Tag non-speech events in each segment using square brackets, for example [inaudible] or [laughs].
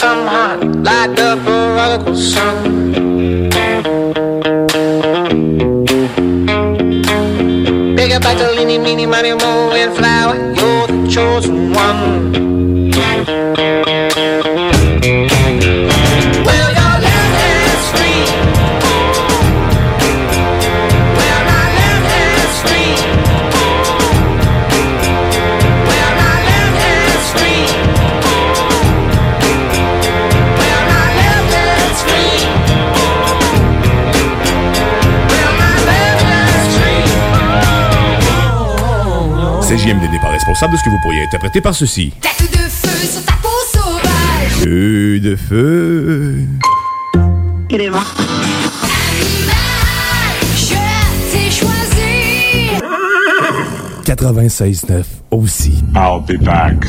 some hot, light up a radical sun. Pick up a meeny, meeny, money, mo, and flower. You're the chosen one. CJMD n'est pas responsable de ce que vous pourriez interpréter par ceci. Tête de feu sur ta peau sauvage. Feu de feu. Animal, je t'ai choisi. 96.9 aussi. I'll be back.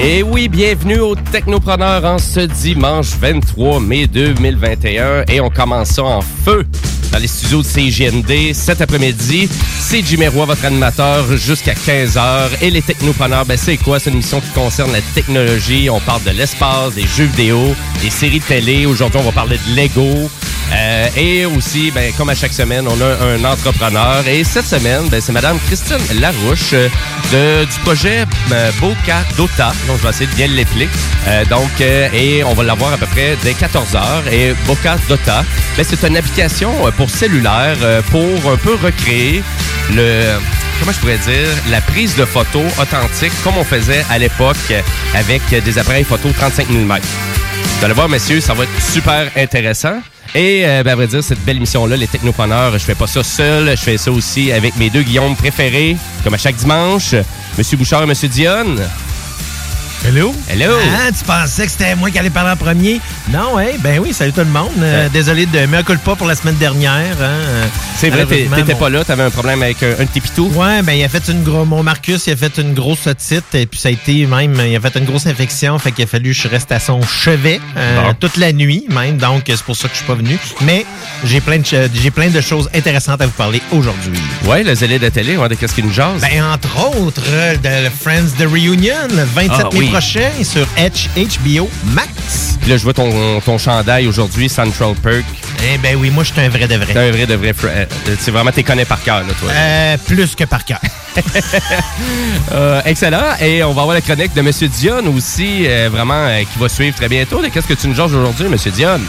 Et oui, bienvenue aux Technopreneurs en ce dimanche 23 mai 2021. Et on commence en feu dans les studios de CGND cet après-midi. C'est Jimmy Roy, votre animateur, jusqu'à 15h. Et les Technopreneurs, ben c'est quoi? C'est une émission qui concerne la technologie. On parle de l'espace, des jeux vidéo, des séries de télé. Aujourd'hui, on va parler de Lego. Euh, et aussi, ben, comme à chaque semaine, on a un entrepreneur. Et cette semaine, ben, c'est Madame Christine Larouche euh, du projet euh, Boca Dota. Donc, je vais essayer de bien l'appeler. Euh, donc, et on va l'avoir à peu près dès 14h. Et Boca Dota, ben, c'est une application pour cellulaire euh, pour un peu recréer le comment je pourrais dire, la prise de photos authentique comme on faisait à l'époque avec des appareils photo 35 mm. Vous allez voir, messieurs, ça va être super intéressant. Et, euh, ben, à vrai dire, cette belle émission-là, les technopreneurs, je fais pas ça seul. Je fais ça aussi avec mes deux Guillaume préférés, comme à chaque dimanche, Monsieur Bouchard et Monsieur Dionne. Hello? Hello! Ah, tu pensais que c'était moi qui allais parler en premier? Non, hein? Ben oui, salut tout le monde. Euh, Ouais. Désolé de me pas pour la semaine dernière. Hein? Euh, C'est vrai, t'étais mon- pas là, t'avais un problème avec un, un tes pitous. Ouais, ben il a fait une gros. Mon Marcus, il a fait une grosse otite et puis ça a été même. Il a fait une grosse infection, fait qu'il a fallu que je reste à son chevet euh, Bon. toute la nuit même. Donc c'est pour ça que je suis pas venu. Mais j'ai plein de j'ai plein de choses intéressantes à vous parler aujourd'hui. Ouais, le zélé de télé, ouais, de qu'est-ce qui nous jase? Ben, entre autres, euh, de Friends The Reunion, le 27 Ah, mai oui. Prochain sur HBO Max. Puis là, je vois ton, ton chandail aujourd'hui, Central Perk. Eh ben oui, moi, je suis un vrai de vrai. T'es un vrai de vrai. fr- euh, C'est vraiment, t'es connais par cœur, là, toi. Euh, plus que par cœur. [laughs] Euh, excellent. Et on va avoir la chronique de Monsieur Dion aussi, euh, vraiment, euh, qui va suivre très bientôt. Qu'est-ce que tu nous jases aujourd'hui, Monsieur Dion?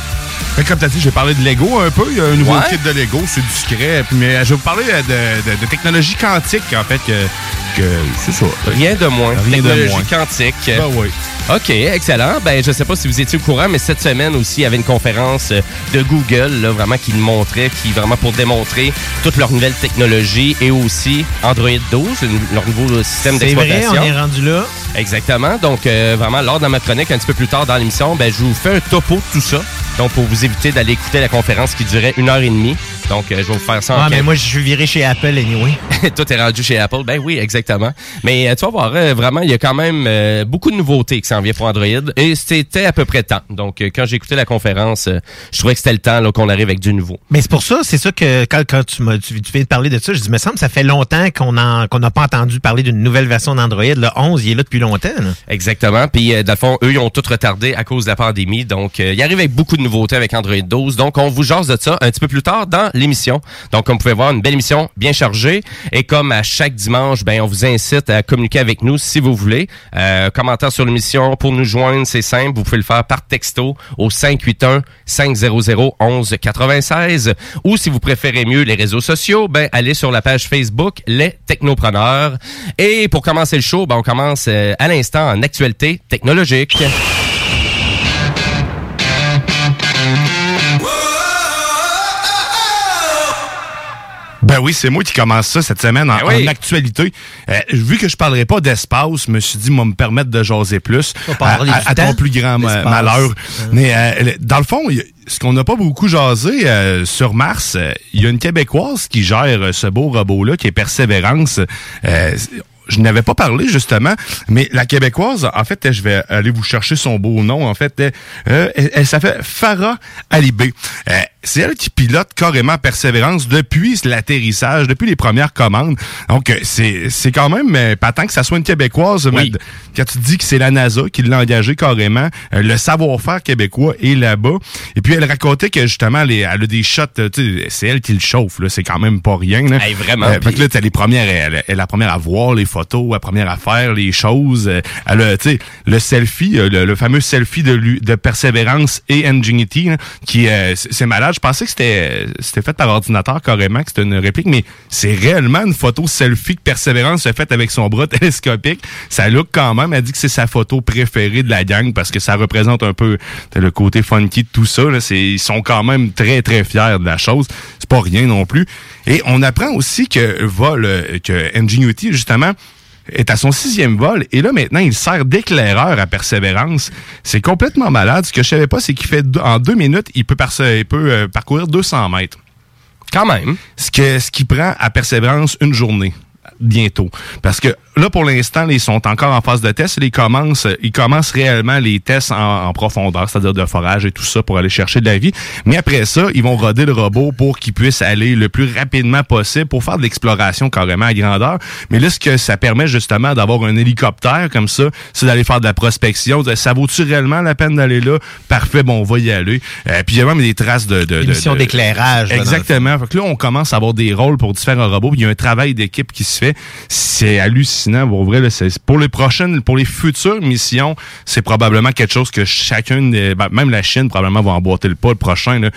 Que comme tu as dit, j'ai parlé de Lego un peu. Il y a un nouveau Ouais. kit de Lego, c'est discret. Puis, Mais je vais vous parler euh, de, de- de technologie quantique, en fait, que, que c'est ça. Rien de moins. Rien de Technologie moins. quantique. Ben oui. OK, excellent. Ben, je sais pas si vous étiez au courant, mais cette semaine aussi, il y avait une conférence euh, de Google, là, vraiment, qui le montrait, qui vraiment pour démontrer toutes leurs nouvelles technologies et aussi Android 12, une- leur nouveau système C'est vrai, d'exploitation. on est rendu là. Exactement. Donc, euh, vraiment, lors de ma chronique, un petit peu plus tard dans l'émission, ben, je vous fais un topo de tout ça. Donc, pour vous éviter d'aller écouter la conférence qui durait une heure et demie. Donc, euh, je vais vous faire ça en Ah, mais moi, je suis viré chez Apple anyway. [laughs] Tout est rendu chez Apple. Ben oui, exactement. Mais euh, tu vas voir, euh, vraiment, il y a quand même euh, beaucoup de nouveautés qui s'en viennent pour Android. Et c'était à peu près temps. Donc, euh, quand j'ai écouté la conférence, euh, je trouvais que c'était le temps là, qu'on arrive avec du nouveau. Mais c'est pour ça, c'est ça que quand, quand tu, m'as, tu, tu viens de parler de ça, je dis, me semble, ça fait longtemps qu'on n'a pas entendu parler d'une nouvelle version d'Android. Le 11, il est là depuis longtemps. là. Exactement. Puis, euh, dans le fond, eux, ils ont tout retardé à cause de la pandémie. Donc, euh, il arrive avec beaucoup de nouveautés avec Android 12. Donc, on vous jase de ça un petit peu plus tard dans l'émission. Donc, comme vous pouvez voir, une belle émission bien chargée. Et comme à chaque dimanche, ben, on vous incite à communiquer avec nous si vous voulez. Euh, commentaire sur l'émission pour nous joindre, c'est simple. Vous pouvez le faire par texto au 581 500 11 96 ou si vous préférez mieux les réseaux sociaux, ben allez sur la page Facebook Les Technopreneurs. Et pour commencer le show, ben on commence euh, à l'instant en actualité technologique. Ben oui, c'est moi qui commence ça cette semaine en, Ben oui. en actualité. Euh, vu que je parlerai pas d'espace, je me suis dit, moi, me permettre de jaser plus. À, du à- à ton plus grand malheur. Mais euh, dans le fond, ce qu'on n'a pas beaucoup jasé euh, sur Mars, euh, il y a une Québécoise qui gère euh, ce beau robot-là, qui est Persévérance. Euh, je n'avais pas parlé justement, mais la québécoise, en fait, je vais aller vous chercher son beau nom. En fait, euh, elle, elle s'appelle Farah Alibé. Euh, c'est elle qui pilote carrément Persévérance depuis l'atterrissage, depuis les premières commandes. Donc, euh, c'est c'est quand même euh, pas tant que ça soit une québécoise. Oui. mais quand tu dis que c'est la NASA qui l'a engagé carrément, euh, le savoir-faire québécois est là-bas. Et puis elle racontait que justement, les, elle a des shots, c'est elle qui le chauffe, là, c'est quand même pas rien. Là. Hey, vraiment, Euh, fait que là, t'as les premières, elle, est la première à voir les photos, la première à faire les choses. Elle a, le selfie, le, le fameux selfie de, de Persévérance et Ingenuity, qui c'est c'est Je pensais que c'était fait par ordinateur carrément, que c'était une réplique, mais c'est réellement une photo selfie que Persévérance a faite avec son bras [laughs] télescopique. Ça look quand même. Elle dit que c'est sa photo préférée de la gang parce que ça représente un peu le côté funky de tout ça. Là. Ils sont quand même très très fiers de la chose. C'est pas rien non plus. Et on apprend aussi que vol, euh, que Ingenuity justement est à son sixième vol et là maintenant il sert d'éclaireur à Persévérance. C'est complètement malade. Ce que je savais pas, c'est qu'il fait deux- en deux minutes, il peut, perce- il peut euh, parcourir 200 mètres. Quand même. Ce que ce qui prend à Persévérance une journée bientôt. Parce que là, pour l'instant, ils sont encore en phase de test. Ils commencent, ils commencent réellement les tests en, en profondeur, c'est-à-dire de forage et tout ça pour aller chercher de la vie. Mais après ça, ils vont roder le robot pour qu'il puisse aller le plus rapidement possible pour faire de l'exploration carrément à grandeur. Mais là, ce que ça permet justement d'avoir un hélicoptère comme ça, c'est d'aller faire de la prospection. De- Ça vaut-tu réellement la peine d'aller là? Parfait, bon, on va y aller. Euh, puis il y a même des traces de... de, de- d'éclairage. Exactement. Fait que là, on commence à avoir des rôles pour différents robots. Il y a un travail d'équipe qui se fait. C'est hallucinant. Pour vrai, là, c'est- pour les prochaines, pour les futures missions, c'est probablement quelque chose que chacun, des- ben, même la Chine, probablement va emboîter le pas le prochain. là.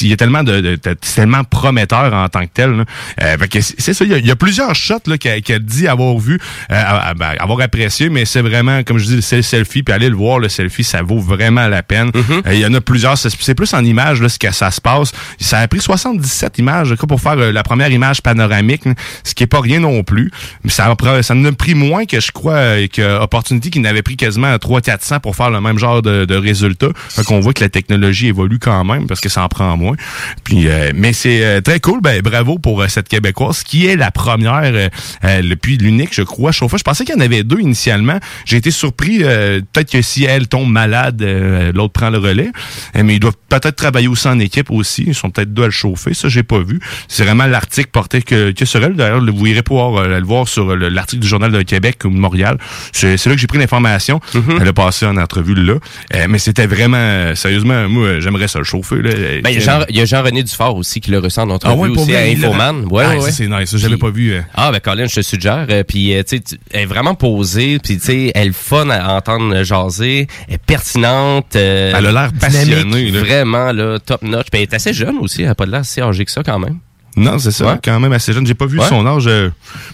Il y a tellement de, de- tellement prometteur en tant que tel. là. Euh, c'est ça. Il y, a, il y a plusieurs shots là, qu'elle qu'elle dit avoir vu, euh, ben, avoir apprécié, mais c'est vraiment, comme je dis, c'est le selfie. Puis aller le voir, le selfie, ça vaut vraiment la peine. Euh, Il y en a plusieurs. C'est plus en images là, ce que ça se passe. Ça a pris 77 images pour faire euh, la première image panoramique, ce qui est pas rien non plus. Mais ça, ça en a pris moins que je crois euh, que Opportunity qui n'avait pris quasiment 300-400 pour faire le même genre de, de résultat. Fait qu'on voit que la technologie évolue quand même parce que ça en prend moins. Puis, euh, mais c'est euh, très cool. Ben, bravo pour euh, cette Québécoise qui est la première, euh, euh, l'unique, je crois. Chauffeur. Je pensais qu'il y en avait deux initialement. J'ai été surpris. peut-être que si elle tombe malade, l'autre prend le relais. Mais ils doivent peut-être travailler aussi en équipe aussi. Ils sont peut-être deux à le chauffer. Ça, j'ai pas vu. C'est vraiment l'article porté que, que sur elle. D'ailleurs, vous irez pouvoir le voir sur le- l'article du Journal de Québec ou de Montréal. C'est là que j'ai pris l'information. Mhm. Elle a passé en entrevue là. Euh, mais c'était vraiment, euh, sérieusement, moi, j'aimerais ça le chauffer. Ben, il y a Jean- Jean-René Dufort aussi qui le ressent en entrevue Ah ouais, aussi à Infoman. Ouais, Ah, ouais, c'est nice. J'avais pas vu. euh. Ah, ben Colin, je te suggère. Euh, puis, tu sais, elle est vraiment posée. Puis, tu sais, elle est fun à entendre jaser. Elle est pertinente. Elle a l'air passionnée. là. Vraiment, là, top notch. Puis, elle est assez jeune aussi. Elle n'a pas l'air si âgée que ça, quand même. Non, c'est ça, Ouais. quand même assez jeune. J'ai pas vu Ouais. son âge, euh,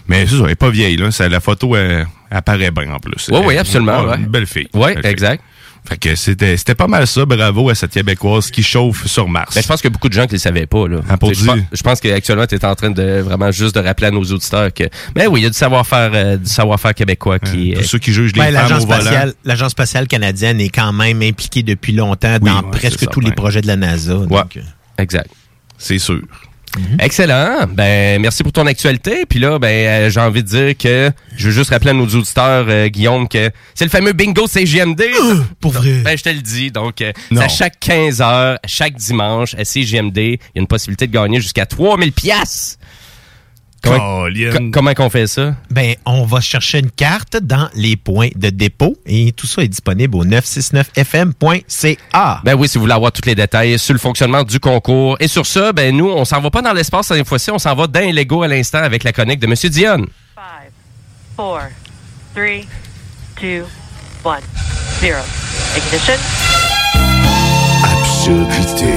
mais c'est ça, elle est pas vieille. Là. Ça, la photo euh, apparaît bien en plus. Ouais, Euh, oui, absolument, ouais. Une belle fille. Ouais, fille. exact. Fait que c'était c'était pas mal ça. Bravo à cette Québécoise qui chauffe sur Mars. Ben, je pense qu'il y a beaucoup de gens qui ne le savaient pas. Là. Ah, pour je, pense, je pense qu'actuellement, tu es en train de vraiment juste de rappeler à nos auditeurs que. Mais oui, il y a du savoir-faire euh, du savoir-faire québécois qui. Tous euh, ceux qui jugent les Ben, femmes l'agence au volant. spatiale, l'agence spatiale canadienne est quand même impliquée depuis longtemps Oui, dans ouais, presque tous les projets de la NASA. donc, euh, exact. C'est sûr. Excellent. Ben merci pour ton actualité. Puis là, ben euh, j'ai envie de dire que je veux juste rappeler à nos auditeurs, euh, Guillaume, que c'est le fameux bingo CGMD. [gasps] pour vrai. Ben, je te le dis. Donc, euh, c'est à chaque 15 heures, chaque dimanche, à CGMD, il y a une possibilité de gagner jusqu'à 3000 pièces. Comment, comment qu'on fait ça? Ben, on va chercher une carte dans les points de dépôt et tout ça est disponible au 969fm.ca. Ben oui, si vous voulez avoir tous les détails sur le fonctionnement du concours. Et sur ça, ben nous, on s'en va pas dans l'espace cette fois-ci, on s'en va dans les Lego à l'instant avec la chronique de Monsieur Dion. Five, four, three, two, one, zero. Ignition. Absurdité. [laughs]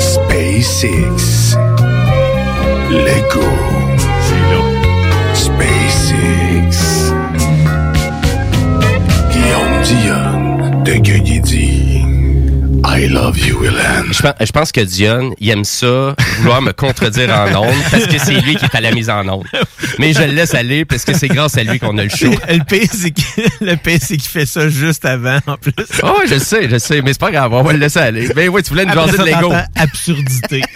SpaceX. Lego. SpaceX. Guillaume Dion de I love you, Hélène. Je pense, je pense que Dion, il aime ça, vouloir me contredire en ondes, parce que c'est lui qui est à la mise en ondes. Mais je le laisse aller, parce que c'est grâce à lui qu'on a le show. Le pire, c'est qu'il fait ça juste avant, en plus. Oh, je sais, je sais, mais c'est pas grave, on va le laisser aller. Mais oui, tu voulais Après jaser de Lego. absurdité. [laughs]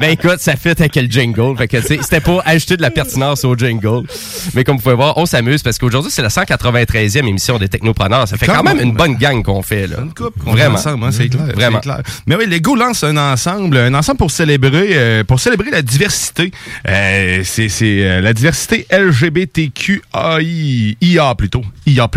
Ben écoute, ça fit avec le jingle. Fait que tu sais, c'était pour ajouter de la pertinence au jingle. Mais comme vous pouvez voir, on s'amuse parce qu'aujourd'hui, c'est la 193e émission des Technopreneurs. Ça fait quand, Quand même même. une bonne gang qu'on fait, là. Une coupe qu'on Vraiment. fait ensemble, hein, c'est clair. Vraiment. clair. Mais oui, Lego lance un ensemble, un ensemble pour célébrer, euh, pour célébrer la diversité. Euh, c'est euh, la diversité LGBTQAI, IA plutôt, IA+.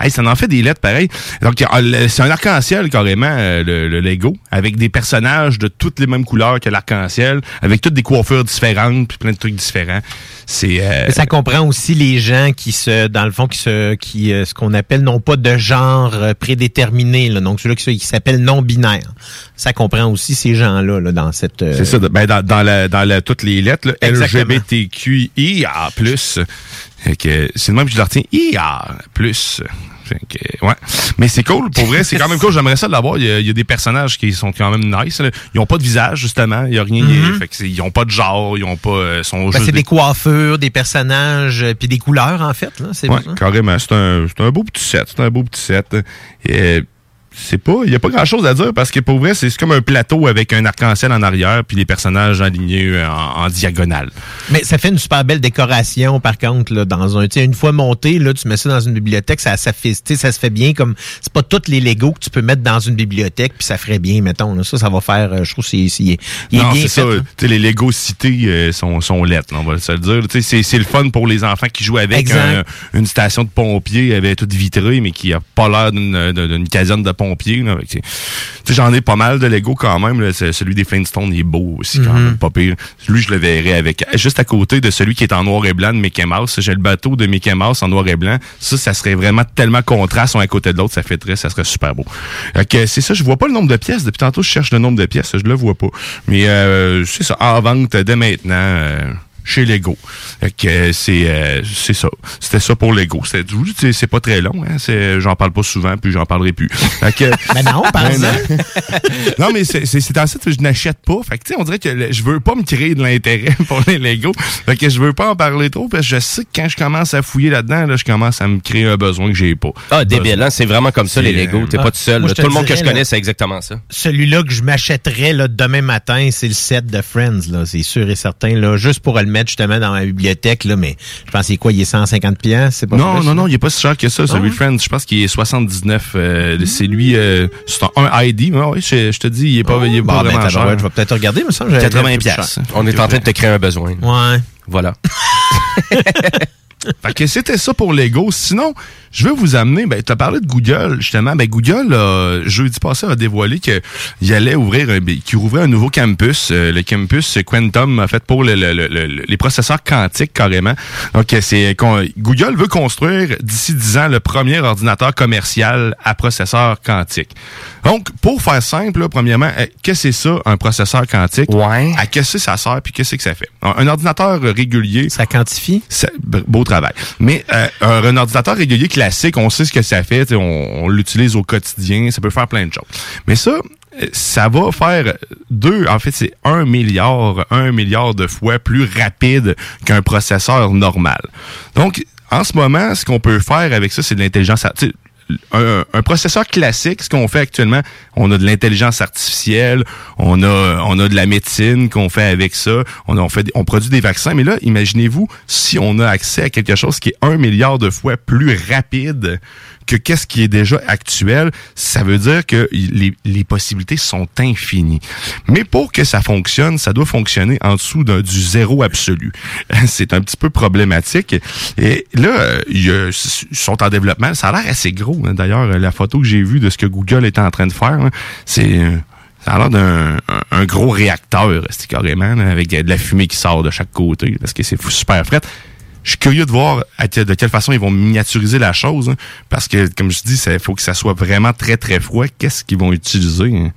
Hey, ça en fait des lettres pareil. Donc, euh, c'est un arc-en-ciel carrément, le, le Lego, avec des personnages de toutes les mêmes couleurs que l'arc-en-ciel, avec toutes des coiffures différentes, puis plein de trucs différents. C'est ça comprend aussi les gens qui se, dans le fond, qui se, qui, ce qu'on appelle non pas de genre prédéterminé, là, donc ceux-là qui, se- qui s'appellent non binaires. Ça comprend aussi ces gens-là là, dans cette. euh, C'est ça, de- ben dans, dans, la, dans la, toutes les lettres, là. LGBTQIA+. Que C'est le même que je le retiens, IA+. Que, ouais. Mais c'est cool, pour vrai, c'est quand même cool. J'aimerais ça l'avoir. Il, y a- il y a des personnages qui sont quand même nice. là. Ils ont pas de visage, justement. Il y a rien. Mhm. Fait que c'est- ils ont pas de genre. Ils ont pas. euh, sont ben, c'est des coiffures, des personnages, euh, puis des couleurs en fait. Là, c'est Ouais, ça? carrément. C'est un, c'est un beau petit set. C'est un beau petit set. Et, c'est pas, il y a pas grand chose à dire parce que pour vrai, c'est comme un plateau avec un arc-en-ciel en arrière puis les personnages alignés euh, en, en diagonale. Mais ça fait une super belle décoration, par contre, là, dans un, une fois monté, là, tu mets ça dans une bibliothèque, ça, ça fait, ça se fait bien comme, c'est pas tous les Legos que tu peux mettre dans une bibliothèque, puis ça ferait bien, mettons, là. Ça, ça va faire, euh, je trouve, c'est, c'est- il est non, bien c'est fait. ça. les Lego City euh, sont, sont lettres, on va se le dire. C'est, le fun pour les enfants qui jouent avec un- une station de pompiers avec toute vitrée, mais qui a pas l'air d'une caserne de pompiers. Sais, j'en ai pas mal de Lego quand même. là. Celui des Flintstones, il est beau aussi, quand Mhm. même, pas pire. Lui, je le verrais avec juste à côté de celui qui est en noir et blanc de Mickey Mouse. J'ai le bateau de Mickey Mouse en noir et blanc. Ça, ça serait vraiment tellement contraste un à côté de l'autre, ça fait très, ça serait super beau. C'est ça, je vois pas le nombre de pièces. Depuis tantôt, je cherche le nombre de pièces, je le vois pas. Mais euh, c'est ça, en vente dès maintenant. euh, chez Lego. Fait que euh, c'est euh, c'est ça. C'était ça pour Lego. C'est du- c'est- c'est pas très long, hein. C'est- J'en parle pas souvent, puis j'en parlerai plus. Fait que, [laughs] Ben non, par non. exemple. [laughs] non, mais c'est c'est- c'est en ça que je n'achète pas. Fait que, tu sais, on dirait que le- je veux pas me créer de l'intérêt [laughs] pour les Lego. Fait que je veux pas en parler trop parce que je sais que quand je commence à fouiller là-dedans, là, je commence à me créer un besoin que j'ai pas. Ah, débile, hein? C'est vraiment comme ça, les Lego. T'es euh, pas tout seul. moi, Tout le monde que je connais, c'est exactement ça. Celui-là que je m'achèterais demain matin, c'est le set de Friends, là, c'est sûr et certain, là, juste pour le mettre justement dans ma bibliothèque, là, mais je pense qu'il est quoi, il est 150 pièces, c'est pas Non, non, non, il est pas si cher que ça, celui Friends. Je pense qu'il est 79. euh, c'est lui, euh, c'est un, ID. Ouais, ouais, je, je te dis, il est pas, il est Bon, pas ben, vraiment cher. je vais peut-être regarder, mais ça, me semble que j'avais 80 plus cher. piastres. On est en train de te créer un besoin. Ouais. Voilà. [laughs] [laughs] Fait que c'était ça pour Lego. Sinon, je veux vous amener, ben, tu as parlé de Google, justement. Ben, Google, euh, jeudi passé, a dévoilé qu'il allait ouvrir, un, qu'il rouvrait un nouveau campus, euh, le campus Quantum, en fait, pour le- le- le- le- les processeurs quantiques, carrément. Donc, c'est, Google veut construire, d'ici 10 ans, le premier ordinateur commercial à processeur quantique. Donc, pour faire simple, là, premièrement, euh, qu'est-ce que c'est ça, un processeur quantique? Ouais. À qu'est-ce que ça sert, puis qu'est-ce que ça fait? Un, un ordinateur régulier, Ça quantifie? ça- beau travail. Mais euh, un, un ordinateur régulier classique, on sait ce que ça fait, on, on l'utilise au quotidien, ça peut faire plein de choses. Mais ça, euh, ça va faire deux, en fait, c'est un milliard, un milliard de fois plus rapide qu'un processeur normal. Donc, en ce moment, ce qu'on peut faire avec ça, c'est de l'intelligence artificielle. Un, processeur classique, ce qu'on fait actuellement, on a de l'intelligence artificielle, on a on a de la médecine qu'on fait avec ça, on, on fait on produit des vaccins, mais là, imaginez-vous si on a accès à quelque chose qui est un milliard de fois plus rapide que qu'est-ce qui est déjà actuel, ça veut dire que les, les possibilités sont infinies. Mais pour que ça fonctionne, ça doit fonctionner en dessous du zéro absolu. [laughs] C'est un petit peu problématique. Et là, ils sont en développement. Ça a l'air assez gros. hein. D'ailleurs, la photo que j'ai vue de ce que Google est en train de faire, hein, c'est ça a l'air d'un un, gros réacteur, c'est carrément, avec de la fumée qui sort de chaque côté, parce que c'est super frais. Je suis curieux de voir à que- de quelle façon ils vont miniaturiser la chose, hein, parce que, comme je dis, il faut que ça soit vraiment très, très froid. Qu'est-ce qu'ils vont utiliser? hein?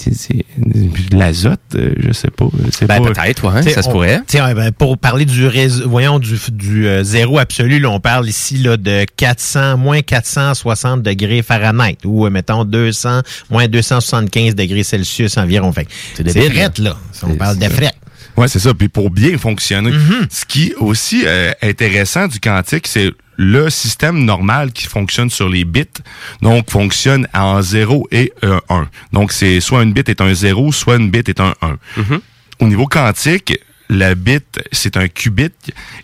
C'est- C'est de l'azote, euh, je sais pas. Ben, pas- peut-être, ouais, T'sais, ça se on- pourrait. ben, pour parler du réseau, voyons, du, du euh, zéro absolu, là, on parle ici là, de 400, moins 460 degrés Fahrenheit ou, euh, mettons, 200, moins 275 degrés Celsius environ. Fait C'est c'est débile, fret, là. On C'est- parle de c'est- fret. Ouais, c'est ça. Puis pour bien fonctionner, ce qui est aussi euh, intéressant du quantique, c'est le système normal qui fonctionne sur les bits, donc fonctionne en 0 et 1. Donc c'est soit une bit est un 0, soit une bit est un 1. Au niveau quantique, la bit, c'est un qubit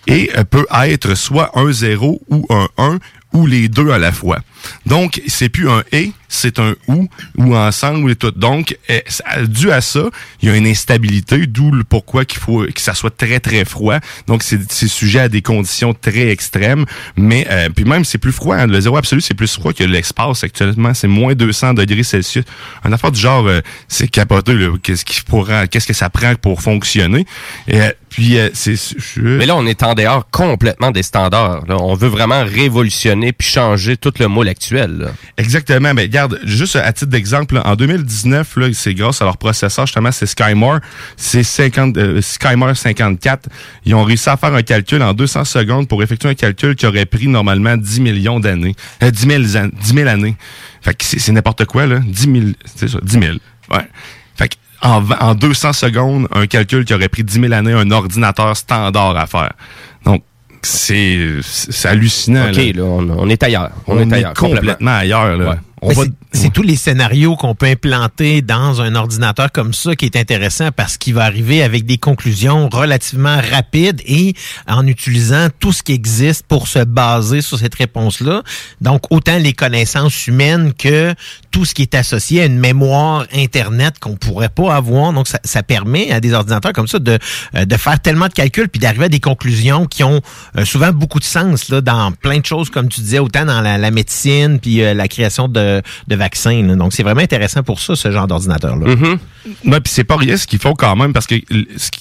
et euh, peut être soit un 0 ou un 1 ou les deux à la fois. Donc, c'est plus un et, c'est un ou, ou ensemble, et tout. Donc, ça- dû à ça, il y a une instabilité, d'où le pourquoi qu'il faut que ça soit très, très froid. Donc, c'est sujet à des conditions très extrêmes. Mais, euh, puis même, c'est plus froid. hein. Le zéro absolu, c'est plus froid que l'espace actuellement. C'est moins 200 degrés Celsius. Un affaire du genre, euh, c'est capoté, là. Qu'est-ce qu'il pourra, qu'est-ce que ça prend pour fonctionner? Et, euh, puis, euh, c'est... je- Mais là, on est en dehors complètement des standards. là. On veut vraiment révolutionner puis changer tout le moule actuel. là. Exactement. Mais regarde, juste à titre d'exemple, en 2019, là, c'est grâce à leur processeur, justement, c'est Skymore. C'est 50, euh, Skymore 54. Ils ont réussi à faire un calcul en 200 secondes pour effectuer un calcul qui aurait pris normalement 10 millions d'années. Euh, 10, 000, an- 10 000 années. Fait que c'est n'importe quoi, là. 10 000, c'est ça, 10 000. Ouais. Fait que en, v- en 200 secondes, un calcul qui aurait pris 10 000 années, un ordinateur standard à faire. Donc, c'est hallucinant. OK, là. là, on, on est ailleurs. On, On, est est, ailleurs. complètement, ailleurs. Là. Ouais. Va- c'est- C'est tous les scénarios qu'on peut implanter dans un ordinateur comme ça qui est intéressant parce qu'il va arriver avec des conclusions relativement rapides et en utilisant tout ce qui existe pour se baser sur cette réponse-là. Donc, autant les connaissances humaines que tout ce qui est associé à une mémoire Internet qu'on pourrait pas avoir. Donc, ça, ça permet à des ordinateurs comme ça de, euh, de faire tellement de calculs puis d'arriver à des conclusions qui ont euh, souvent beaucoup de sens là, dans plein de choses, comme tu disais, autant dans la, la médecine puis euh, la création de, de vaccins. là. Donc, c'est vraiment intéressant pour ça, ce genre d'ordinateur-là. Ouais, puis c'est pas rien ce qu'il faut quand même parce que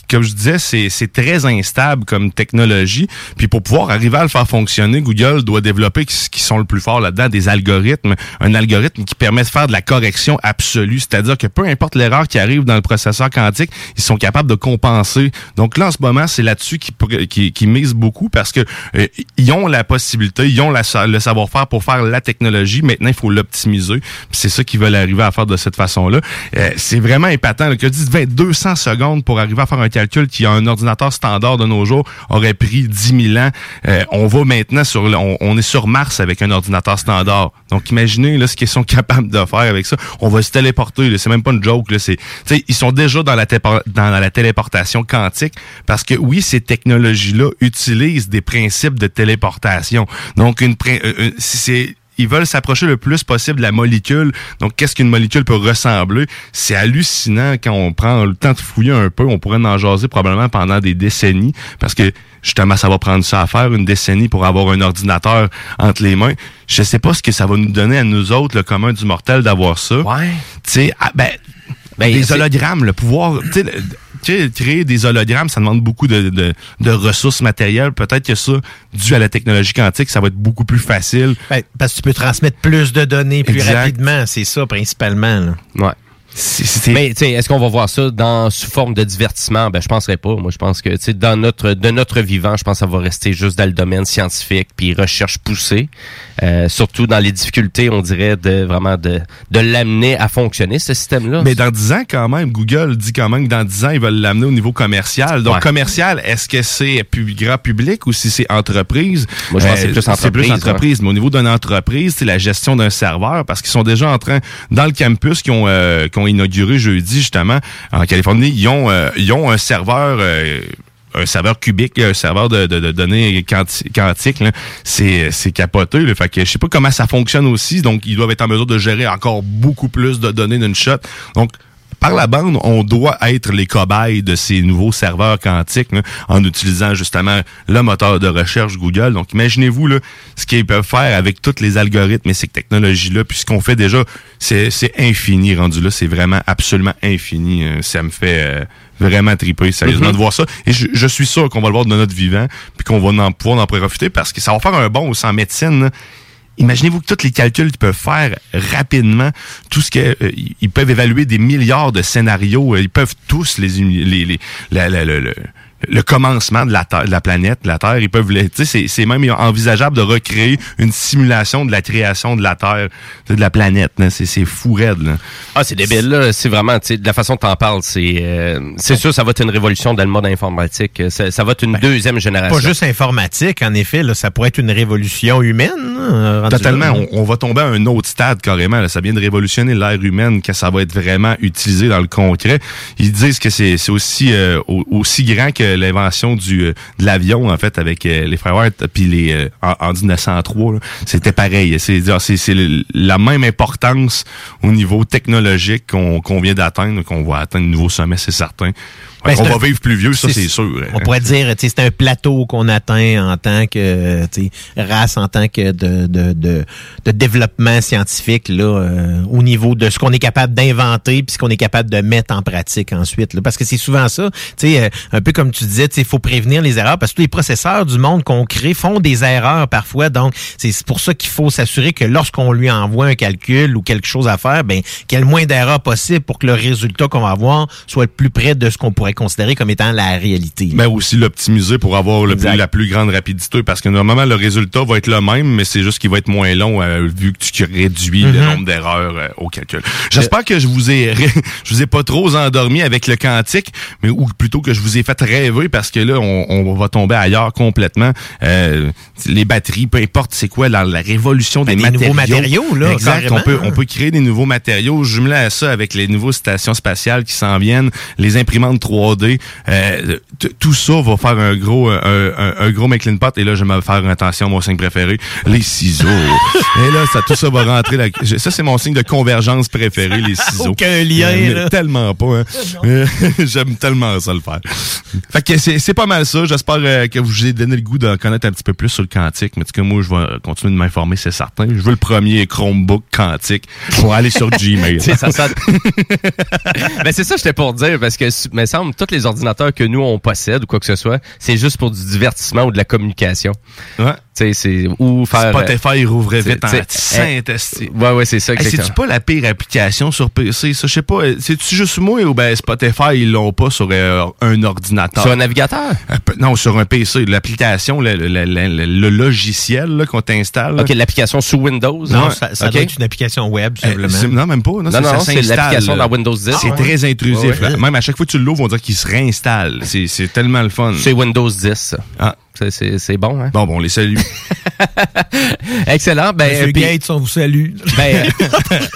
comme je disais, c'est très instable comme technologie. Puis pour pouvoir arriver à le faire fonctionner, Google doit développer ce qui sont le plus fort là-dedans des algorithmes, un algorithme qui permet de faire de la correction absolue, c'est-à-dire que peu importe l'erreur qui arrive dans le processeur quantique, ils sont capables de compenser. Donc là en ce moment, c'est là-dessus qu'ils qui, misent beaucoup parce que euh, ils ont la possibilité, ils ont le savoir-faire pour faire la technologie. Maintenant, il faut l'optimiser. C'est ça qu'ils veulent arriver à faire de cette façon-là. Euh, c'est vraiment épatant. là, que je dis 20, 200 secondes pour arriver à faire un calcul qui, un ordinateur standard de nos jours, aurait pris 10 000 ans. Euh, on va maintenant sur... On, on est sur Mars avec un ordinateur standard. Donc, imaginez ce qu'ils sont capables de faire avec ça. On va se téléporter. C'est même pas une joke. Là. Ils sont déjà dans la, dans la téléportation quantique parce que, oui, ces technologies-là utilisent des principes de téléportation. Donc, une, prin- euh, euh, c'est ils veulent s'approcher le plus possible de la molécule. Donc, qu'est-ce qu'une molécule peut ressembler? C'est hallucinant quand on prend le temps de fouiller un peu. On pourrait en jaser probablement pendant des décennies parce que justement, ça va prendre ça à faire, une décennie pour avoir un ordinateur entre les mains. Je sais pas ce que ça va nous donner à nous autres, le commun du mortel, d'avoir ça. Ouais. Tu sais, ah, ben, Ben, des hologrammes, le pouvoir, tu sais, créer des hologrammes, ça demande beaucoup de, de, de ressources matérielles. Peut-être que ça, dû à la technologie quantique, ça va être beaucoup plus facile. Ben, parce que tu peux transmettre plus de données plus Exact. rapidement. C'est ça, principalement. là. Ouais. C'est- c'est- Mais tu sais, est-ce qu'on va voir ça dans sous forme de divertissement? Ben je penserais pas. Moi, je pense que tu sais dans notre de notre vivant, je pense que ça va rester juste dans le domaine scientifique puis recherche poussée, Euh, surtout dans les difficultés, on dirait de vraiment de de l'amener à fonctionner ce système-là. Mais dans 10 ans, quand même, Google dit quand même que dans 10 ans, ils veulent l'amener au niveau commercial. Donc, Ouais. commercial, est-ce que c'est pu- grand public ou si c'est entreprise? Moi, je pense que c'est plus C'est plus entreprise, entreprise. Mais au niveau d'une entreprise, c'est la gestion d'un serveur parce qu'ils sont déjà en train, dans le campus qu'ils ont, euh, ont inauguré jeudi, justement, en Californie, ils ont, euh, ils ont un serveur... euh, un serveur cubique, un serveur de, données quanti- quantiques, c'est capoté. Là. Fait que je sais pas comment ça fonctionne aussi. Donc, ils doivent être en mesure de gérer encore beaucoup plus de données d'une shot. Donc, par la bande, on doit être les cobayes de ces nouveaux serveurs quantiques là, en utilisant justement le moteur de recherche Google. Donc, imaginez-vous là, ce qu'ils peuvent faire avec tous les algorithmes et ces technologies-là. Puis ce qu'on fait déjà, c'est c'est infini rendu là. C'est vraiment absolument infini. Euh, Ça me fait euh, vraiment triper, sérieusement, Mhm. de voir ça. Et je, je suis sûr qu'on va le voir de notre vivant, puis qu'on va en, pouvoir en profiter parce que ça va faire un bon aussi en médecine. Imaginez-vous que tous les calculs qu'ils peuvent faire rapidement, tout ce que euh, ils peuvent évaluer des milliards de scénarios, ils peuvent tous les les, les la- la- le, commencement de la Terre, de la planète, de la Terre, ils peuvent tu sais c'est c'est même envisageable de recréer une simulation de la création de la Terre, de la planète, là. c'est c'est fou raide là. Ah, c'est débile, là. C'est vraiment, tu sais, de la façon dont t'en parles, c'est, euh, c'est sûr, ça va être une révolution dans le mode informatique. Ça, ça va être une deuxième génération. Pas juste informatique, en effet. Là, ça pourrait être une révolution humaine. là, rendu Totalement. On, on va tomber à un autre stade carrément. là. Ça vient de révolutionner l'ère humaine, que ça va être vraiment utilisé dans le concret. Ils disent que c'est c'est aussi euh, au- aussi grand que l'invention du euh, de l'avion en fait avec euh, les frères Wright puis les euh, en, en 1903. là. C'était pareil. C'est c'est la même importance au niveau technologique qu'on qu'on vient d'atteindre, qu'on va atteindre un nouveau sommet, c'est certain. Ben, on va un- vivre plus vieux, ça c'est- sûr. On pourrait dire, c'est un plateau qu'on atteint en tant que race, en tant que de, de, de, de développement scientifique là, euh, au niveau de ce qu'on est capable d'inventer puis ce qu'on est capable de mettre en pratique ensuite. Là. Parce que c'est souvent ça, euh, un peu comme tu disais, il faut prévenir les erreurs parce que tous les processeurs du monde qu'on crée font des erreurs parfois. Donc, c'est c'est pour ça qu'il faut s'assurer que lorsqu'on lui envoie un calcul ou quelque chose à faire, ben qu'il y ait le moins d'erreurs possible pour que le résultat qu'on va avoir soit le plus près de ce qu'on pourrait considérer comme étant la réalité. Mais aussi l'optimiser pour avoir le plus- Exact. la plus grande rapidité parce que normalement le résultat va être le même mais c'est juste qu'il va être moins long euh, vu que tu réduis le Mhm. nombre d'erreurs euh, au calcul. J'espère que je vous ai [laughs] je vous ai pas trop endormi avec le quantique mais ou plutôt que je vous ai fait rêver parce que là on, on va tomber ailleurs complètement Euh, les batteries peu importe c'est quoi la, la révolution des, Ben, des nouveaux matériaux, là, Exact, carrément. on peut on peut créer des nouveaux matériaux jumelés à ça avec les nouveaux stations spatiales qui s'en viennent, les imprimantes 3D, euh, tout ça va faire un gros un, un- un gros McLean pot et là je vais me faire attention mon signe préféré, les ciseaux. [laughs] et là ça tout ça va rentrer Ça c'est mon signe de convergence préféré les ciseaux. Aucun lien, Euh, là. Tellement pas hein. Euh, [laughs] J'aime tellement ça le faire. Fait que c'est c'est pas mal ça, j'espère euh, que vous ai donné le goût de connaître un petit peu plus sur le quantique, mais en tout cas moi je vais continuer de m'informer, c'est certain. Je veux le premier Chromebook quantique pour aller sur [laughs] Gmail. Tu sais, ça sonne- ben, c'est ça, j'étais pour dire, parce que, il me semble, tous les ordinateurs que nous, on possède ou quoi que ce soit, c'est juste pour du divertissement ou de la communication. Ouais. Tu c'est, ou faire. Spotify rouvrait vite en tu Saint-Esti. Ouais, ouais, c'est ça, Hey, exactement. C'est-tu pas la pire application sur PC? Ça, je sais pas. euh, C'est-tu juste moi ou ben Spotify, ils l'ont pas sur euh, un ordinateur? Sur un navigateur? Euh, non, sur un PC. L'application, le, le, le- le- le logiciel qu'on t'installe. OK, l'application sous Windows. Non, Ouais. ça, doit être une application web, Euh, simplement. c'est- non, même pas. Non, Non, non, c'est l'application dans Windows 10. C'est Ah, très intrusif. Ouais, ouais. là. Même à chaque fois que tu l'ouvres, on dirait qu'il se réinstalle. C'est c'est tellement le fun. C'est Windows 10. ça. Ah, C'est- C'est c'est bon, hein? Bon, bon, on les salue. [laughs] Excellent. Ben, Monsieur puis- Gates, on vous salue. [laughs] Ben,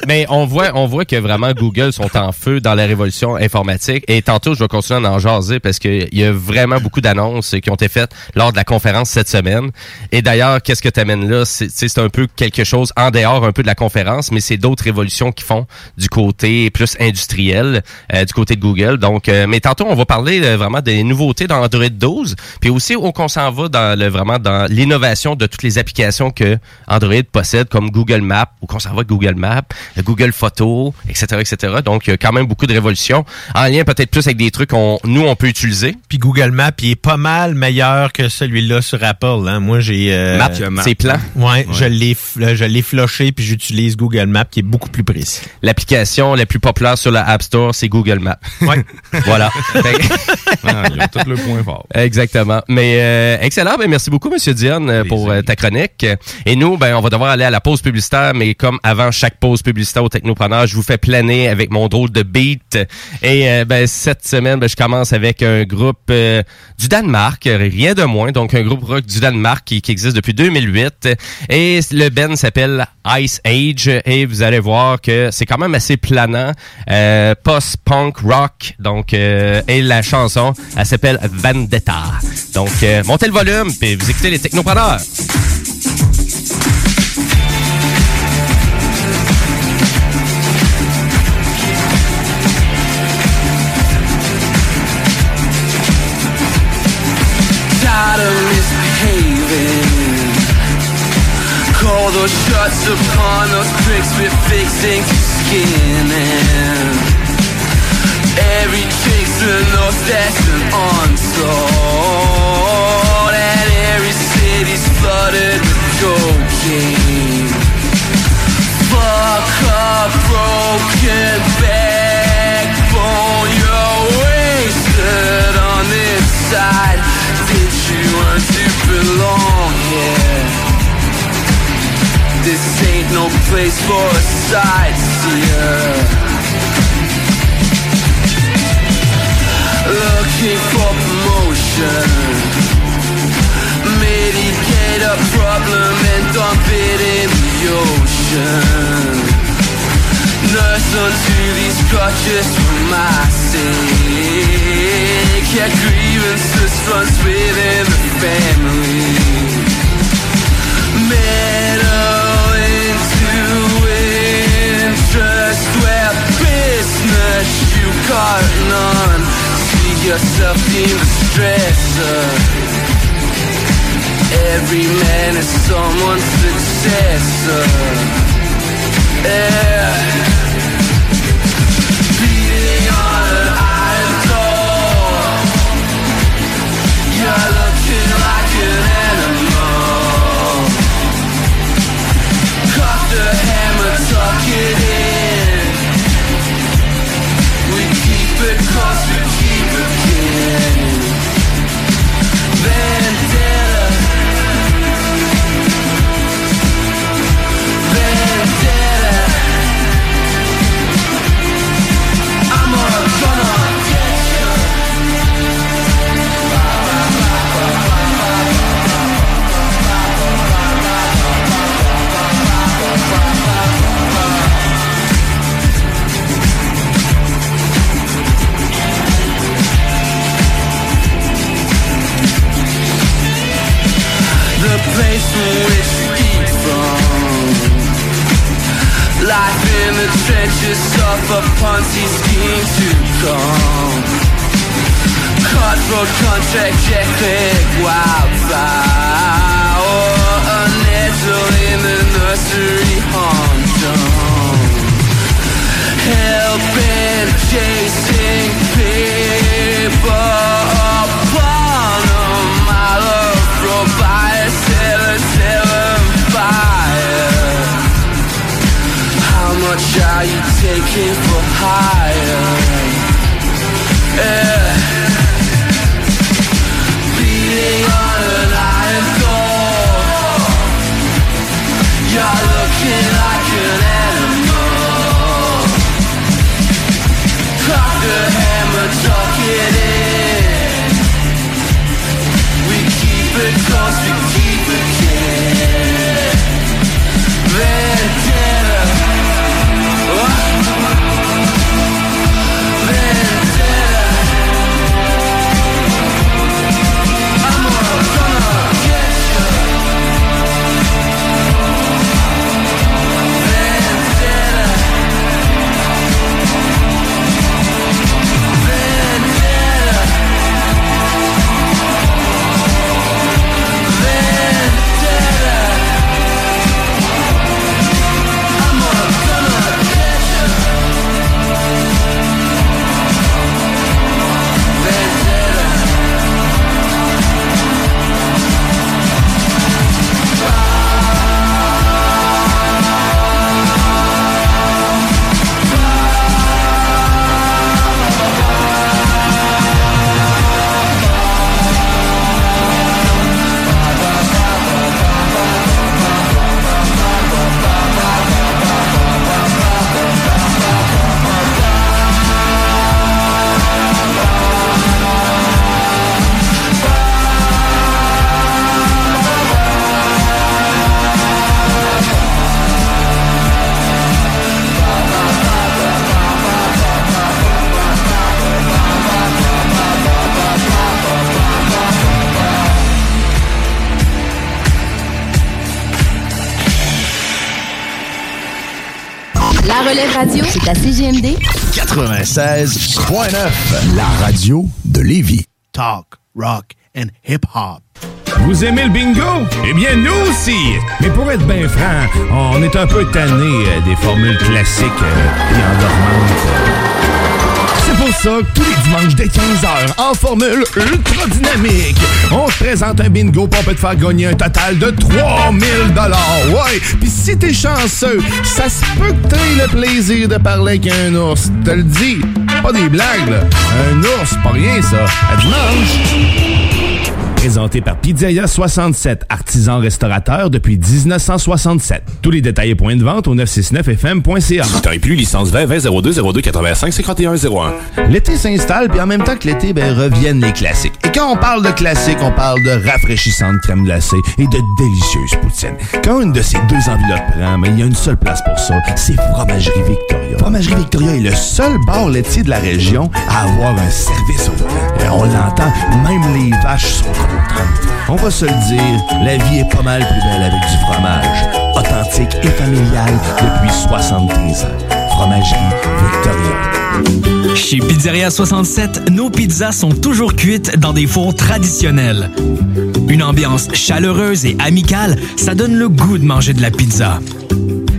mais on voit, on voit que vraiment Google sont en feu dans la révolution informatique. Et tantôt, je vais continuer à en jaser parce qu'il y a vraiment beaucoup d'annonces qui ont été faites lors de la conférence cette semaine. Et d'ailleurs, qu'est-ce que tu amènes là? C'est tu sais, c'est un peu quelque chose en dehors un peu de la conférence, mais c'est d'autres révolutions qui font du côté plus industriel, euh, du côté de Google. Donc, euh, mais tantôt, on va parler euh, vraiment des nouveautés dans Android 12, puis aussi qu'on s'en va dans le vraiment dans l'innovation de toutes les applications que Android possède, comme Google Maps, où qu'on s'en va avec Google Maps, euh, Google Photos, etc., etc. Donc, il y a quand même beaucoup de révolutions en lien peut-être plus avec des trucs qu'on nous on peut utiliser. Puis Google Maps, il est pas mal meilleur que celui-là sur Apple. Hein. Moi, j'ai... euh, Maps, Maps. c'est plan. Ouais, je l'ai f- je l'ai floché puis j'utilise Google Maps qui est beaucoup plus précis. L'application la plus populaire sur la App Store, c'est Google Maps. Ouais. [laughs] voilà. [laughs] Ah, ils ont tout le point fort. Exactement. Mais euh, excellent. Ben, merci beaucoup, Monsieur Diane, euh, pour euh, ta chronique. Et nous, ben, on va devoir aller à la pause publicitaire, mais comme avant chaque pause publicitaire au Technopreneur, je vous fais planer avec mon drôle de beat. Et euh, ben, cette semaine, ben, je commence avec un groupe euh, du Danemark, euh, rien de moins. Donc, un groupe rock du Danemark qui, qui existe depuis 2008. Et le band s'appelle Ice Age. Et vous allez voir que c'est quand même assez planant. Euh, Post-punk rock. Donc, euh, et la chanson, elle s'appelle Vendetta. Donc, euh, le volume, puis vous écoutez les technopreneurs. Call those shots upon tricks we're skin place for a sightseer. Looking for promotion. Mitigate a problem and dump it in the ocean. Nurse unto these crutches for my sake. Yeah, grievances runs within the family. Meddle you got none. See yourself in the stressor. Every man is someone's successor. Yeah. From which we eat from. Life in the trenches of a Ponzi scheme to come. Cutthroat contract, Jack wildfire. Or a nettle in the nursery humdrum. Helping, chasing people upon much are you taking for hire? Yeah. Radio, c'est à CGMD 96.9, la radio de Lévis. Talk, rock and hip-hop. Vous aimez le bingo? Eh bien, nous aussi! Mais pour être bien franc, on est un peu tanné euh, des formules classiques euh, et endormantes. C'est pour ça que tous les dimanches dès 15h, en formule ultra dynamique, on se présente un bingo pour peut te faire gagner un total de 3000 Ouais! Puis si t'es chanceux, ça se peut que t'aies le plaisir de parler avec un ours. Te le dis, pas des blagues, là. Un ours, pas rien, ça. À dimanche! Présenté par Pizzeria 67, artisan restaurateur depuis 1967. Tous les détails et points de vente au 969fm.ca. Temps et plus, licence 20 20 02 02 85 51 01. L'été s'installe, puis en même temps que l'été, ben, reviennent les classiques. Et quand on parle de classiques, on parle de rafraîchissante crème glacée et de délicieuses poutines. Quand une de ces deux enveloppes prend, mais il y a une seule place pour ça, c'est Fromagerie Victoria. Fromagerie Victoria est le seul bar laitier de la région à avoir un service au volant. On l'entend, même les vaches sont contentes. On va se le dire, la vie est pas mal plus belle avec du fromage. Authentique et familial depuis 73 ans. Fromagerie Victoria. Chez Pizzeria 67, nos pizzas sont toujours cuites dans des fours traditionnels. Une ambiance chaleureuse et amicale, ça donne le goût de manger de la pizza.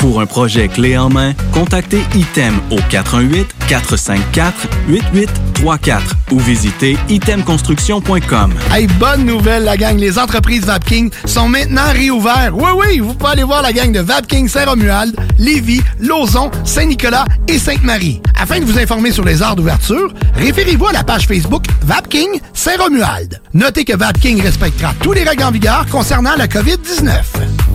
Pour un projet clé en main, contactez ITEM au 418-454-8834 ou visitez itemconstruction.com. Hey, bonne nouvelle, la gang. Les entreprises Vapking sont maintenant réouvertes. Oui, oui, vous pouvez aller voir la gang de Vapking Saint-Romuald, Lévis, Lauson, Saint-Nicolas et Sainte-Marie. Afin de vous informer sur les heures d'ouverture, référez-vous à la page Facebook Vapking Saint-Romuald. Notez que Vapking respectera tous les règles en vigueur concernant la COVID-19.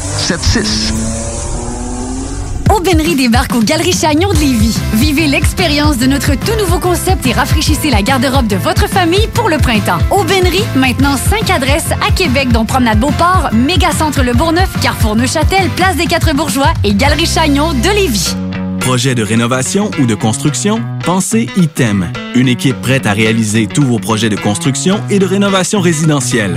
681 4476. Aubainerie débarque aux Galeries Chagnon de Lévis. Vivez l'expérience de notre tout nouveau concept et rafraîchissez la garde-robe de votre famille pour le printemps. Aubainerie, maintenant 5 adresses à Québec, dont Promenade Beauport, Mégacentre Le Bourgneuf, Carrefour Neuchâtel, Place des Quatre Bourgeois et Galerie Chagnon de Lévis. Projet de rénovation ou de construction? Pensez ITEM. Une équipe prête à réaliser tous vos projets de construction et de rénovation résidentielle.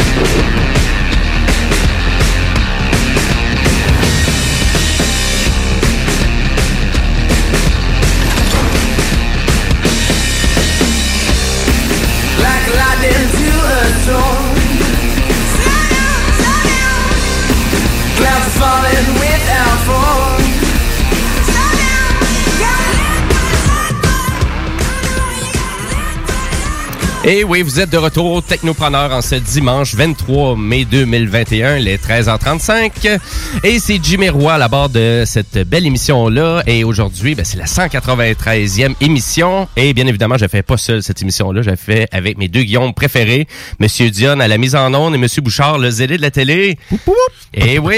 Et oui, vous êtes de retour au Technopreneur en ce dimanche 23 mai 2021, les 13h35. Et c'est Jimmy Roy à la barre de cette belle émission-là. Et aujourd'hui, ben, c'est la 193e émission. Et bien évidemment, je fais pas seul cette émission-là. Je la fais avec mes deux Guillaume préférés, Monsieur Dion à la mise en onde et Monsieur Bouchard, le zélé de la télé. Et oui.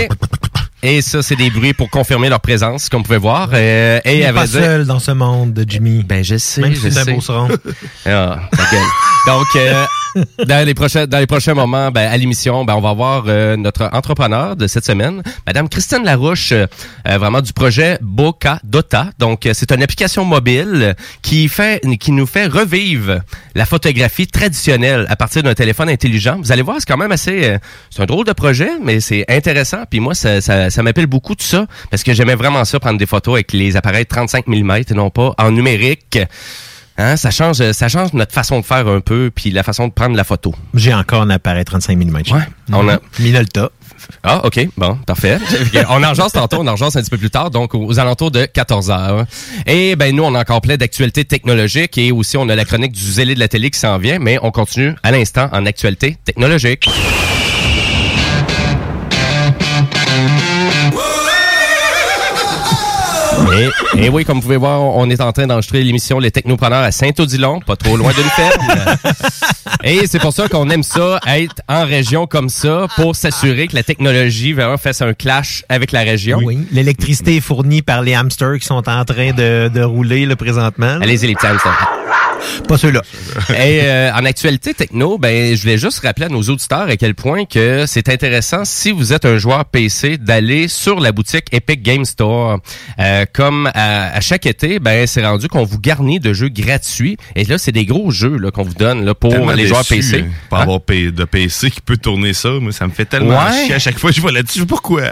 Et ça, c'est des bruits pour confirmer leur présence, comme vous pouvez voir. Euh, et Il est à pas dire- seul dans ce monde de Jimmy. Ben, je sais, Même je si c'est un sais. beau. Ah. Donc, euh, dans, les prochains, dans les prochains moments, ben, à l'émission, ben, on va voir euh, notre entrepreneur de cette semaine, Madame Christine Larouche, euh, euh, vraiment du projet Boca Dota. Donc, euh, c'est une application mobile qui fait, qui nous fait revivre la photographie traditionnelle à partir d'un téléphone intelligent. Vous allez voir, c'est quand même assez, euh, c'est un drôle de projet, mais c'est intéressant. Puis moi, ça, ça, ça m'appelle beaucoup tout ça parce que j'aimais vraiment ça prendre des photos avec les appareils 35 mm et non pas en numérique. Hein, ça change, ça change notre façon de faire un peu, puis la façon de prendre la photo. J'ai encore un appareil 35 mm. Ouais. On a- Minolta. Ah, OK. Bon, parfait. [laughs] on en jase tantôt, on en jase un petit peu plus tard, donc aux alentours de 14 heures. Et ben nous, on a encore plein d'actualités technologiques et aussi on a la chronique du zélé de la télé qui s'en vient, mais on continue à l'instant en actualité technologique. Et, et oui, comme vous pouvez voir, on est en train d'enregistrer l'émission Les Technopreneurs à Saint-Odilon, pas trop loin d'une ferme. [laughs] Et c'est pour ça qu'on aime ça, être en région comme ça, pour s'assurer que la technologie vraiment fasse un clash avec la région. Oui. L'électricité est fournie par les hamsters qui sont en train de, de rouler là, présentement. Allez-y, les petits hamsters. Pas ceux-là. [laughs] Et euh, en actualité techno, ben je voulais juste rappeler à nos auditeurs à quel point que c'est intéressant si vous êtes un joueur PC d'aller sur la boutique Epic Game Store. Euh, comme à, à chaque été, ben c'est rendu qu'on vous garnit de jeux gratuits. Et là, c'est des gros jeux là qu'on vous donne là pour Tellement les joueurs PC. hein, Pas avoir de PC qui peut tourner ça, moi, ça me fait tellement Ouais. chier à chaque fois que je vois là-dessus. Pourquoi. [laughs]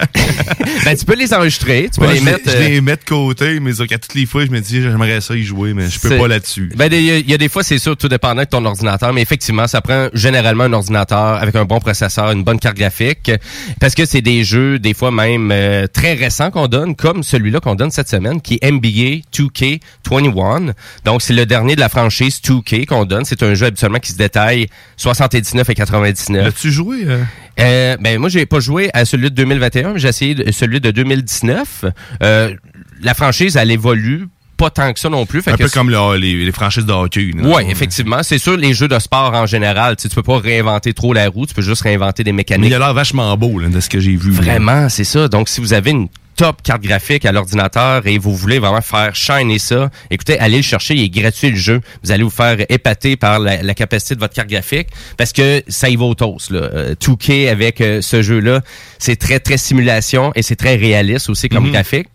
[laughs] ben, tu peux les enregistrer, tu peux Ouais, les je mettre. Je euh, les mets de côté, mais qu'à toutes les fois, je me dis, j'aimerais ça y jouer, mais je peux pas là-dessus. Ben, il y, a- il y a des fois, c'est sûr, tout dépendant de ton ordinateur, mais effectivement, ça prend généralement un ordinateur avec un bon processeur, une bonne carte graphique, parce que c'est des jeux, des fois même euh, très récents qu'on donne, comme celui-là qu'on donne cette semaine, qui est NBA 2K21. Donc, c'est le dernier de la franchise 2K qu'on donne. C'est un jeu habituellement qui se détaille 79 et 99. L'as-tu joué? euh? Euh, ben moi j'ai pas joué à celui de 2021, mais j'ai essayé de- celui de 2019. Euh, la franchise elle évolue pas tant que ça non plus. Fait Un que peu comme le- les, les franchises de hockey. oui, effectivement. C'est sûr, les jeux de sport en général, tu peux pas réinventer trop la roue, tu peux juste réinventer des Mais mécaniques. il a l'air vachement beau, là, de ce que j'ai vu. Vraiment, c'est ça. Donc, si vous avez une top carte graphique à l'ordinateur et vous voulez vraiment faire shiner ça, écoutez, allez le chercher, il est gratuit le jeu. Vous allez vous faire épater par la, la capacité de votre carte graphique parce que ça y va au toast. Là. Euh, 2K avec euh, ce jeu-là, c'est très, très simulation et c'est très réaliste aussi comme Mhm. graphique.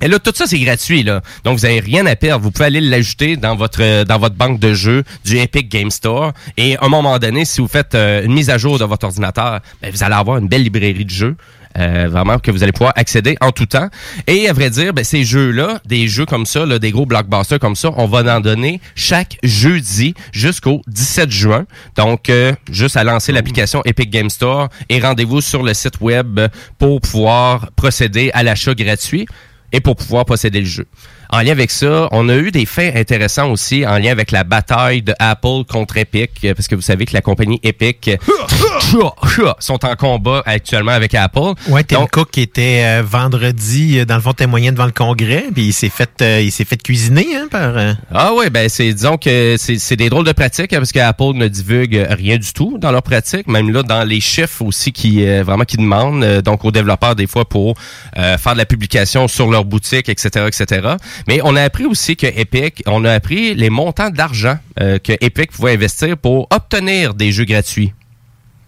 Et là, tout ça, c'est gratuit, là. Donc, vous avez rien à perdre. Vous pouvez aller l'ajouter dans votre euh, dans votre banque de jeux du Epic Game Store. Et à un moment donné, si vous faites euh, une mise à jour de votre ordinateur, ben, vous allez avoir une belle librairie de jeux. euh, vraiment que vous allez pouvoir accéder en tout temps. Et à vrai dire, ben, ces jeux-là, des jeux comme ça, là, des gros blockbusters comme ça, on va en donner chaque jeudi jusqu'au 17 juin. Donc, euh, juste à lancer l'application Epic Game Store et rendez-vous sur le site web pour pouvoir procéder à l'achat gratuit et pour pouvoir posséder le jeu. En lien avec ça, on a eu des faits intéressants aussi en lien avec la bataille de Apple contre Epic, euh, parce que vous savez que la compagnie Epic euh, [laughs] sont en combat actuellement avec Apple. Ouais, Tim Donc, Cook était euh, vendredi, dans le fond, témoignait devant le Congrès, puis il s'est fait, euh, il s'est fait cuisiner hein, par. euh, Ah ouais, ben c'est disons que c'est c'est des drôles de pratiques hein, parce que Apple ne divulgue rien du tout dans leurs pratiques, même là dans les chiffres aussi qui vraiment qui demandent donc aux développeurs des fois pour faire de la publication sur leur boutique, etc., etc. Mais on a appris aussi que Epic, on a appris les montants d'argent euh, que Epic pouvait investir pour obtenir des jeux gratuits.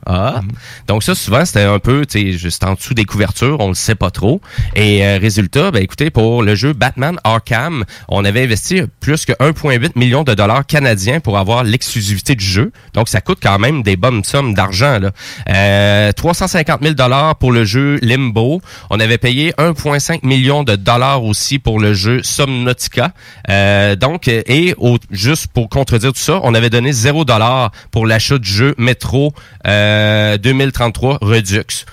Ah. Donc ça, souvent, c'était un peu, tu sais, juste en dessous des couvertures, on le sait pas trop. Et euh, résultat, ben écoutez, pour le jeu Batman Arkham, on avait investi plus que 1,8 million de dollars canadiens pour avoir l'exclusivité du jeu. Donc ça coûte quand même des bonnes sommes d'argent. là. Euh, 350 000 dollars pour le jeu Limbo. On avait payé 1,5 million de dollars aussi pour le jeu Subnautica. Euh, donc, et au- juste pour contredire tout ça, on avait donné 0 dollar pour l'achat du jeu Metro euh, 2033 Redux.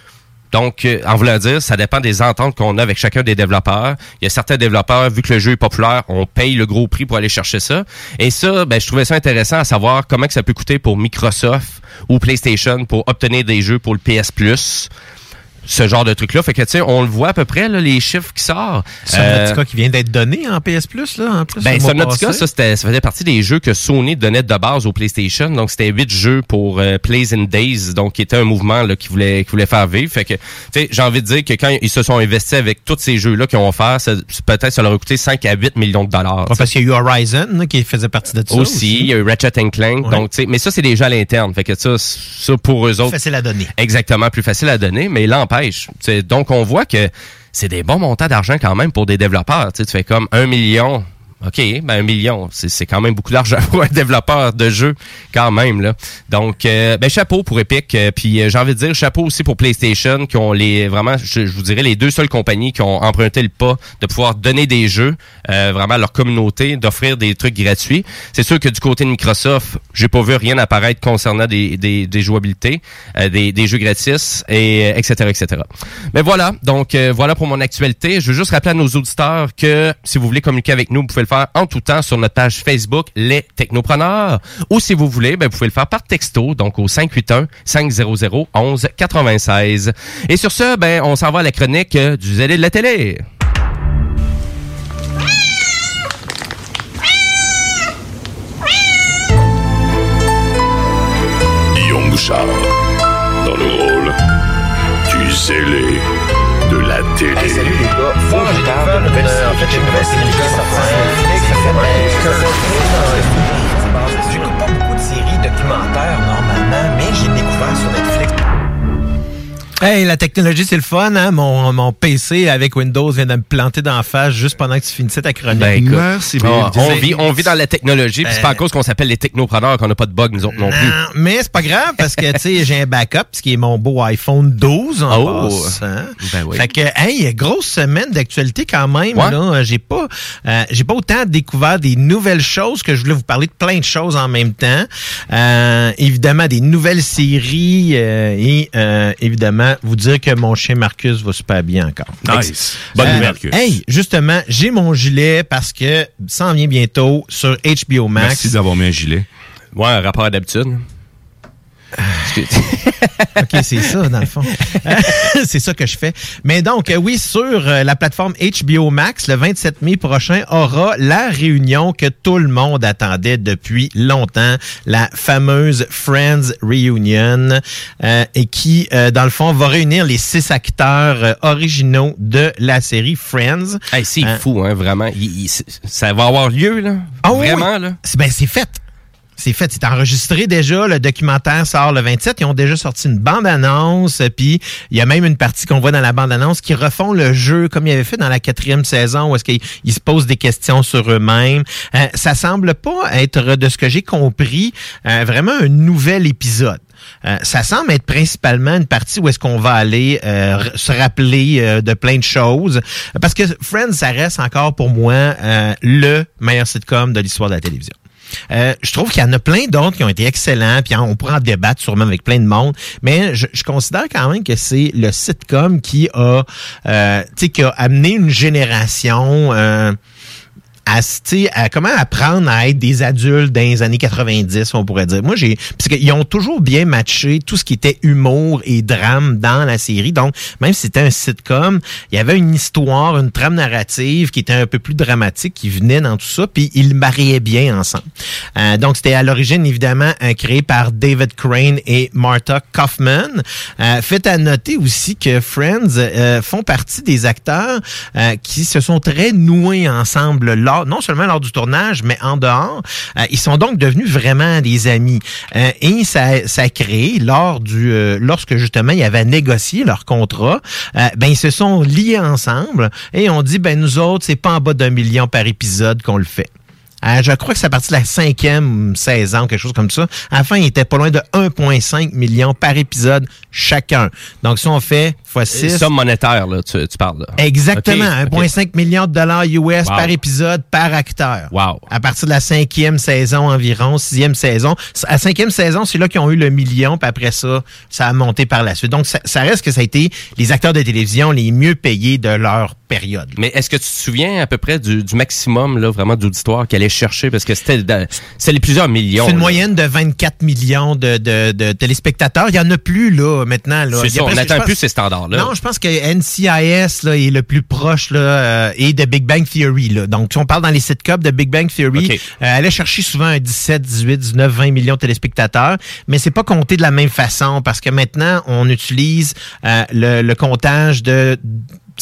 Donc, euh, en voulant dire, ça dépend des ententes qu'on a avec chacun des développeurs. Il y a certains développeurs, vu que le jeu est populaire, on paye le gros prix pour aller chercher ça. Et ça, ben, je trouvais ça intéressant à savoir comment ça peut coûter pour Microsoft ou PlayStation pour obtenir des jeux pour le PS Plus. Ce genre de truc-là. Fait que, tu sais, on le voit à peu près, là, les chiffres qui sortent. Subnautica Euh, qui vient d'être donné en PS Plus, là, en plus. ben, Subnautica, ça, c'était, ça faisait partie des jeux que Sony donnait de base au PlayStation. Donc, c'était huit jeux pour euh, Plays in Days, donc qui était un mouvement là, qui voulait qui voulait faire vivre. Fait que, tu sais, j'ai envie de dire que quand ils se sont investis avec tous ces jeux-là qu'ils ont offert, peut-être ça leur a coûté 5 à 8 millions de dollars. Ouais, parce qu'il y a eu Horizon là, qui faisait partie de ça. aussi, il y a eu Ratchet Clank. Ouais. Donc, tu sais, mais ça, c'est des jeux à l'interne. Fait que ça, ça pour eux autres. facile à donner. Exactement, plus facile à donner, mais l'empêche. Donc, on voit que c'est des bons montants d'argent quand même pour des développeurs. Tu fais comme un million. OK, ben un million, c'est quand même beaucoup d'argent [laughs] pour un développeur de jeu, quand même. là. Donc, euh, ben chapeau pour Epic. euh, puis euh, j'ai envie de dire chapeau aussi pour PlayStation, qui ont les vraiment, je, je vous dirais, les deux seules compagnies qui ont emprunté le pas de pouvoir donner des jeux euh, vraiment à leur communauté, d'offrir des trucs gratuits. C'est sûr que du côté de Microsoft, j'ai pas vu rien apparaître concernant des, des, des jouabilités, euh, des, des jeux gratis, et euh, etc., etc. Mais voilà, donc voilà pour mon actualité. Je veux juste rappeler à nos auditeurs que si vous voulez communiquer avec nous, vous pouvez le faire en tout temps sur notre page Facebook Les Technopreneurs, ou si vous voulez, ben, vous pouvez le faire par texto, donc au 581 500 11 96. Et sur ce, ben on s'en va à la chronique euh, du zélé de la télé. Dans le rôle du zélé la télé. salut les gars, faut que je parle de nouvelle série. En fait, j'ai une nouvelle série qui est sortie. J'écoute pas beaucoup de séries documentaires normalement, mais j'ai découvert sur Netflix. Hey, la technologie, c'est le fun, hein? Mon, mon PC avec Windows vient de me planter d'en face juste pendant que tu finissais ta chronique. Ben, écoute, ah, on, vit, on vit dans la technologie, puis c'est pas à cause qu'on s'appelle les technopreneurs qu'on n'a pas de bugs, nous autres non plus. Non, mais c'est pas grave parce que tu sais [laughs] j'ai un backup ce qui est mon beau iPhone 12 en Oh. passant. Ben oui. Fait que hey, grosse semaine d'actualité quand même Ouais. là, j'ai pas euh, j'ai pas autant découvert des nouvelles choses que je voulais vous parler de plein de choses en même temps. Euh, évidemment des nouvelles séries euh, et euh, vous dire que mon chien Marcus va super bien encore. Nice. Bonne Euh, nouvelle, Marcus. Hey, justement, j'ai mon gilet parce que ça en vient bientôt sur HBO Max. Merci d'avoir mis un gilet. Ouais, un rapport à d'habitude. OK, c'est ça, dans le fond. [laughs] c'est ça que je fais. Mais donc, euh, oui, sur euh, la plateforme HBO Max, le 27 mai prochain, aura la réunion que tout le monde attendait depuis longtemps, la fameuse Friends Reunion, euh, et qui, euh, dans le fond, va réunir les six acteurs euh, originaux de la série Friends. Hey, c'est Euh, fou, hein, vraiment. Il- il- c'est- ça va avoir lieu, là. Ah oui, vraiment, oui. là. C'est- Ben, c'est fait. C'est fait, c'est enregistré déjà. Le documentaire sort le 27. Ils ont déjà sorti une bande-annonce. Puis il y a même une partie qu'on voit dans la bande-annonce qui refont le jeu comme il avait fait dans la quatrième saison où est-ce qu'ils ils se posent des questions sur eux-mêmes. Euh, ça semble pas être, de ce que j'ai compris, euh, vraiment un nouvel épisode. Euh, ça semble être principalement une partie où est-ce qu'on va aller euh, se rappeler de plein de choses. Parce que Friends, ça reste encore pour moi le meilleur sitcom de l'histoire de la télévision. Euh, je trouve qu'il y en a plein d'autres qui ont été excellents, puis on pourra en débattre sûrement avec plein de monde, mais je, considère quand même que c'est le sitcom qui a, euh, qui a amené une génération. euh, à, à comment apprendre à être des adultes dans les années 90, on pourrait dire. Moi, j'ai parce qu'ils ont toujours bien matché tout ce qui était humour et drame dans la série. Donc, même si c'était un sitcom, il y avait une histoire, une trame narrative qui était un peu plus dramatique, qui venait dans tout ça, puis ils mariaient bien ensemble. Euh, donc, c'était à l'origine, évidemment, euh, créé par David Crane et Martha Kaufman. Euh, fait à noter aussi que Friends euh, font partie des acteurs euh, qui se sont très noués ensemble lors, non seulement lors du tournage, mais en dehors. Euh, ils sont donc devenus vraiment des amis. Euh, et ça, ça a créé, lors du, euh, lorsque justement il y avait négocié leur contrat, euh, ben ils se sont liés ensemble et on dit ben nous autres c'est pas en bas d'un million par épisode qu'on le fait. Euh, je crois que c'est à partir de la cinquième saison, quelque chose comme ça. Fin, il était pas loin de 1,5 million par épisode chacun. Donc, si on fait fois 6... Somme monétaire, là, tu, tu parles. Là. Exactement. Ok, ok. 1,5 million de dollars US Wow. par épisode, par acteur. Wow. À partir de la cinquième saison environ, sixième saison. À la cinquième saison, c'est là qu'ils ont eu le million, puis après ça, ça a monté par la suite. Donc, ça, ça reste que ça a été les acteurs de télévision les mieux payés de leur période. Mais est-ce que tu te souviens à peu près du, du maximum là, vraiment d'auditoire qu'elle allait chercher? Parce que c'était les plusieurs millions. C'est une là. moyenne de 24 millions de, de, de téléspectateurs. Il y en a plus, là, maintenant. Là. Ça, on n'atteint plus ces standards-là. Non, je pense que NCIS là, est le plus proche là, euh, et de Big Bang Theory. Là. Donc, si on parle dans les sitcoms de Big Bang Theory, Ok. euh, elle allait chercher souvent un 17, 18, 19, 20 millions de téléspectateurs, mais c'est pas compté de la même façon parce que maintenant, on utilise euh, le, le comptage de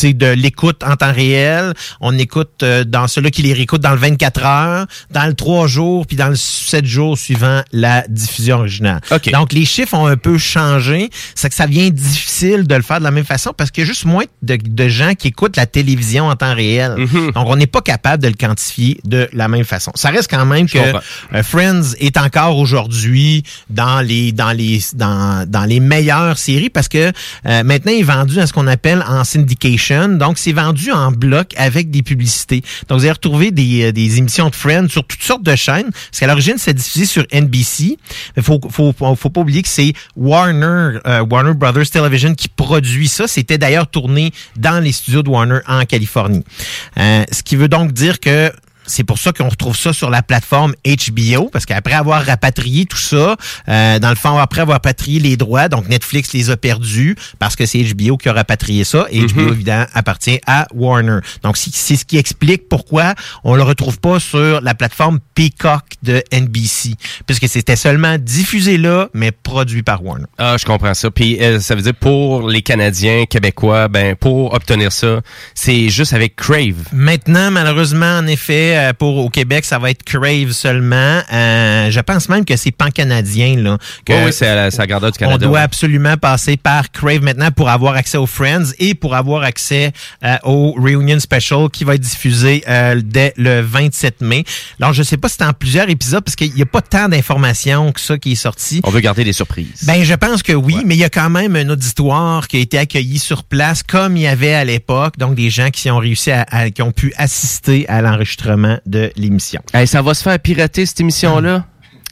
de l'écoute en temps réel. On écoute euh, dans ceux-là qui les réécoutent dans le 24 heures, dans le 3 jours, puis dans le 7 jours suivant la diffusion originale. Donc, les chiffres ont un peu changé. C'est que ça devient difficile de le faire de la même façon parce qu'il y a juste moins de, de gens qui écoutent la télévision en temps réel. Donc, on n'est pas capable de le quantifier de la même façon. Ça reste quand même que euh, Friends est encore aujourd'hui dans les dans les dans, dans les meilleures séries parce que euh, maintenant il est vendu à ce qu'on appelle en syndication. Donc c'est vendu en bloc avec des publicités. Donc vous allez retrouver des, euh, des émissions de Friends sur toutes sortes de chaînes parce qu'à l'origine c'est diffusé sur NBC. Mais faut faut faut, faut pas oublier que c'est Warner euh, Warner Brothers Television qui produit ça. C'était d'ailleurs tourné dans les studios de Warner en Californie. Euh, ce qui veut donc dire que c'est pour ça qu'on retrouve ça sur la plateforme HBO, parce qu'après avoir rapatrié tout ça, euh, dans le fond, après avoir rapatrié les droits, donc Netflix les a perdus, parce que c'est HBO qui a rapatrié ça, et HBO, évidemment, appartient à Warner. Donc, c'est c'est ce qui explique pourquoi on le retrouve pas sur la plateforme Peacock de NBC, puisque c'était seulement diffusé là, mais produit par Warner. Ah, je comprends ça. Puis euh, ça veut dire pour les Canadiens, Québécois, ben pour obtenir ça, c'est juste avec Crave. Maintenant, malheureusement, en effet, euh, pour au Québec, ça va être Crave seulement. Euh, je pense même que c'est pan-canadien. là. que Oui, oui, c'est à la, grandeur du On Canada. doit ouais. absolument passer par Crave maintenant pour avoir accès aux Friends et pour avoir accès euh, au Reunion Special qui va être diffusé euh, dès le 27 mai. Alors, je sais pas si c'est en plusieurs épisodes parce qu'il n'y a pas tant d'informations que ça qui est sorti. On veut garder des surprises. Ben, je pense que oui, mais il y a quand même un auditoire qui a été accueilli sur place comme il y avait à l'époque, donc des gens qui ont réussi à, à- qui ont pu assister à l'enregistrement de l'émission. Hey, ça va se faire pirater cette émission-là?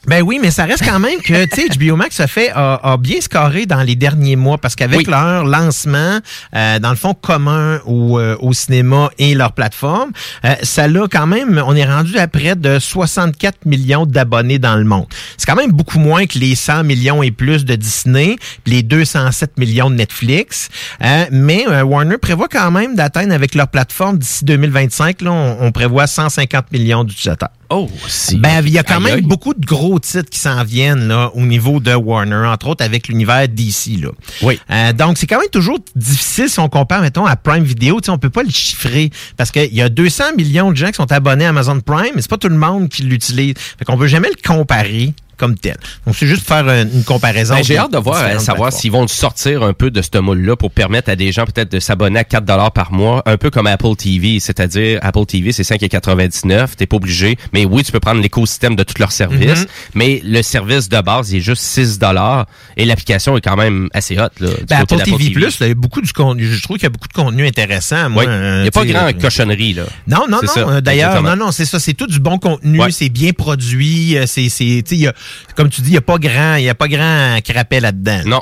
Ben oui, mais ça reste quand même que, tu sais, HBO Max a fait, a, a bien scoré dans les derniers mois parce qu'avec Oui. leur lancement, euh, dans le fond commun au, euh, au cinéma et leur plateforme, euh, ça l'a quand même, on est rendu à près de 64 millions d'abonnés dans le monde. C'est quand même beaucoup moins que les 100 millions et plus de Disney, les 207 millions de Netflix. Euh, mais euh, Warner prévoit quand même d'atteindre avec leur plateforme d'ici 2025, là, on, on prévoit 150 millions d'utilisateurs. Oh, si. Ben, il y a quand Aïe, même aïe. beaucoup de gros titres qui s'en viennent là, au niveau de Warner, entre autres avec l'univers DC. Là. Oui. Euh, donc, c'est quand même toujours difficile si on compare, mettons, à Prime Video. On peut pas le chiffrer parce qu'il y a 200 millions de gens qui sont abonnés à Amazon Prime, mais c'est pas tout le monde qui l'utilise. Fait qu'on peut jamais le comparer comme tel. Donc, c'est juste faire une, une comparaison. Ben, J'ai hâte de voir, euh, savoir s'ils vont sortir un peu de ce moule-là pour permettre à des gens peut-être de s'abonner à 4 dollars par mois, un peu comme Apple TV, c'est-à-dire Apple TV c'est 5,99, t'es pas obligé, mais oui tu peux prendre l'écosystème de tous leurs services, Mhm. mais le service de base il est juste 6 dollars et l'application est quand même assez haute là. du Ben, Apple TV, Plus, là, il y a beaucoup de contenu. Je trouve qu'il y a beaucoup de contenu intéressant. Moi, Oui. euh, Il y a pas grand euh, cochonnerie là. Non, non, non. D'ailleurs, non, non, c'est ça. C'est tout du bon contenu. Ouais. C'est bien produit. C'est, c'est, tu sais, il y a- comme tu dis, il y a pas grand, il y a pas grand crapet là-dedans. Non.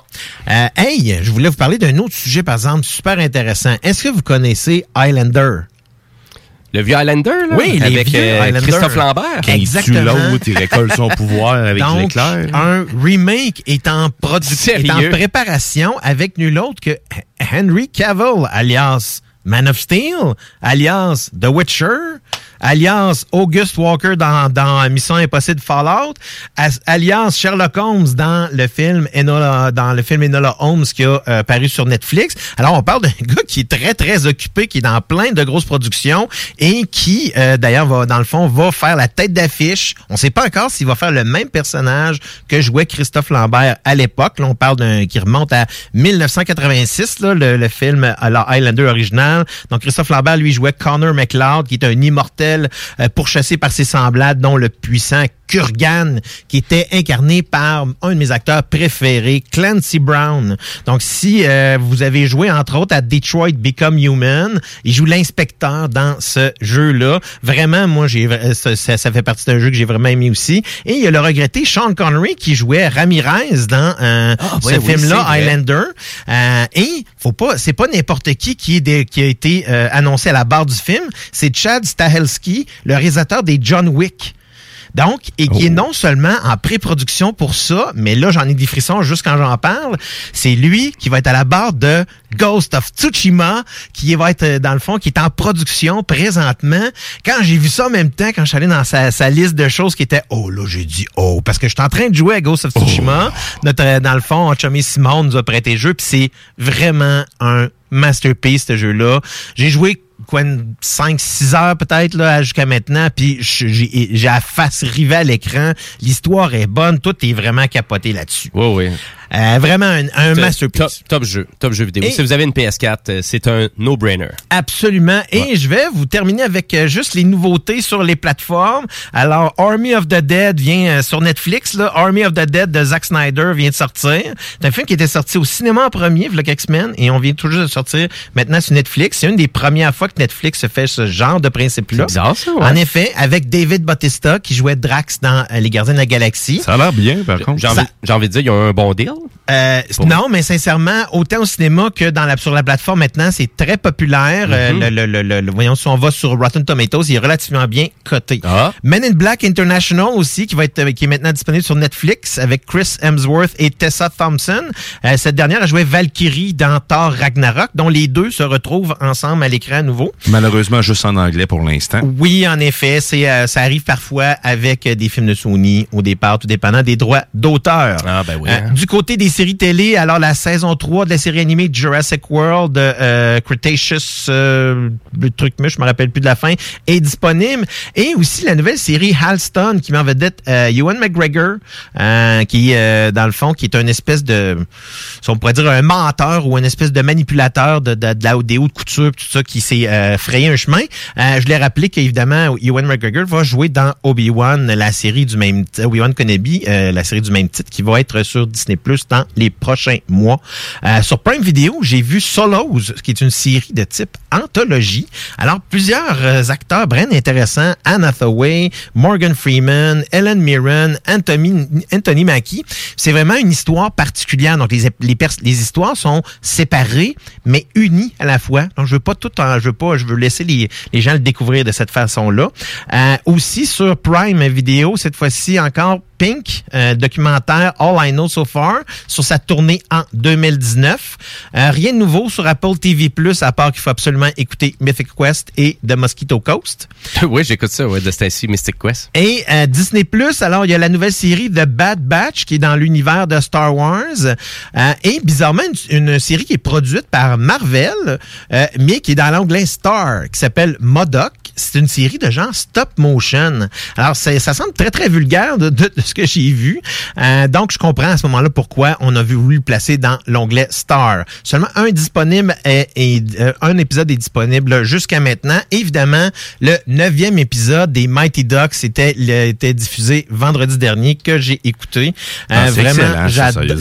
Euh, hey, je voulais vous parler d'un autre sujet, par exemple, super intéressant. Est-ce que vous connaissez Highlander? Le vieux Highlander, là? Oui, les avec vieux euh. Christophe Lambert. Quand il tue Exactement. l'autre, il récolte son pouvoir avec Donc, l'éclair. un remake est en production, est en préparation avec nul autre que Henry Cavill, alias Man of Steel, alias The Witcher, alias August Walker dans, dans Mission Impossible Fallout, alias Sherlock Holmes dans le film Enola, dans le film Enola Holmes qui a euh, paru sur Netflix. Alors on parle d'un [laughs] gars qui est très très occupé, qui est dans plein de grosses productions et qui euh, d'ailleurs va dans le fond va faire la tête d'affiche. On sait pas encore s'il va faire le même personnage que jouait Christophe Lambert à l'époque. Là on parle d'un qui remonte à 1986 là, le, le film euh, la Highlander original. Donc Christophe Lambert lui jouait Connor McLeod qui est un immortel euh, pourchassé par ses semblables dont le puissant Kurgan qui était incarné par un de mes acteurs préférés Clancy Brown. Donc si euh, vous avez joué entre autres à Detroit Become Human, il joue l'inspecteur dans ce jeu-là. Vraiment moi j'ai euh, ça, ça- ça fait partie d'un jeu que j'ai vraiment aimé aussi et il y a le regretté Sean Connery qui jouait Ramirez dans euh, ce ouais, oui, film-là. Highlander. Euh, et faut pas, c'est pas n'importe qui qui, est qui a été euh, annoncé à la barre du film. C'est Chad Stahelski, le réalisateur des John Wick. Donc, et qui est non seulement en pré-production pour ça, mais là, j'en ai des frissons juste quand j'en parle. C'est lui qui va être à la barre de Ghost of Tsushima, qui va être, euh, dans le fond, qui est en production présentement. Quand j'ai vu ça en même temps, quand je suis allé dans sa, sa liste de choses qui étaient, oh là, j'ai dit, oh, parce que je suis en train de jouer à Ghost of Tsushima. Notre, euh, dans le fond, chummy Simone nous a prêté le jeu, puis c'est vraiment un masterpiece, ce jeu-là. J'ai joué quoi, 5-6 heures peut-être là jusqu'à maintenant, puis j'ai la face rivée à l'écran. L'histoire est bonne, tout est vraiment capoté là-dessus. Oui, oui. Euh, vraiment un, un Top- masterpiece. Top, top jeu. Top jeu vidéo. Et- Si vous avez une PS4, euh, c'est un no-brainer. Absolument. Et je vais vous terminer avec euh, juste les nouveautés sur les plateformes. Alors, Army of the Dead vient euh, sur Netflix. Là. Army of the Dead de Zack Snyder vient de sortir. C'est un film qui était sorti au cinéma en premier, il y a quelques semaines, et on vient tout juste de sortir maintenant sur Netflix. C'est une des premières fois que Netflix fait ce genre de principe-là. C'est bizarre, ça, ouais. En effet, avec David Bautista qui jouait Drax dans Les Gardiens de la Galaxie. Ça a l'air bien, par contre. J'ai envie, j'ai envie de dire, il y a un bon deal. Euh, non, mais sincèrement, autant au cinéma que dans la, sur la plateforme maintenant, c'est très populaire. Euh, Mhm. le, le, le, le- le- voyons, si on va sur Rotten Tomatoes, il est relativement bien coté. Ah. Men in Black International aussi, qui va être euh, qui est maintenant disponible sur Netflix avec Chris Hemsworth et Tessa Thompson. Euh, cette dernière a joué Valkyrie dans Thor Ragnarok, dont les deux se retrouvent ensemble à l'écran à nouveau. Malheureusement, juste en anglais pour l'instant. Oui, en effet, c'est ça arrive parfois avec des films de Sony au départ, tout dépendant des droits d'auteur. Ah, ben oui. Hein. du côté des séries télé, alors la saison 3 de la série animée Jurassic World, euh, Cretaceous, euh, le truc, mais je me rappelle plus de la fin, est disponible. Et aussi la nouvelle série Halston qui met en vedette euh, Ewan McGregor, euh, qui dans le fond, qui est une espèce de, on pourrait dire un menteur ou une espèce de manipulateur de, de, de la, des hautes coutures, tout ça, qui s'est frayé un chemin. Je l'ai rappelé qu'évidemment, Ewan McGregor va jouer dans Obi-Wan, la série du même titre, Obi-Wan Kenobi, la série du même titre, qui va être sur Disney Plus dans les prochains mois. Euh, sur Prime Video, j'ai vu Solos, qui est une série de type anthologie. Alors, plusieurs euh, acteurs bien intéressants, Anne Hathaway, Morgan Freeman, Ellen Mirren, Anthony, Anthony Mackie. C'est vraiment une histoire particulière. Donc, les, les, les histoires sont séparées, mais unies à la fois. Donc, je veux pas tout en, je veux pas, je veux laisser les, les gens le découvrir de cette façon-là. Euh, aussi sur Prime Video, cette fois-ci encore Pink, euh, documentaire All I Know So Far, sur sa tournée en 2019. Euh, rien de nouveau sur Apple TV+, à part qu'il faut absolument écouter Mythic Quest et The Mosquito Coast. [laughs] oui, j'écoute ça, ouais, de Stacy Mystic Quest. Et euh, Disney Plus, alors il y a la nouvelle série The Bad Batch qui est dans l'univers de Star Wars. Euh, et bizarrement, une, une série qui est produite par Marvel, mais qui est dans l'onglet Star, qui s'appelle Modoc. C'est une série de genre stop motion. Alors ça semble très très vulgaire de, de- de ce que j'ai vu. Euh, donc je comprends à ce moment-là pourquoi on a voulu le placer dans l'onglet Star. Seulement un disponible est, est- euh, un épisode est disponible jusqu'à maintenant. Évidemment, le neuvième épisode des Mighty Ducks était, été diffusé vendredi dernier que j'ai écouté. Euh, Ah, sérieusement.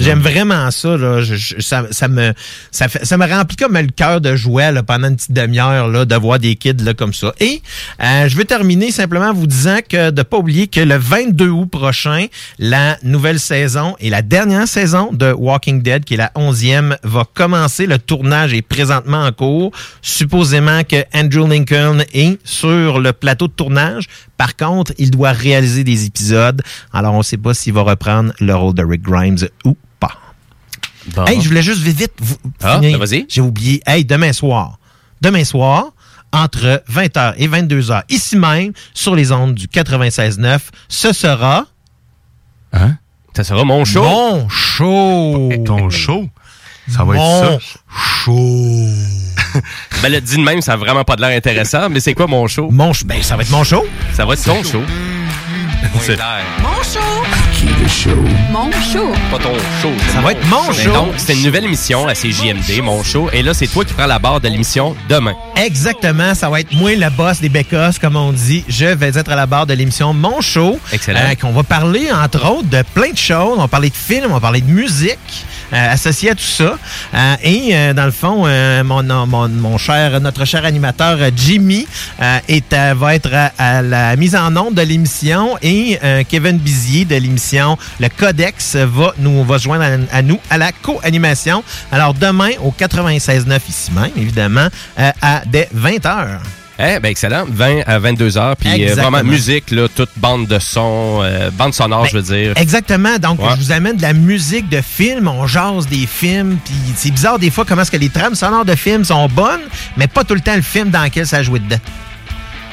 j'aime vraiment ça. Là. Je- je- ça, ça me ça, fait, ça me remplit comme le cœur de joie là, pendant une petite demi-heure là, de voir des kids là, comme ça. Et Euh, je veux terminer simplement en vous disant que de pas oublier que le 22 août prochain, la nouvelle saison et la dernière saison de Walking Dead, qui est la 11e, va commencer. Le tournage est présentement en cours. Supposément que Andrew Lincoln est sur le plateau de tournage. Par contre, il doit réaliser des épisodes. Alors, on ne sait pas s'il va reprendre le rôle de Rick Grimes ou pas. Bon. Hey, je voulais juste vite, vite vous Ah, finir. ben vas-y. J'ai oublié. Hey, demain soir. Demain soir, entre 20h et 22h, ici même, sur les ondes du 96.9, ce sera... Hein? Ça sera mon show. Mon show. Ton show? Ça va Mon être ça. show. [laughs] Ben, le dit de même, ça a vraiment pas de l'air intéressant, mais c'est quoi mon show? Mon show. Ben, ça va être mon show. Ça va être ton show. C'est Mon show. Show? Mon show. pas ton show. Ça va être mon show. Donc, c'est une nouvelle émission à CJMD, mon show. Et là, c'est toi qui prends la barre de l'émission demain. Exactement, ça va être moi le boss des Bécosses, comme on dit. Je vais être à la barre de l'émission Mon Show. Excellent. Euh, qu'on va parler, entre autres, de plein de choses. On va parler de films, on va parler de musique. Euh, associée à tout ça. Euh, et euh, dans le fond, euh, mon, mon, mon cher, notre cher animateur euh, Jimmy euh, est, va être à, à la mise en onde de l'émission et Kevin Bizier de l'émission Le Codex va nous va se joindre à, nous à la co-animation. Alors demain au 96.9 ici même, évidemment, à dès 20h. Eh, ben excellent. 20 à 22 heures. Puis euh, vraiment, musique, là, toute bande de son, euh, bande sonore, je veux dire. Exactement. Donc, Ouais. je vous amène de la musique de film. On jase des films. Puis c'est bizarre des fois comment est-ce que les trames sonores de films sont bonnes, mais pas tout le temps le film dans lequel ça jouait dedans.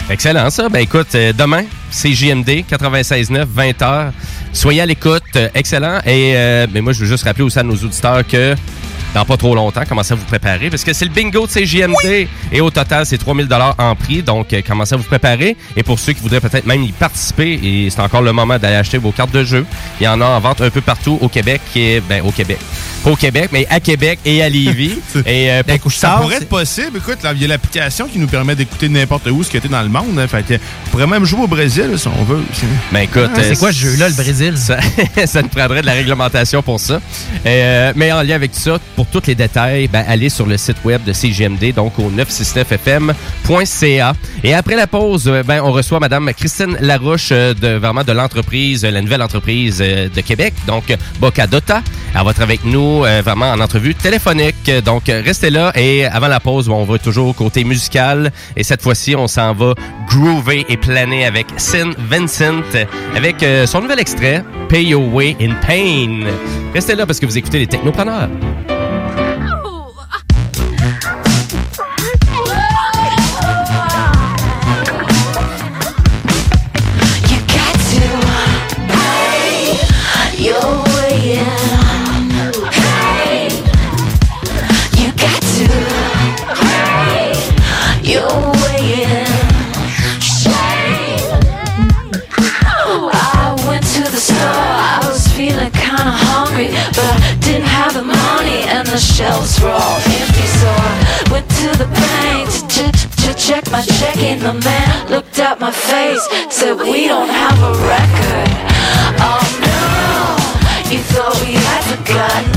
Excellent, ça. Ben écoute, euh, demain, c'est JMD, 96.9, 20h. Soyez à l'écoute. excellent. Et euh, ben moi, je veux juste rappeler aussi à nos auditeurs que dans pas trop longtemps, commencez à vous préparer parce que c'est le bingo de CJMD. Et au total, c'est 3000 dollars en prix. Donc, euh, commencez à vous préparer. Et pour ceux qui voudraient peut-être même y participer, et c'est encore le moment d'aller acheter vos cartes de jeu. Il y en a en vente un peu partout au Québec, qui est, ben, au Québec. Pas au Québec, mais à Québec et à Lévis. [laughs] et euh, pour- Ça pourrait être possible. Écoute, il y a l'application qui nous permet d'écouter n'importe où ce qui était dans le monde. hein. Fait que, on pourrait même jouer au Brésil si on veut. [laughs] Ben écoute, Ah, c'est quoi ce jeu-là, le Brésil? [laughs] Ça, ça nous prendrait de la réglementation pour ça. Euh, mais en lien avec ça, pour tous les détails, ben, allez sur le site web de CGMD, donc au 969fm.ca. Et après la pause, euh, ben, on reçoit Madame Christine Larouche euh, de vraiment de l'entreprise, euh, la nouvelle entreprise de Québec, donc Bocadota. Elle va être avec nous vraiment en entrevue téléphonique. Donc restez là et avant la pause, on va toujours côté musical. Et cette fois-ci, on s'en va groover et planer avec Sin Vincent avec son nouvel extrait Pay Your Way in Pain. Restez là parce que vous écoutez les technopreneurs. The shelves all empty. So I went to the bank to, ch- to check my checking. The man looked at my face, said, We don't have a record. Oh no, you thought we had forgotten.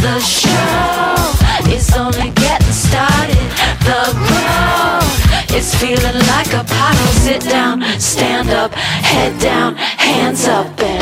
The show is only getting started. The road is feeling like a pothole. Sit down, stand up, head down, hands up, and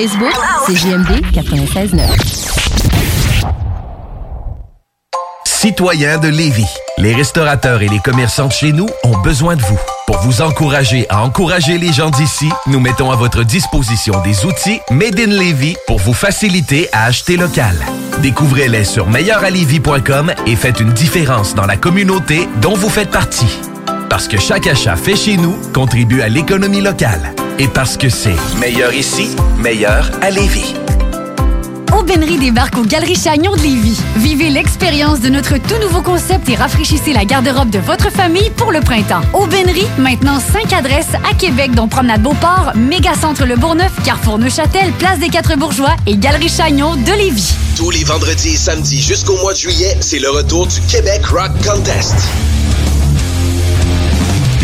Facebook, c'est JMD 96.9. Citoyens de Lévis, les restaurateurs et les commerçants de chez nous ont besoin de vous. Pour vous encourager à encourager les gens d'ici, nous mettons à votre disposition des outils Made in Lévis pour vous faciliter à acheter local. Découvrez-les sur meilleuralevis.com et faites une différence dans la communauté dont vous faites partie. Parce que chaque achat fait chez nous contribue à l'économie locale. Et parce que c'est meilleur ici, meilleur à Lévis. Aubainerie débarque aux Galeries Chagnon de Lévis. Vivez l'expérience de notre tout nouveau concept et rafraîchissez la garde-robe de votre famille pour le printemps. Aubainerie, maintenant 5 adresses à Québec, dont Promenade Beauport, Mégacentre Le Bourgneuf, Carrefour Neuchâtel, Place des Quatre Bourgeois et Galerie Chagnon de Lévis. Tous les vendredis et samedis jusqu'au mois de juillet, c'est le retour du Québec Rock Contest.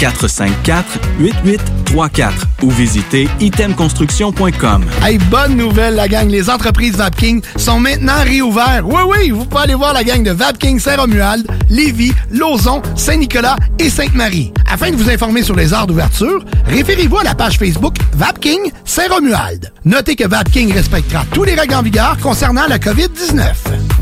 418-454-8834 ou visitez itemconstruction.com. Hey, bonne nouvelle, la gang. Les entreprises Vapking sont maintenant réouvertes. Oui, oui, vous pouvez aller voir la gang de Vapking Saint-Romuald, Lévis, Lauson, Saint-Nicolas et Sainte-Marie. Afin de vous informer sur les heures d'ouverture, référez-vous à la page Facebook Vapking Saint-Romuald. Notez que Vapking respectera tous les règles en vigueur concernant la COVID-19.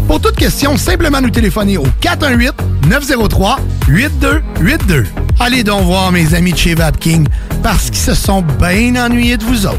Pour toute question, simplement nous téléphoner au 418-903-8282. Allez donc voir mes amis de chez Vapking parce qu'ils se sont bien ennuyés de vous autres.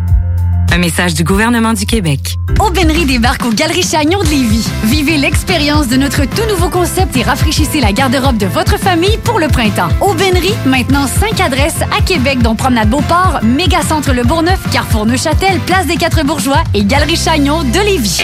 Un message du gouvernement du Québec. Aubainerie débarque aux Galeries Chagnon de Lévis. Vivez l'expérience de notre tout nouveau concept et rafraîchissez la garde-robe de votre famille pour le printemps. Aubainerie, maintenant 5 adresses à Québec, dont Promenade Beauport, Mégacentre Le Bourgneuf, Carrefour Neuchâtel, Place des Quatre Bourgeois et Galerie Chagnon de Lévis.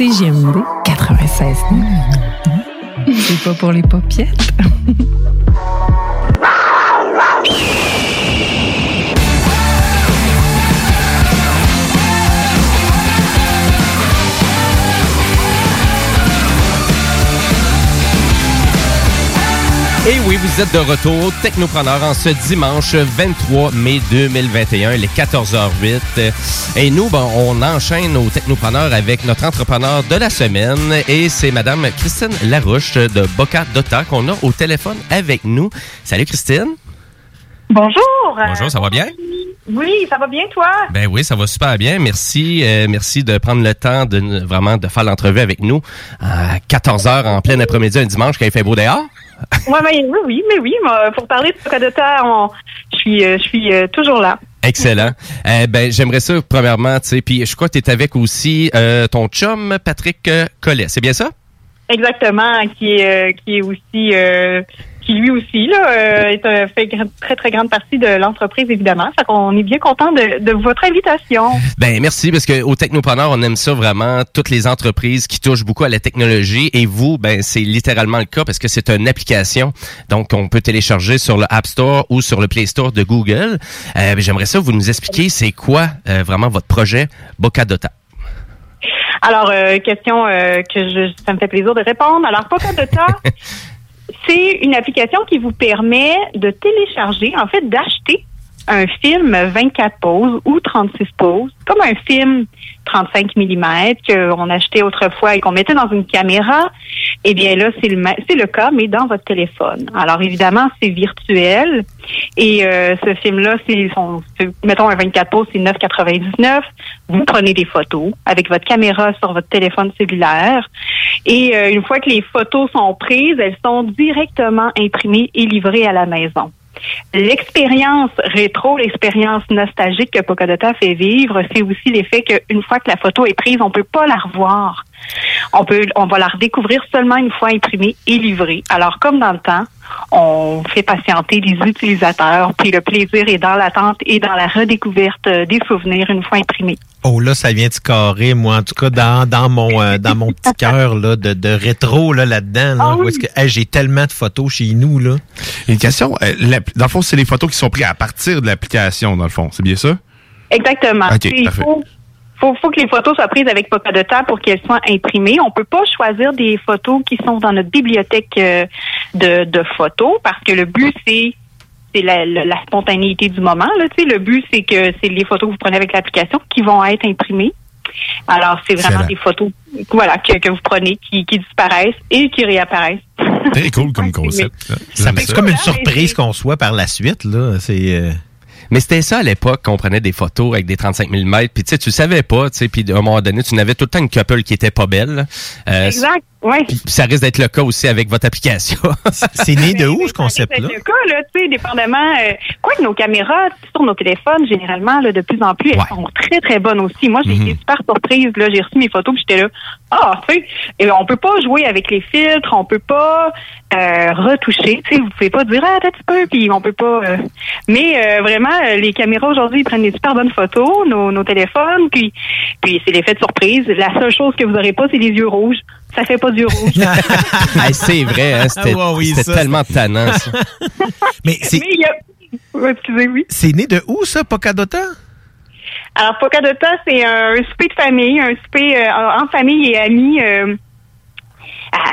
CGMD 96. C'est pas pour les popiettes. [laughs] Et oui, vous êtes de retour, Technopreneur, en ce dimanche 23 mai 2021, les 14h08. Et nous, ben, on enchaîne au Technopreneur avec notre entrepreneur de la semaine. Et c'est Madame Christine Larouche de Boca Dota qu'on a au téléphone avec nous. Salut Christine. Bonjour. Bonjour, ça va bien? Oui, ça va bien, toi? Ben oui, ça va super bien. Merci, euh, merci de prendre le temps de vraiment de faire l'entrevue avec nous à 14 h en plein après-midi un dimanche quand il fait beau dehors. Ouais, mais oui, oui, mais oui. pour parler de Pocadota, on- je suis, euh, je suis euh, toujours là. Excellent. Euh, ben j'aimerais ça premièrement, tu sais, puis je crois que tu es avec aussi euh, ton chum Patrick Collet. C'est bien ça? Exactement, qui est, euh, qui est aussi, qui lui aussi là, euh, est, fait très très grande partie de l'entreprise évidemment. Fait qu'on est bien content de, de votre invitation. Ben merci parce que au Technopreneur, on aime ça vraiment toutes les entreprises qui touchent beaucoup à la technologie et vous ben c'est littéralement le cas parce que c'est une application donc on peut télécharger sur le App Store ou sur le Play Store de Google. Euh, ben, j'aimerais ça vous nous expliquiez c'est quoi euh, vraiment votre projet Bocadota? Alors, euh, question euh, que je, ça me fait plaisir de répondre. Alors, Pocadota, [laughs] c'est une application qui vous permet de télécharger, en fait, d'acheter un film 24 poses ou 36 poses, comme un film 35 mm qu'on achetait autrefois et qu'on mettait dans une caméra. Eh bien là, c'est le, c'est le cas, mais dans votre téléphone. Alors évidemment, c'est virtuel. Et euh, ce film-là, c'est mettons un 24 pouces, c'est 9,99. Vous prenez des photos avec votre caméra sur votre téléphone cellulaire. Et euh, une fois que les photos sont prises, elles sont directement imprimées et livrées à la maison. L'expérience rétro, l'expérience nostalgique que Pocadota fait vivre, c'est aussi l'effet qu'une fois que la photo est prise, on peut pas la revoir. On peut, on va la redécouvrir seulement une fois imprimée et livrée. Alors, comme dans le temps, on fait patienter les utilisateurs, puis le plaisir est dans l'attente et dans la redécouverte euh, des souvenirs une fois imprimés. Oh là, ça vient de carré, moi, en tout cas, dans, dans mon euh, dans mon petit [laughs] cœur là, de, de rétro là, là-dedans. Là, hey, j'ai tellement de photos chez nous. Là. Une question, euh, dans le fond, c'est les photos qui sont prises à partir de l'application, dans le fond. C'est bien ça? Exactement. Ok, Tu sais, Il faut, faut, faut que les photos soient prises avec Pocadota pour qu'elles soient imprimées. On peut pas choisir des photos qui sont dans notre bibliothèque euh, de, de photos parce que le but, c'est c'est la, la, la spontanéité du moment. Là, tu sais. le but, c'est que c'est les photos que vous prenez avec l'application qui vont être imprimées. Alors, c'est vraiment des photos voilà, que, que vous prenez qui, qui disparaissent et qui réapparaissent. [laughs] Très cool comme concept. Ça fait comme une surprise qu'on soit par la suite. là. C'est euh, Mais c'était ça à l'époque qu'on prenait des photos avec des 35 mm puis tu sais tu savais pas tu sais puis à un moment donné tu n'avais tout le temps une couple qui était pas belle. Euh, Exact, oui. puis ça risque d'être le cas aussi avec votre application. [laughs] C'est né de où ce concept-là? C'est le cas, là, tu sais, dépendamment. Euh, quoi que nos caméras sur nos téléphones, généralement, là, de plus en plus, elles sont très, très bonnes aussi. Moi, j'ai été super surprise. Là, j'ai reçu mes photos, puis j'étais là. Ah, tu sais, et on peut pas jouer avec les filtres, on peut pas euh, retoucher. Tu sais, vous pouvez pas dire ah, un petit peu, puis on peut pas. euh. Mais euh, vraiment, euh, les caméras aujourd'hui, ils prennent des super bonnes photos, nos, nos téléphones, puis puis c'est l'effet de surprise. La seule chose que vous aurez pas, c'est les yeux rouges. Ça fait pas d'yeux rouges. [laughs] Hey, c'est vrai, hein, c'était Ouais, oui, c'était ça, tellement tannant. ça. [laughs] Mais c'est oui. c'est né de où ça, Pocadota? Alors, Pocadota, c'est un souper de famille, un souper euh, en famille et amis. euh,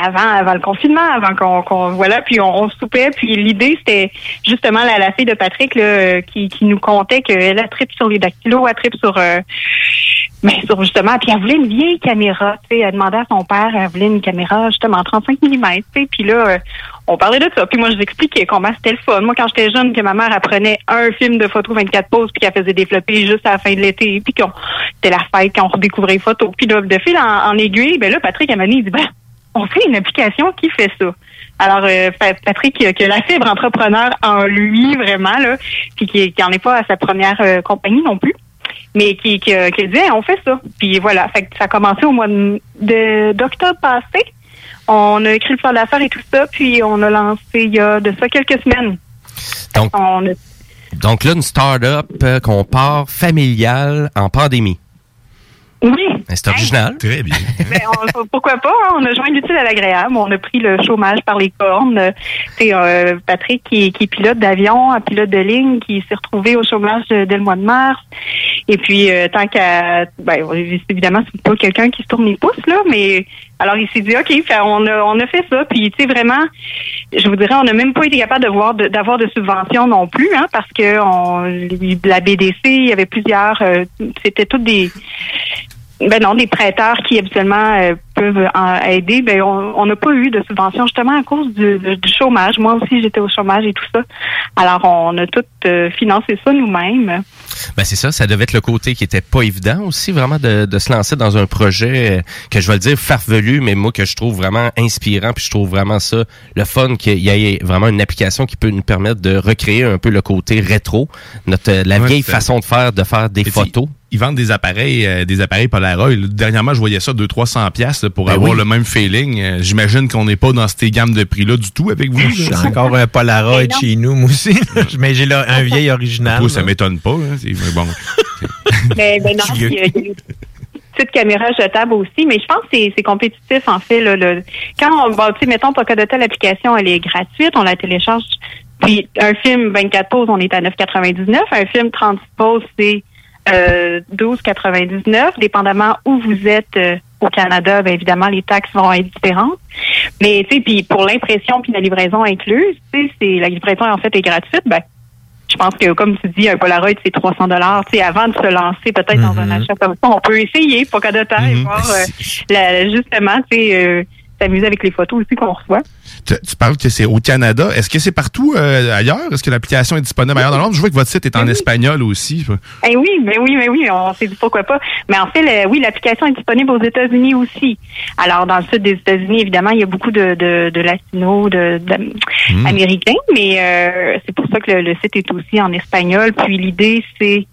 avant, avant le confinement, avant qu'on, qu'on- voilà, puis on, on soupait, puis l'idée c'était justement la, la fille de Patrick là, euh, qui, qui nous contait qu'elle a trip sur les dactylos, elle trip sur, euh, ben, sur justement, puis elle voulait une vieille caméra, tu sais, elle demandait à son père, elle voulait une caméra justement 35 mm, tu sais, puis là, euh, on parlait de ça, puis moi je vous expliquais comment c'était le fun. Moi quand j'étais jeune, que ma mère apprenait un film de photos 24 poses, puis qu'elle faisait développer juste à la fin de l'été, puis qu'on c'était la fête quand on redécouvrait les photos, puis là, de fil en, en aiguille, ben là Patrick elle m'a dit, il dit ben on fait une application qui fait ça. Alors, euh, Pa- Patrick, qui a la fibre entrepreneur en lui, vraiment, là, puis qui n'en est pas à sa première euh, compagnie non plus, mais qui, qui, a- qui a dit, Hey, on fait ça. Puis voilà, fait que ça a commencé au mois d'octobre passé. On a écrit le plan d'affaires et tout ça, puis on a lancé il y a de ça quelques semaines. Donc, On a- donc là, une start-up euh, qu'on part familiale en pandémie. Oui. C'est original. Très bien. [laughs] On- pourquoi pas? hein? On a joint l'utile à l'agréable. On a pris le chômage par les cornes. C'est euh, Patrick qui, qui est pilote d'avion, un pilote de ligne, qui s'est retrouvé au chômage dès le mois de mars. Et puis, euh, tant qu'à... Ben, évidemment, c'est pas quelqu'un qui se tourne les pouces, là, mais... Alors, il s'est dit, OK, on, a, on a fait ça. Puis, tu sais, vraiment, je vous dirais, on n'a même pas été capable de voir de- d'avoir de, subventions non plus, hein, parce que on, la BDC, il y avait plusieurs... euh, C'était toutes des... Ben non, des prêteurs qui habituellement euh, peuvent en aider, ben on n'a pas eu de subvention justement à cause du chômage. Moi aussi, j'étais au chômage et tout ça. Alors, on a tout euh, financé ça nous-mêmes. Ben c'est ça, ça devait être le côté qui était pas évident aussi, vraiment de, de se lancer dans un projet euh, que je vais le dire farfelu, mais moi que je trouve vraiment inspirant, puis je trouve vraiment ça le fun qu'il y ait vraiment une application qui peut nous permettre de recréer un peu le côté rétro, notre la Ouais, vieille façon de faire, de faire des Et photos. Ils vendent des appareils, euh, des appareils Polaroid. Là, Dernièrement, je voyais ça 200-300 pièces pour Ben avoir oui. le même feeling. Euh, J'imagine qu'on n'est pas dans ces gammes de prix-là du tout avec vous. J'ai encore un Polaroid chez nous, moi aussi. Mais j'ai là un vieil original. Ça là. m'étonne pas. Hein, c'est- mais bon. Mais [laughs] ben non, il y a, il y a des petites caméras jetables aussi, mais je pense que c'est- compétitif en fait. Là, le, quand on, bon, tu sais, mettons Pocadota, l'application, elle est gratuite, on la télécharge. Puis un film 24 pauses, on est à 9,99. Un film 30 pauses, c'est euh, 12,99. Dépendamment où vous êtes euh, au Canada, ben évidemment les taxes vont être différentes. Mais tu sais, puis pour l'impression puis la livraison incluse, tu sais, c'est la livraison en fait est gratuite. Ben je pense que, comme tu dis, un Polaroid, c'est 300 dollars. Tu sais, avant de se lancer peut-être dans un achat comme ça, on peut essayer pour cas de temps et voir euh, la- justement, tu sais, euh, s'amuser avec les photos aussi qu'on reçoit. Tu, tu parles que c'est au Canada. Est-ce que c'est partout euh, ailleurs? Est-ce que l'application est disponible ailleurs dans le monde? Je vois que votre site est en espagnol aussi. Eh oui, mais oui, mais oui, on s'est dit pourquoi pas. Mais en fait, le- oui, l'application est disponible aux États-Unis aussi. Alors, dans le sud des États-Unis, évidemment, il y a beaucoup de, de, de latinos, de, de- Hmm. américains, mais euh, c'est pour ça que le, le site est aussi en espagnol. Puis l'idée, c'est,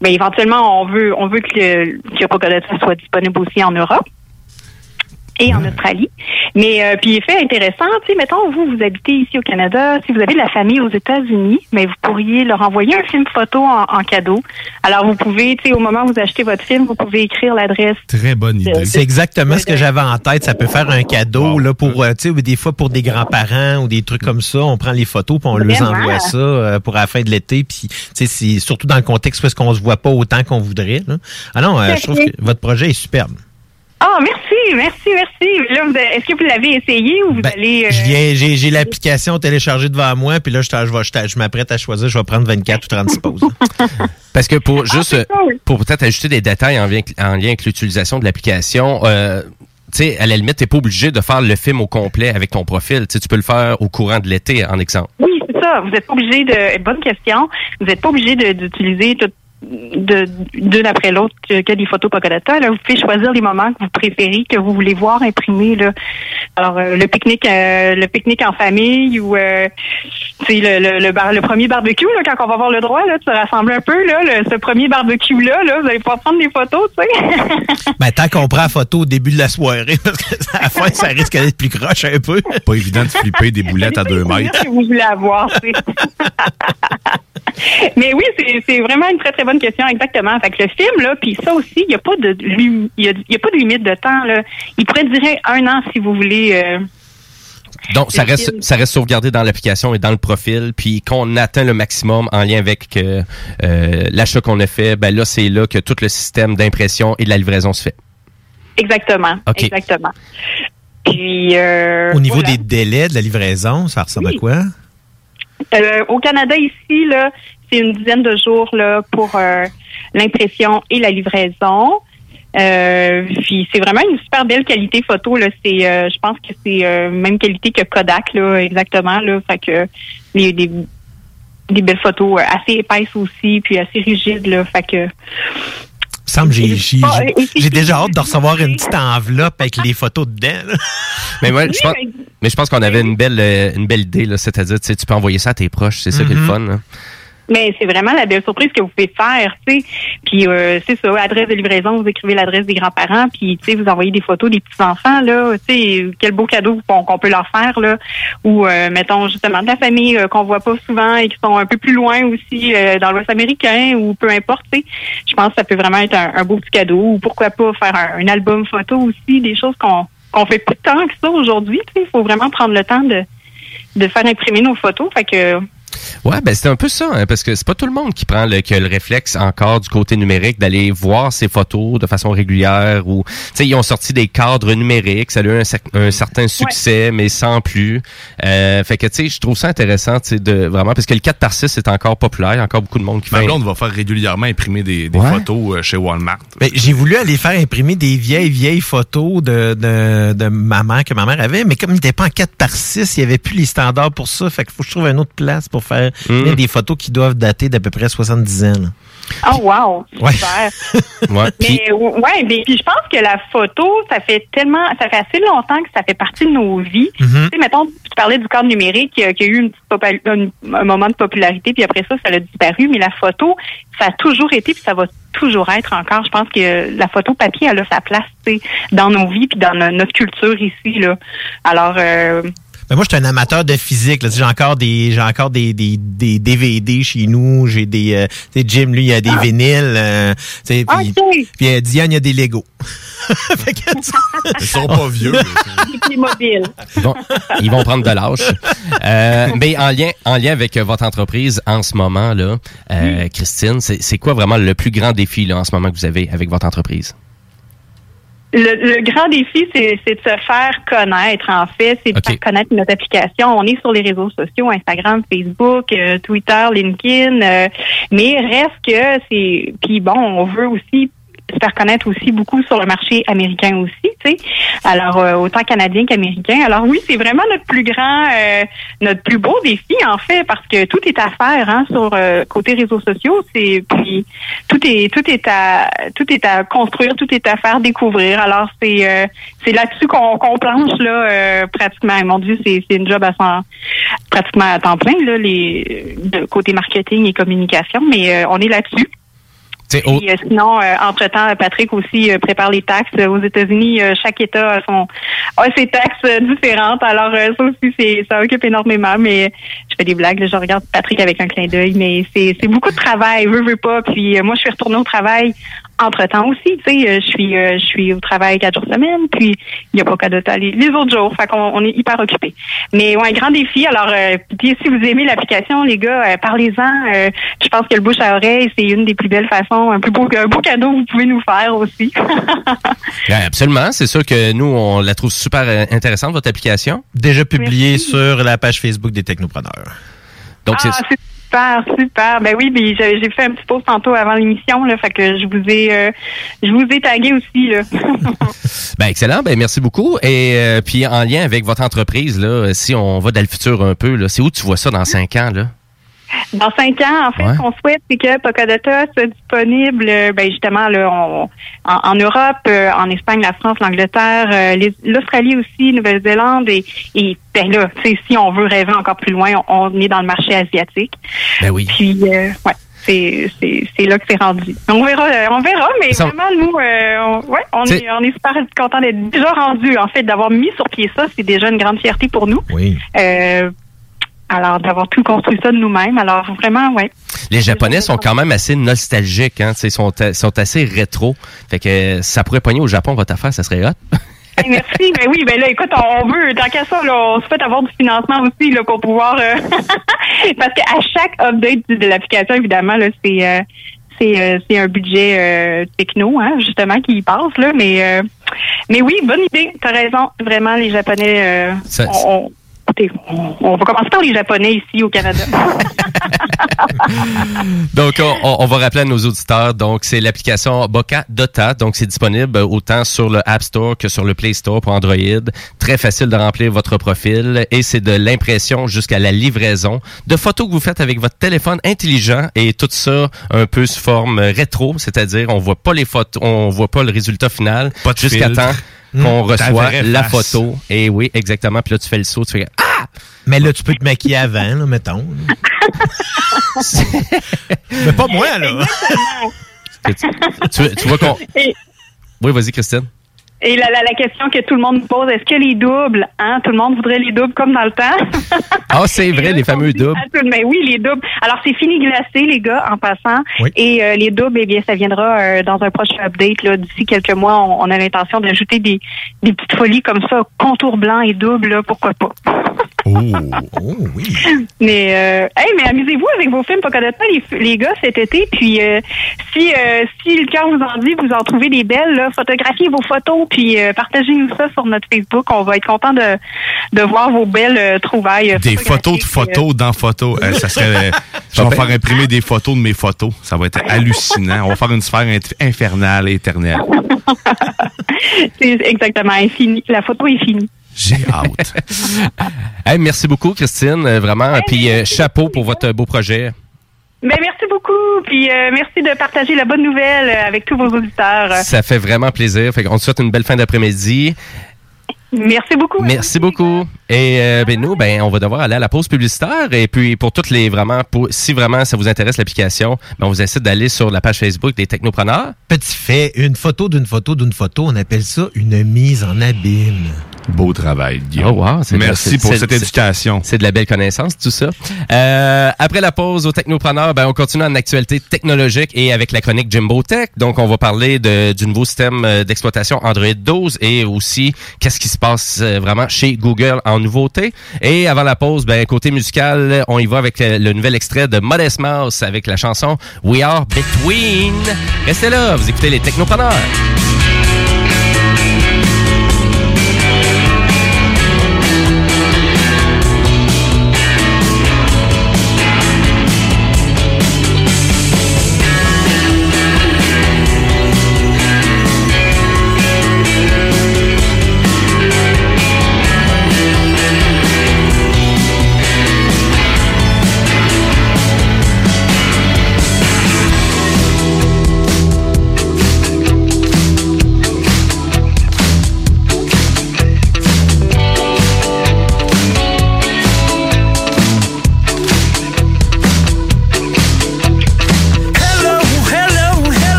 ben, éventuellement, on veut, on veut que le que soit disponible aussi en Europe et en Australie. Mais euh, puis fait intéressant, tu sais, mettons vous vous habitez ici au Canada, si vous avez de la famille aux États-Unis, mais vous pourriez leur envoyer un film photo en, en cadeau. Alors vous pouvez, tu sais, au moment où vous achetez votre film, vous pouvez écrire l'adresse. Très bonne idée. C'est exactement ce que j'avais en tête. Ça peut faire un cadeau là pour, euh, tu sais, des fois pour des grands-parents ou des trucs comme ça. On prend les photos puis on leur Vraiment? envoie ça euh, pour la fin de l'été. Puis, tu sais, c'est surtout dans le contexte parce qu'on se voit pas autant qu'on voudrait. Là. Ah non, euh, je trouve que votre projet est superbe. Ah, merci, merci, merci. Là, vous avez- est-ce que vous l'avez essayé ou vous allez euh, Je viens, j'ai, j'ai l'application téléchargée devant moi, puis là, je, je, m'apprête à choisir, je vais prendre 24 ou 36 pauses. [laughs] Parce que pour juste euh, pour peut-être ajouter des détails en lien, en lien avec l'utilisation de l'application, euh, tu sais, à la limite, t'es pas obligé de faire le film au complet avec ton profil. Tu peux le faire au courant de l'été, en exemple. Oui, c'est ça. Vous n'êtes pas obligé de. Bonne question. Vous n'êtes pas obligé d'utiliser tout de d'une après l'autre que, que des photos Pocahontas. Là, vous pouvez choisir les moments que vous préférez, que vous voulez voir imprimés. Là. Alors euh, le pique-nique, euh, le pique-nique en famille ou euh, tu sais, le, le, le, bar- le premier barbecue là, quand on va avoir le droit là, de se rassembler un peu là, le- ce premier barbecue là, là, vous allez pouvoir prendre des photos, tu sais. [laughs] ben, tant qu'on prend la photo au début de la soirée, [laughs] parce que à la fin, ça risque d'être plus croche un peu. Pas évident de flipper des boulettes à deux mètres. que vous voulez avoir. [laughs] Mais oui, c'est c'est vraiment une très très bonne question, exactement. Fait que le film là, puis ça aussi, il n'y a pas de lim- il y a, il y a pas de limite de temps là. Il pourrait durer un an si vous voulez. euh, Donc, ça reste, film. ça reste sauvegardé dans l'application et dans le profil. Puis, quand on atteint le maximum en lien avec euh, euh, l'achat qu'on a fait, ben là, c'est là que tout le système d'impression et de la livraison se fait. exactement, OK. exactement. Puis euh, Au niveau voilà. des délais de la livraison, ça ressemble à quoi? Euh, au Canada ici là, c'est une dizaine de jours là pour euh, l'impression et la livraison. Euh, puis c'est vraiment une super belle qualité photo là. C'est, euh, je pense que c'est euh, même qualité que Kodak là, exactement là. Fait que les, des, des belles photos euh, assez épaisses aussi, puis assez rigides là. Fait que semble que j'ai, j'ai, déjà hâte de recevoir une petite enveloppe avec les photos dedans. là. [laughs] Mais moi, je pense, mais je pense qu'on avait une belle, une belle idée, là. C'est-à-dire, tu peux envoyer ça à tes proches. C'est ça qui est le Mhm. fun, là. Mais c'est vraiment la belle surprise que vous pouvez faire, tu sais. Puis euh, c'est ça, adresse de livraison, vous écrivez l'adresse des grands-parents, puis tu sais, vous envoyez des photos des petits-enfants, là. Tu sais, quel beau cadeau qu'on peut leur faire, là. Ou, euh, mettons, justement, de la famille euh, qu'on voit pas souvent et qui sont un peu plus loin aussi euh, dans l'Ouest américain ou peu importe, tu sais. Je pense que ça peut vraiment être un, beau petit cadeau. Ou pourquoi pas faire un, un album photo aussi, des choses qu'on qu'on fait plus tant que ça aujourd'hui, tu sais. Il faut vraiment prendre le temps de, de faire imprimer nos photos. Fait que Ouais, ben c'est un peu ça, hein, parce que c'est pas tout le monde qui prend le, qui a le réflexe encore du côté numérique d'aller voir ses photos de façon régulière ou tu sais ils ont sorti des cadres numériques, ça a eu un, cer- un certain succès mais sans plus. Euh, fait que tu sais je trouve ça intéressant tu sais de vraiment parce que le 4 par 6 est encore populaire, il y a encore beaucoup de monde qui fait blonde va faire régulièrement imprimer des, des Ouais. photos euh, chez Walmart. Mais j'ai voulu aller faire imprimer des vieilles, vieilles photos de, de, de ma mère que ma mère avait, mais comme il n'était pas en 4 par 6, il n'y avait plus les standards pour ça. Fait qu'il faut que je trouve une autre place pour faire Mm. des photos qui doivent dater d'à peu près 70 ans. là. Oh wow, Ouais. super. [laughs] Ouais, puis- Mais ouais, mais puis je pense que la photo, ça fait tellement, ça fait assez longtemps que ça fait partie de nos vies. Mm-hmm. Mhm. Tu sais, mettons, tu parlais du cadre numérique qui a eu une petite popa- un, un moment de popularité, puis après ça, ça a disparu. Mais la photo, ça a toujours été, puis ça va toujours être encore. Je pense que la photo papier, elle a sa place, tu sais, dans nos vies, puis dans no- notre culture ici là. Alors. Euh, Ben, moi, je suis un amateur de physique. J'ai encore des, j'ai encore des, des, des DVD chez nous. J'ai des, euh, tu sais, Jim, lui, il a des vinyles. euh, tu sais, puis, puis euh, Diane, il y a des Legos. [laughs] [laughs] Ils sont pas vieux. Ils vont, ils vont prendre de l'âge. Euh, mais en lien, en lien avec euh, votre entreprise en ce moment, là, euh, Christine, c'est c'est quoi vraiment le plus grand défi là, en ce moment que vous avez avec votre entreprise? Le, le grand défi, c'est de se faire connaître, en fait. C'est de faire connaître notre application. On est sur les réseaux sociaux, Instagram, Facebook, euh, Twitter, LinkedIn. euh, mais reste que c'est... Puis bon, on veut aussi se faire connaître aussi beaucoup sur le marché américain aussi, tu sais. Alors, euh, autant canadien qu'américain. Alors oui, c'est vraiment notre plus grand, euh, notre plus beau défi, en fait, parce que tout est à faire hein, sur euh, côté réseaux sociaux. C'est puis tout est tout est à tout est à construire, tout est à faire découvrir. Alors c'est euh, c'est là-dessus qu'on qu'on planche là euh, pratiquement. Mon Dieu, c'est c'est une job à cent- pratiquement à temps plein là, les de côté marketing et communication, mais euh, on est là-dessus. Puis, euh, sinon, euh, entre-temps, Patrick aussi euh, prépare les taxes. Euh, aux États-Unis, euh, chaque État a, son, a ses taxes euh, différentes. Alors, ça aussi, c'est, ça occupe énormément. Mais je fais des blagues. là, je regarde Patrick avec un clin d'œil. Mais c'est, c'est beaucoup de travail, veut, veut pas. Puis moi, je suis retournée au travail entre-temps aussi. Tu sais, euh, je suis euh, je suis au travail quatre jours semaine. Puis, il n'y a pas qu'à de les, les autres jours. Fait qu'on on est hyper occupés. Mais ouais, grand défi. Alors, euh, puis si vous aimez l'application, les gars, euh, parlez-en. Euh, je pense que le bouche à oreille, c'est une des plus belles façons. Un plus beau, un beau cadeau que vous pouvez nous faire aussi. [laughs] Ouais, absolument. C'est sûr que nous, on la trouve super intéressante, votre application. Déjà publié sur la page Facebook des Technopreneurs. Donc, ah, c'est super, super. Ben oui, ben, j'ai fait un petit post tantôt avant l'émission, là, fait que je vous ai, euh, je vous ai tagué aussi, là. [laughs] Ben excellent, ben merci beaucoup. Et euh, puis en lien avec votre entreprise, là, si on va dans le futur un peu, là, c'est où tu vois ça dans cinq ans, là? Dans cinq ans, en fait, Ouais. ce qu'on souhaite, c'est que Pocadata soit disponible, euh, ben justement, là, on- en, en Europe, euh, en Espagne, la France, l'Angleterre, euh, l'Australie aussi, Nouvelle-Zélande, et, et ben là, tu sais, si on veut rêver encore plus loin, on, on est dans le marché asiatique. Ben oui. Puis, euh, ouais. C'est, c'est, c'est là que c'est rendu. On verra, on verra, mais Ça- vraiment, nous, euh, on, ouais, on est, on est super contents d'être déjà rendu. En fait, d'avoir mis sur pied ça, c'est déjà une grande fierté pour nous. Oui. Euh, alors, d'avoir tout construit ça de nous-mêmes. Alors, vraiment, ouais. Les Japonais sont quand même assez nostalgiques, hein, ils sont, sont assez rétro. Fait que ça pourrait pogner au Japon votre affaire, ça serait hot. Hey, merci. Ben oui, ben là, écoute, on veut, tant qu'à ça, là, on souhaite avoir du financement aussi là, pour pouvoir. euh, [laughs] parce qu'à chaque update de l'application, évidemment, là, c'est. euh, c'est, euh, c'est un budget techno, hein, justement, qui y passe, là. Mais, mais oui, bonne idée. T'as raison. Vraiment, les Japonais. Ça- on, on- écoutez, on, on va commencer par les Japonais ici au Canada. [laughs] Donc, on, va rappeler à nos auditeurs, donc c'est l'application Boca Dota, donc c'est disponible autant sur le App Store que sur le Play Store pour Android. Très facile de remplir votre profil et c'est de l'impression jusqu'à la livraison de photos que vous faites avec votre téléphone intelligent et tout ça un peu sous forme rétro, c'est-à-dire on voit pas les photos, on voit pas le résultat final Pas de jusqu'à temps. Qu'on Ta reçoit la face. photo. Et oui, exactement. Puis là, tu fais le saut, tu fais Ah! Mais là, tu peux te maquiller avant, là, mettons. [laughs] Mais pas moi, là. Tu, tu- tu vois qu'on. Oui, vas-y, Christine. Et la, la, la question que tout le monde me pose, est-ce que les doubles, hein, tout le monde voudrait les doubles comme dans le temps? [laughs] Ah, c'est vrai, les fameux doubles. Mais oui, les doubles. Alors, c'est fini glacé, les gars, en passant. Oui. Et euh, les doubles, eh bien, ça viendra euh, dans un prochain update. là. D'ici quelques mois, on, on a l'intention d'ajouter des, des petites folies comme ça, contour blanc et double, là, pourquoi pas? [laughs] Oh, oui. [coughs] Mais, euh, hey, mais amusez-vous avec vos films Pocahontas, les, les gars, cet été. Puis, euh, si, euh, si le cœur vous en dit, vous en trouvez des belles, là, photographiez vos photos, puis euh, partagez-nous ça sur notre Facebook. On va être content de, de voir vos belles euh, trouvailles. Des photos de photos dans photos. Euh, ça serait. euh, [laughs] je vais faire imprimer des photos de mes photos. Ça va être hallucinant. On va faire une sphère infernale, éternelle. [laughs] C'est exactement infini. La photo est finie. J'ai [laughs] hâte. Hey, merci beaucoup, Christine. euh, Vraiment. Puis euh, chapeau pour votre beau projet. Ben, merci beaucoup. Puis, euh, merci de partager la bonne nouvelle euh, avec tous vos auditeurs. Ça fait vraiment plaisir. Fait qu'on te souhaite une belle fin d'après-midi. Merci beaucoup. Merci beaucoup. Et euh, ben nous, ben on va devoir aller à la pause publicitaire. Et puis pour toutes les vraiment, pour, si vraiment ça vous intéresse l'application, ben on vous incite d'aller sur la page Facebook des Technopreneurs. Petit fait, une photo d'une photo d'une photo, on appelle ça une mise en abîme. Beau travail, Guillaume. Oh wow, Merci pour cette éducation. C'est de la belle connaissance, tout ça. Euh, après la pause au Technopreneur, ben, on continue en actualité technologique et avec la chronique Jimbo Tech. Donc, on va parler de, du nouveau système euh, d'exploitation Android 12 et aussi qu'est-ce qui se passe euh, vraiment chez Google en nouveauté. Et avant la pause, ben, côté musical, on y va avec euh, le nouvel extrait de Modest Mouse avec la chanson We Are Between. Restez là, vous écoutez les Technopreneurs.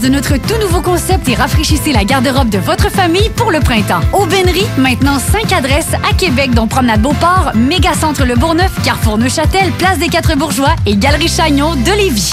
de notre tout nouveau concept et rafraîchissez la garde-robe de votre famille pour le printemps. Aubainerie, maintenant 5 adresses à Québec, dont Promenade Beauport, Mégacentre Le Bourgneuf, Carrefour Neuchâtel, Place des Quatre Bourgeois et Galerie Chagnon de Lévis.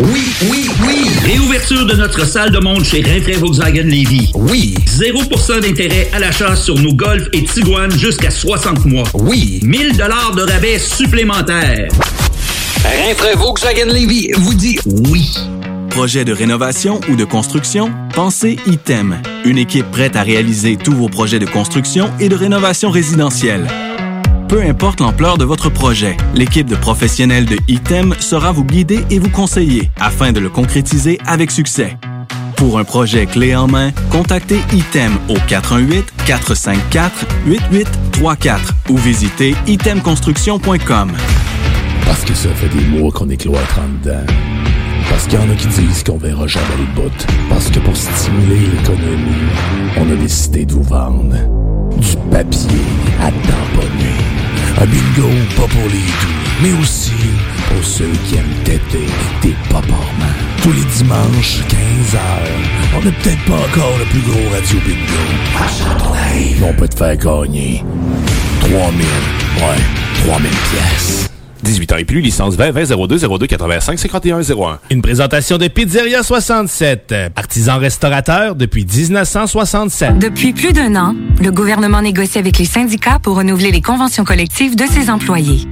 Oui, oui, oui! Réouverture de notre salle de monde chez Rinfraie Volkswagen Levy. Oui! 0% d'intérêt à l'achat sur nos Golf et Tiguan jusqu'à 60 mois. Oui! 1000 dollars de rabais supplémentaires. Rinfraie Volkswagen Levy vous dit oui. Projet de rénovation ou de construction? Pensez ITEM. Une équipe prête à réaliser tous vos projets de construction et de rénovation résidentielle. Peu importe l'ampleur de votre projet, l'équipe de professionnels de ITEM sera vous guider et vous conseiller afin de le concrétiser avec succès. Pour un projet clé en main, contactez ITEM au 418-454-8834 ou visitez itemconstruction.com. Parce que ça fait des mois qu'on est cloître en dedans. Parce qu'il y en a qui disent qu'on verra jamais le bout. Parce que pour stimuler l'économie, on a décidé de vous vendre du papier à tamponner. Un bingo pas pour les doux, mais aussi pour ceux qui aiment têter des paparmans. Tous les dimanches, 15h, on n'est peut-être pas encore le plus gros radio bingo. On peut te faire gagner 3000, ouais, 3000 pièces. 18 ans et plus, licence 20 20 02 02 85 51 01. Une présentation de Pizzeria 67, artisan restaurateur depuis 1967. Depuis plus d'un an, le gouvernement négocie avec les syndicats pour renouveler les conventions collectives de ses employés.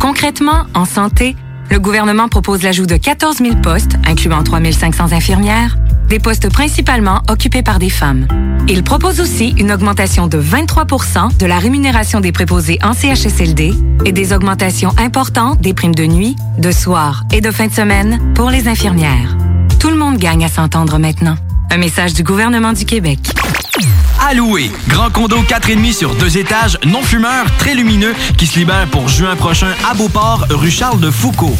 Concrètement, en santé, le gouvernement propose l'ajout de 14 000 postes, incluant 3 500 infirmières, des postes principalement occupés par des femmes. Il propose aussi une augmentation de 23% de la rémunération des préposés en CHSLD et des augmentations importantes des primes de nuit, de soir et de fin de semaine pour les infirmières. Tout le monde gagne à s'entendre maintenant. Un message du gouvernement du Québec. Alloué. Grand condo 4,5 sur deux étages, non fumeur, très lumineux, qui se libère pour juin prochain à Beauport, rue Charles de Foucault.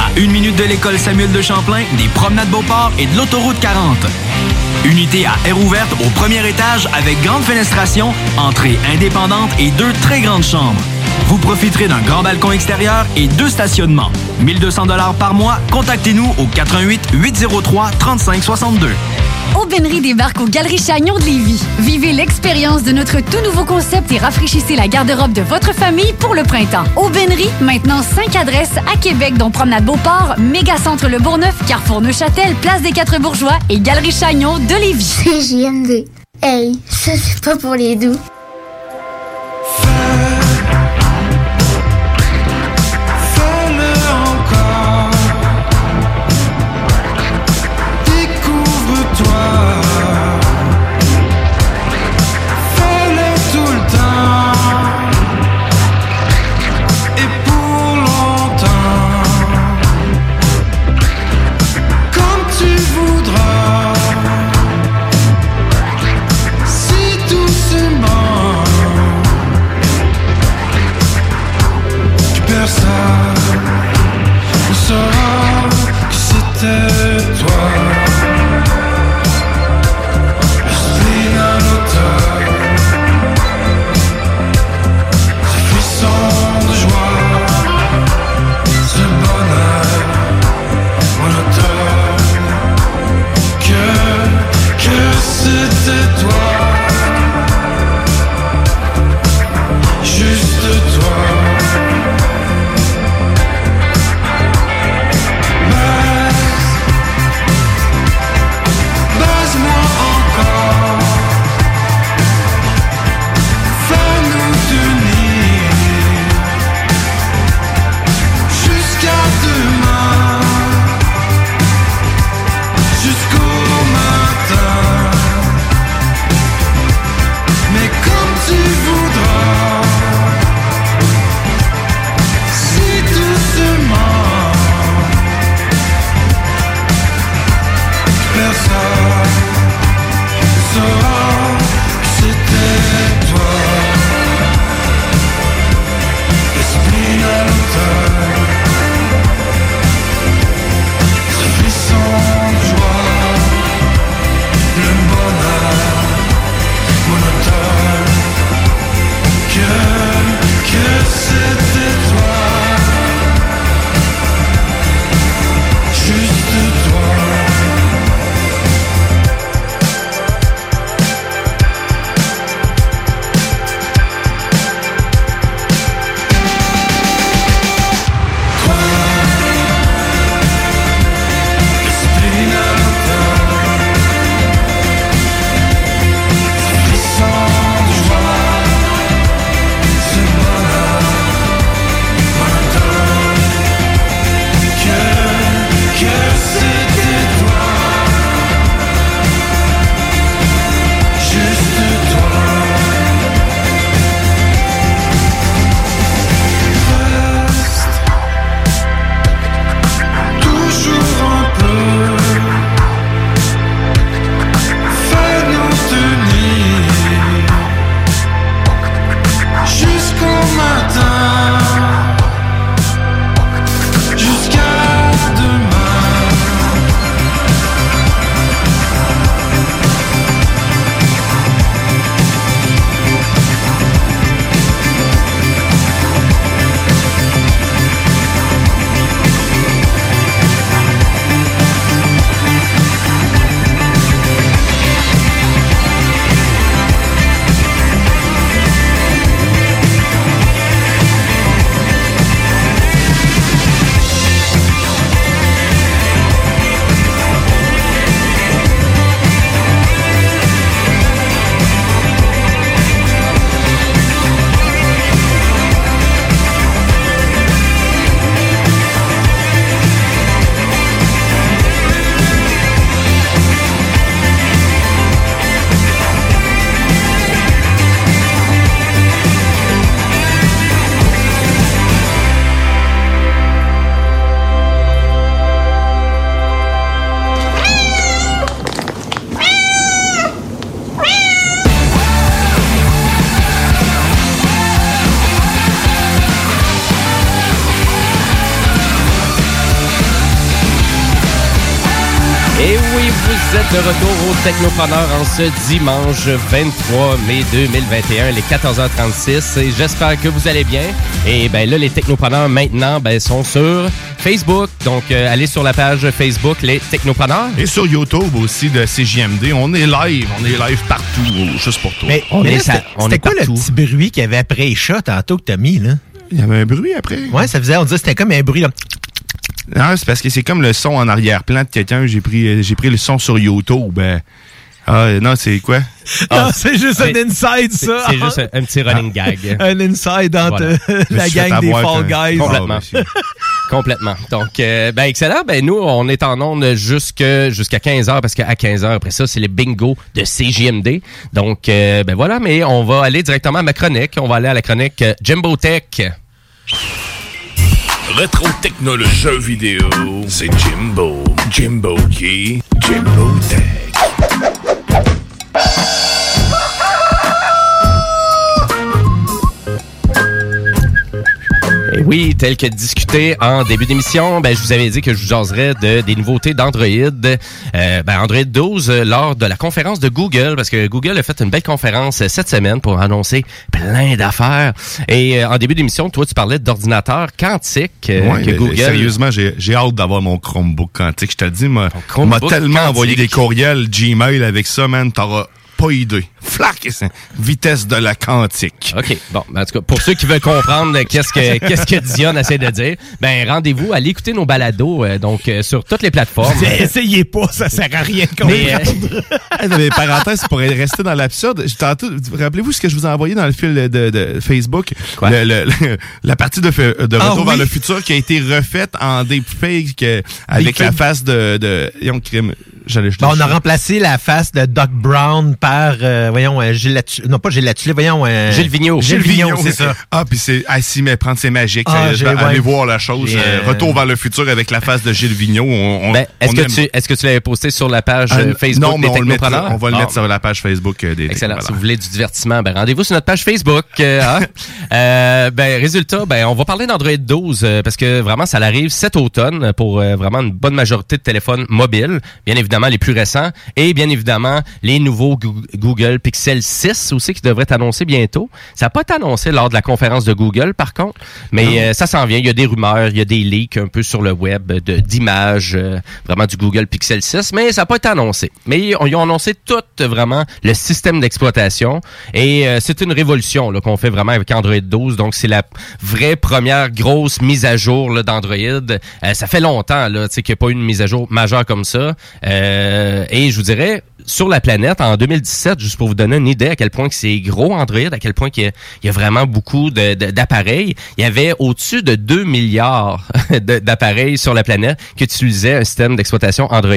À une minute de l'école Samuel de Champlain, des promenades Beauport et de l'autoroute 40. Unité à air ouverte au premier étage avec grande fenestration, entrée indépendante et deux très grandes chambres. Vous profiterez d'un grand balcon extérieur et deux stationnements. 1200 dollars par mois. Contactez-nous au 88 803 3562. Aubainerie débarque aux Galeries Chagnon de Lévis. Vivez l'expérience de notre tout nouveau concept et rafraîchissez la garde-robe de votre famille pour le printemps. Aubainerie, maintenant 5 adresses à Québec, dont Promenade Beauport, Mégacentre Le Bourgneuf, Carrefour Neuchâtel, Place des Quatre Bourgeois et Galerie Chagnon de Lévis. CJMD. Hey, ça c'est pas pour les doux. Retour au Technopreneur en ce dimanche 23 mai 2021, les 14h36. Et j'espère que vous allez bien. Et ben là, les Technopreneurs maintenant ben, sont sur Facebook. Donc, euh, allez sur la page Facebook, les Technopreneurs. Et sur YouTube aussi de CJMD. On est live. On est live partout, juste pour toi. Mais, mais là, c'était- c'était quoi le petit bruit qu'il y avait après les chats tantôt que t'as mis, là? Il y avait un bruit après? Ouais, ça faisait, on dirait que c'était comme un bruit, là. Non, c'est parce que c'est comme le son en arrière-plan de quelqu'un. J'ai pris, euh, j'ai pris le son sur YouTube. Ben, ah, non, c'est quoi? Non, c'est juste un inside, ça. c'est juste un- un petit running gag. [laughs] un inside entre Voilà. euh, la gang des Fall Guys. Complètement. [laughs] Complètement. Donc, euh, ben excellent. Ben nous, on est en onde jusque- jusqu'à 15h parce qu'à 15h, après ça, c'est le bingo de CJMD. Donc, euh, ben voilà, mais on va aller directement à ma chronique. On va aller à la chronique Jimbo Tech. Rétro technologie vidéo, c'est Jimbo. Jimbo qui? Jimbo Tech. Et Oui, tel que discuté en début d'émission, ben, je vous avais dit que je vous jaserais de, des nouveautés d'Android. Euh, ben, Android 12 euh, lors de la conférence de Google, parce que Google a fait une belle conférence euh, cette semaine pour annoncer plein d'affaires. Et euh, en début d'émission, toi, tu parlais d'ordinateur quantique euh, Ouais, que Google... Sérieusement, j'ai j'ai hâte d'avoir mon Chromebook quantique. Je te le dis, m'a tellement quantique. envoyé des courriels Gmail avec ça, man. T'auras pas idée. Flac! Vitesse de la quantique. OK. Bon, ben, en tout cas, pour ceux qui veulent comprendre qu'est-ce que [laughs] qu'est-ce que Dion essaie de dire, ben rendez-vous, allez écouter nos balados euh, donc euh, sur toutes les plateformes. [laughs] Essayez pas, ça sert à rien de Mais, euh, comprendre. [laughs] Mais parenthèse, pour rester dans l'absurde, rappelez-vous ce que je vous ai envoyé dans le fil de, de Facebook? Le- le- le- la partie de, de Ah Retour oui. vers le futur qui a été refaite en deepfake euh, avec Deepfake. la face de... de voyons, crime. J'allais Bon, on a remplacé la face de Doc Brown par, euh, voyons, euh, Gilles Latu- Non, pas Gilles voyons... euh, Gilles Vigneault. Gilles Vigneault, c'est ça. [laughs] Ah, puis c'est... Ah, si, mais prendre c'est magique. Ah, ben, Allez ouais. voir la chose. Euh, Retour vers le futur avec la face de Gilles Vigneault. On, on- Ben, est-ce que aime- tu est-ce que tu l'avais posté sur la page euh, Ah, Facebook non, mais des on, le met- on va le Ah, mettre sur la page Facebook des Excellent. Si vous voulez du divertissement, ben rendez-vous sur notre page Facebook. euh, [laughs] hein. Euh, ben résultat, ben on va parler d'Android 12 euh, parce que vraiment ça arrive cet automne pour euh, vraiment une bonne majorité de téléphones mobiles, bien évidemment les plus récents et bien évidemment les nouveaux Goo- Google Pixel 6 aussi qui devraient être annoncés bientôt. Ça n'a pas été annoncé lors de la conférence de Google par contre, mais euh, ça s'en vient. Il y a des rumeurs, il y a des leaks un peu sur le web d'images euh, vraiment du Google Pixel 6, mais ça n'a pas été annoncé. Mais ils ont, ils ont annoncé tout vraiment le système d'exploitation et euh, c'est une révolution là, qu'on fait vraiment avec Android 12. Donc c'est la vraie première grosse mise à jour là, d'Android. Euh, ça fait longtemps là, tu sais, qu'il n'y a pas eu une mise à jour majeure comme ça. Euh, et je vous dirais sur la planète en 2017, juste pour vous donner une idée à quel point que c'est gros Android, à quel point qu'il y, y a vraiment beaucoup d'appareils. Il y avait au-dessus de 2 milliards [laughs] d'appareils sur la planète qui utilisaient un système d'exploitation Android.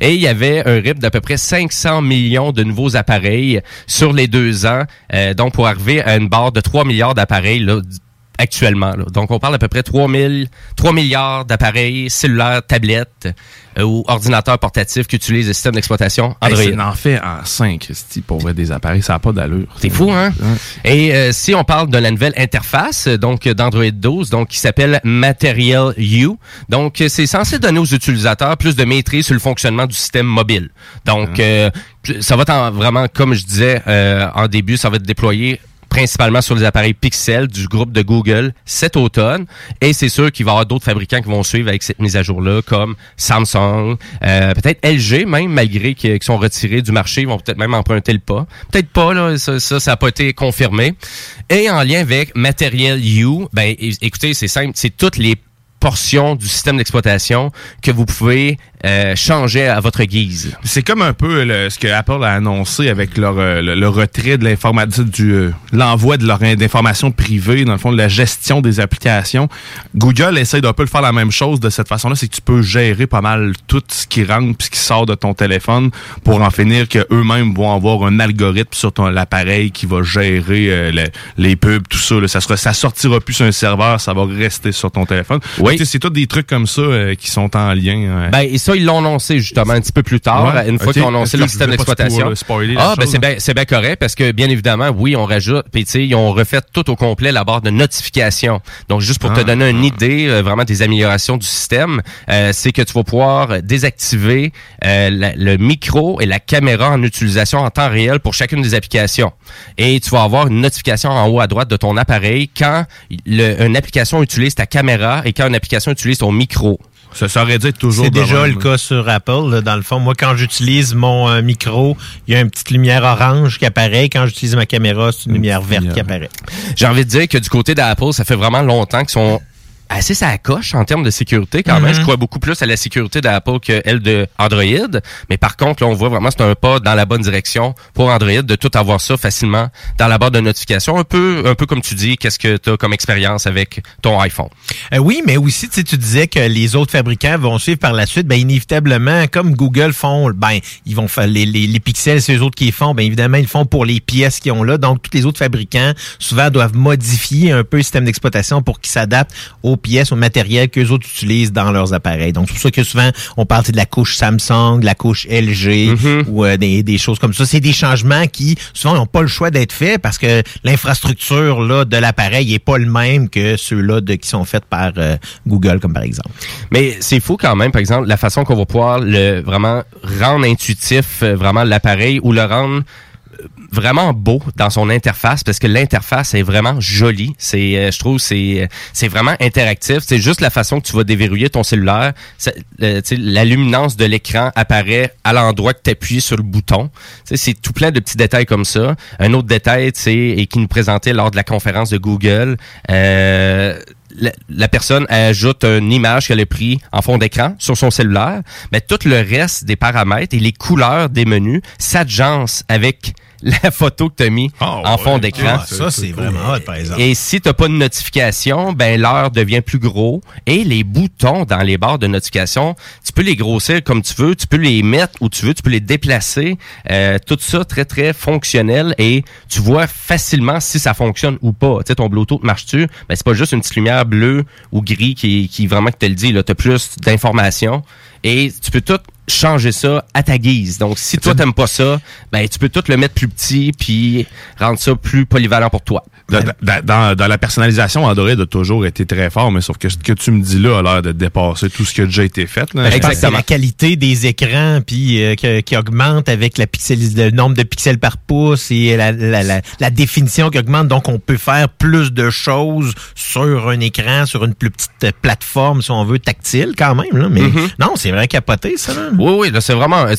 Et il y avait un rythme d'à peu près 500 millions de nouveaux appareils sur les deux ans. Euh, donc, pour arriver à une barre de 3 milliards d'appareils actuellement. là. Donc, on parle à peu près 3, 000 3 milliards d'appareils cellulaires, tablettes euh, ou ordinateurs portatifs qui utilisent le système d'exploitation Android. Hey, en fait en 5, Christy, pour vrai, des appareils. Ça n'a pas d'allure. C'est fou, hein? Et euh, si on parle de la nouvelle interface, donc d'Android 12, donc qui s'appelle Material U, donc c'est censé donner aux utilisateurs plus de maîtrise sur le fonctionnement du système mobile. Donc, euh, ça va être en- vraiment, comme je disais euh, en début, ça va être déployé principalement sur les appareils Pixel du groupe de Google cet automne. Et c'est sûr qu'il va y avoir d'autres fabricants qui vont suivre avec cette mise à jour-là, comme Samsung, euh, peut-être LG même, malgré qu'ils sont retirés du marché, ils vont peut-être même emprunter le pas. Peut-être pas, là, ça, ça, n'a pas été confirmé. Et en lien avec Material U, ben écoutez, c'est simple, c'est toutes les portions du système d'exploitation que vous pouvez euh, changer à votre guise. C'est comme un peu le- ce que Apple a annoncé avec leur, euh, le, le retrait de l'information du euh, l'envoi de leur in- d'informations privées, dans le fond de la gestion des applications. Google essaie d'un peu de faire la même chose de cette façon-là, c'est que tu peux gérer pas mal tout ce qui rentre puis ce qui sort de ton téléphone pour en finir que eux-mêmes vont avoir un algorithme sur ton l'appareil qui va gérer euh, le- les pubs, tout ça. là. Ça sera, ça sortira plus sur un serveur, ça va rester sur ton téléphone. Oui. C'est tous des trucs comme ça euh, qui sont en lien. euh, Ben, et ça, ils l'ont annoncé justement un petit peu plus tard, Ouais, une fois qu'ils ont annoncé leur système d'exploitation. Ah, ben c'est hein? bien, c'est bien correct parce que bien évidemment, oui, on rajoute, puis tu sais, ils ont refait tout au complet la barre de notification. Donc juste pour te Ah. donner une idée, euh, vraiment des améliorations du système, euh, c'est que tu vas pouvoir désactiver euh, la- le micro et la caméra en utilisation en temps réel pour chacune des applications. Et tu vas avoir une notification en haut à droite de ton appareil quand le- une application utilise ta caméra et quand une application utilise ton micro. Ça, ça aurait dû être toujours C'est déjà même. le cas sur Apple. là, dans le fond, moi, quand j'utilise mon euh, micro, il y a une petite lumière orange qui apparaît. Quand j'utilise ma caméra, c'est une lumière verte qui apparaît. J'ai envie de dire que du côté d'Apple, ça fait vraiment longtemps qu'ils sont assez ça coche en termes de sécurité quand même. Mhm. Je crois beaucoup plus à la sécurité d'Apple que elle de Android. Mais par contre, là, on voit vraiment c'est un pas dans la bonne direction pour Android de tout avoir ça facilement dans la barre de notification. Un peu, un peu comme tu dis, qu'est-ce que tu as comme expérience avec ton iPhone? Euh, oui, mais aussi, tu sais, tu disais que les autres fabricants vont suivre par la suite. Ben, inévitablement, comme Google font, ben, ils vont faire les, les, les pixels, c'est eux autres qui les font. Ben, évidemment, ils le font pour les pièces qu'ils ont là. Donc, tous les autres fabricants, souvent, doivent modifier un peu le système d'exploitation pour qu'il s'adapte aux aux pièces, au matériel qu'eux autres utilisent dans leurs appareils. Donc, c'est pour ça que souvent, on parle de la couche Samsung, de la couche LG ou euh, des, des choses comme ça. C'est des changements qui, souvent, n'ont pas le choix d'être faits parce que l'infrastructure là de l'appareil est pas le même que ceux-là de- qui sont faits par euh, Google, comme par exemple. Mais c'est fou quand même, par exemple, la façon qu'on va pouvoir le vraiment rendre intuitif, euh, vraiment l'appareil ou le rendre vraiment beau dans son interface parce que l'interface est vraiment jolie. C'est, euh, je trouve, c'est, c'est vraiment interactif. C'est juste la façon que tu vas déverrouiller ton cellulaire. Euh, la luminance de l'écran apparaît à l'endroit que tu appuies sur le bouton. C'est tout plein de petits détails comme ça. Un autre détail, et qui nous présentait lors de la conférence de Google. Euh, la, personne ajoute une image qu'elle a pris en fond d'écran sur son cellulaire, mais tout le reste des paramètres et les couleurs des menus s'agencent avec la photo que tu as mis en fond d'écran. Ah, ça, c'est vraiment hot, par exemple. Et si tu pas de notification, ben l'heure devient plus gros et les boutons dans les barres de notification, tu peux les grossir comme tu veux, tu peux les mettre où tu veux, tu peux les déplacer, euh, tout ça très très fonctionnel et tu vois facilement si ça fonctionne ou pas. Tu sais ton Bluetooth marche-tu? Ben c'est pas juste une petite lumière bleue ou gris qui qui vraiment te le dit là, tu as plus d'informations et tu peux tout changer ça à ta guise. Donc si toi t'aimes pas ça, ben tu peux tout le mettre plus petit puis rendre ça plus polyvalent pour toi. Dans, dans- dans- la personnalisation, Android a toujours été très fort, mais sauf que ce que tu me dis là a l'air de dépasser tout ce qui a déjà été fait. là. Ben, c'est la qualité des écrans puis euh, que- qui augmente avec la pixelis- le nombre de pixels par pouce et la, la, la, la définition qui augmente. Donc, on peut faire plus de choses sur un écran, sur une plus petite plateforme, si on veut, tactile quand même. Là. Mais Mhm. non, c'est vrai capoté, ça. Là. [laughs] Oui, oui, là, c'est vraiment. euh,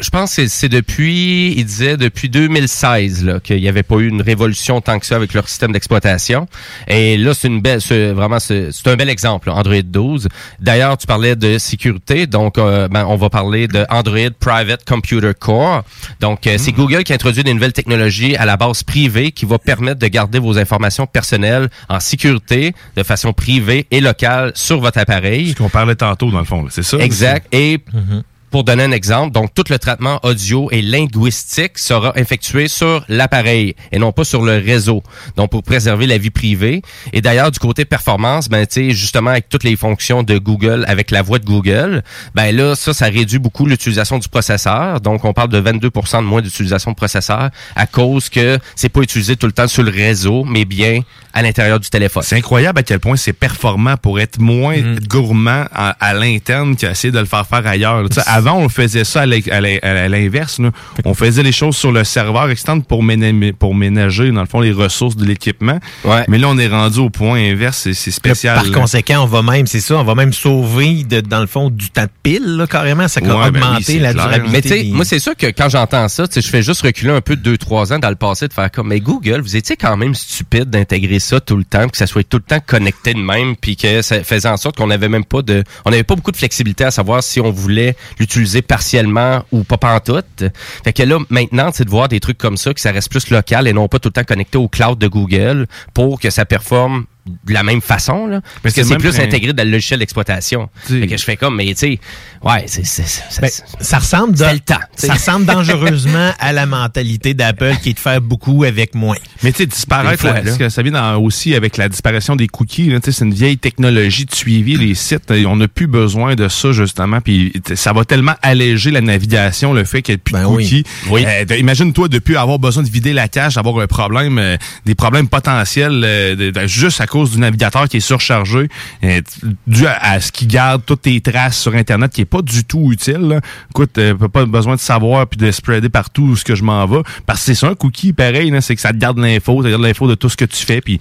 Je pense que c'est- depuis, il disait, depuis 2016 là, qu'il n'y avait pas eu une révolution tant que ça avec leur système d'exploitation. Et là, c'est une belle, vraiment, c'est un bel exemple, là, Android 12. D'ailleurs, tu parlais de sécurité, donc euh, ben, on va parler de Android Private Computer Core. Donc, euh, c'est Google qui introduit des nouvelles technologies à la base privée qui va permettre de garder vos informations personnelles en sécurité, de façon privée et locale sur votre appareil. Ce qu'on parlait tantôt, dans le fond, c'est ça? Exact. Et pour donner un exemple, donc tout le traitement audio et linguistique sera effectué sur l'appareil et non pas sur le réseau. Donc pour préserver la vie privée. Et d'ailleurs du côté performance, ben tu sais justement avec toutes les fonctions de Google avec la voix de Google, ben là ça ça réduit beaucoup l'utilisation du processeur. Donc on parle de 22 de moins d'utilisation de processeur à cause que c'est pas utilisé tout le temps sur le réseau, mais bien à l'intérieur du téléphone. C'est incroyable à quel point c'est performant pour être moins gourmand à, à l'interne qu'à essayer de le faire faire ailleurs. là. Avant, on faisait ça à l'in- à l'in- à l'inverse. là. On faisait les choses sur le serveur externe pour, ména- pour ménager, dans le fond, les ressources de l'équipement. Mais là, on est rendu au point inverse. C'est- C'est spécial. Par là. conséquent, on va même, c'est ça, on va même sauver, de, dans le fond, du temps de pile, là, carrément. Ça va Ouais, ben oui, augmenter c'est la clair. durabilité. Mais tu sais, des- moi, c'est sûr que quand j'entends ça, tu sais, je fais juste reculer un peu de 2-3 ans dans le passé de faire comme, mais Google, vous étiez quand même stupide d'intégrer ça tout le temps, que ça soit tout le temps connecté de même, puis que ça faisait en sorte qu'on n'avait même pas de, on n'avait pas beaucoup de flexibilité à savoir si on voulait l'utiliser partiellement ou pas pantoute. Fait que là, maintenant, c'est de voir des trucs comme ça, que ça reste plus local et non pas tout le temps connecté au cloud de Google pour que ça performe de la même façon, là. Parce que c'est plus un- intégré dans le logiciel d'exploitation. Fait que je fais comme, mais tu sais, ouais, c'est, Ben, ça ressemble le temps, ça ressemble dangereusement à la mentalité d'Apple qui est de faire beaucoup avec moins. Mais tu sais, disparaître, Des fois, là, là. parce que ça vient dans- aussi avec la disparition des cookies. là, tu sais, C'est une vieille technologie de suivi. Les sites, euh, on n'a plus besoin de ça, justement. Puis ça va tellement alléger la navigation, le fait qu'il n'y ait plus de cookies. Euh, t- Imagine-toi, depuis avoir besoin de vider la cache, d'avoir un problème, euh, des problèmes potentiels euh, de- de- juste à cause du navigateur qui est surchargé, euh, dû à, à ce qui garde toutes tes traces sur Internet, qui est pas du tout utile. là. Écoute, euh, pas besoin de savoir puis de spreader partout où ce que je m'en vais. Parce que c'est ça, un cookie, pareil, c'est que ça te garde l'info, ça te garde l'info de tout ce que tu fais. Puis,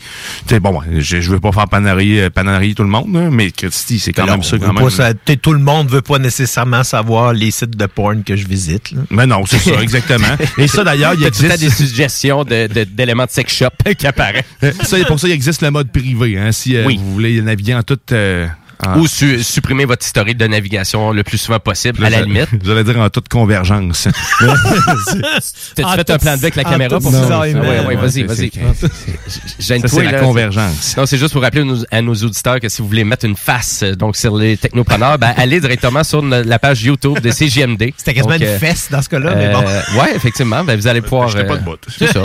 bon, je, je veux pas faire panarier, panarier tout le monde, là, mais que si, c'est quand Alors, même ça, quand même. ça- tout le monde veut pas nécessairement savoir les sites de porn que je visite. là. Mais non, c'est ça, exactement. Et ça, d'ailleurs, il le temps existe... des suggestions de- de- d'éléments de, sex shop [laughs] qui apparaissent. Euh, ça, pour ça, il existe le mode privé. Hein, si euh, Oui. vous voulez naviguer en toute... euh, en- Ou su- supprimer votre historique de navigation le plus souvent possible, à la limite. [laughs] J'allais dire en toute convergence. [laughs] [laughs] T'as-tu fait un plan de vue avec la caméra pour ça? Ouais, ouais, vas-y, vas-y. C'est la convergence. Non, c'est juste pour rappeler à nos auditeurs que si vous voulez mettre une face euh, donc sur les technopreneurs, ben, allez directement sur la page YouTube de CGMD. C'était quasiment Donc, une euh, fesse dans ce cas-là, mais bon. euh, Ouais, effectivement. Ben, vous allez pouvoir. Pas de bout. C'est ça.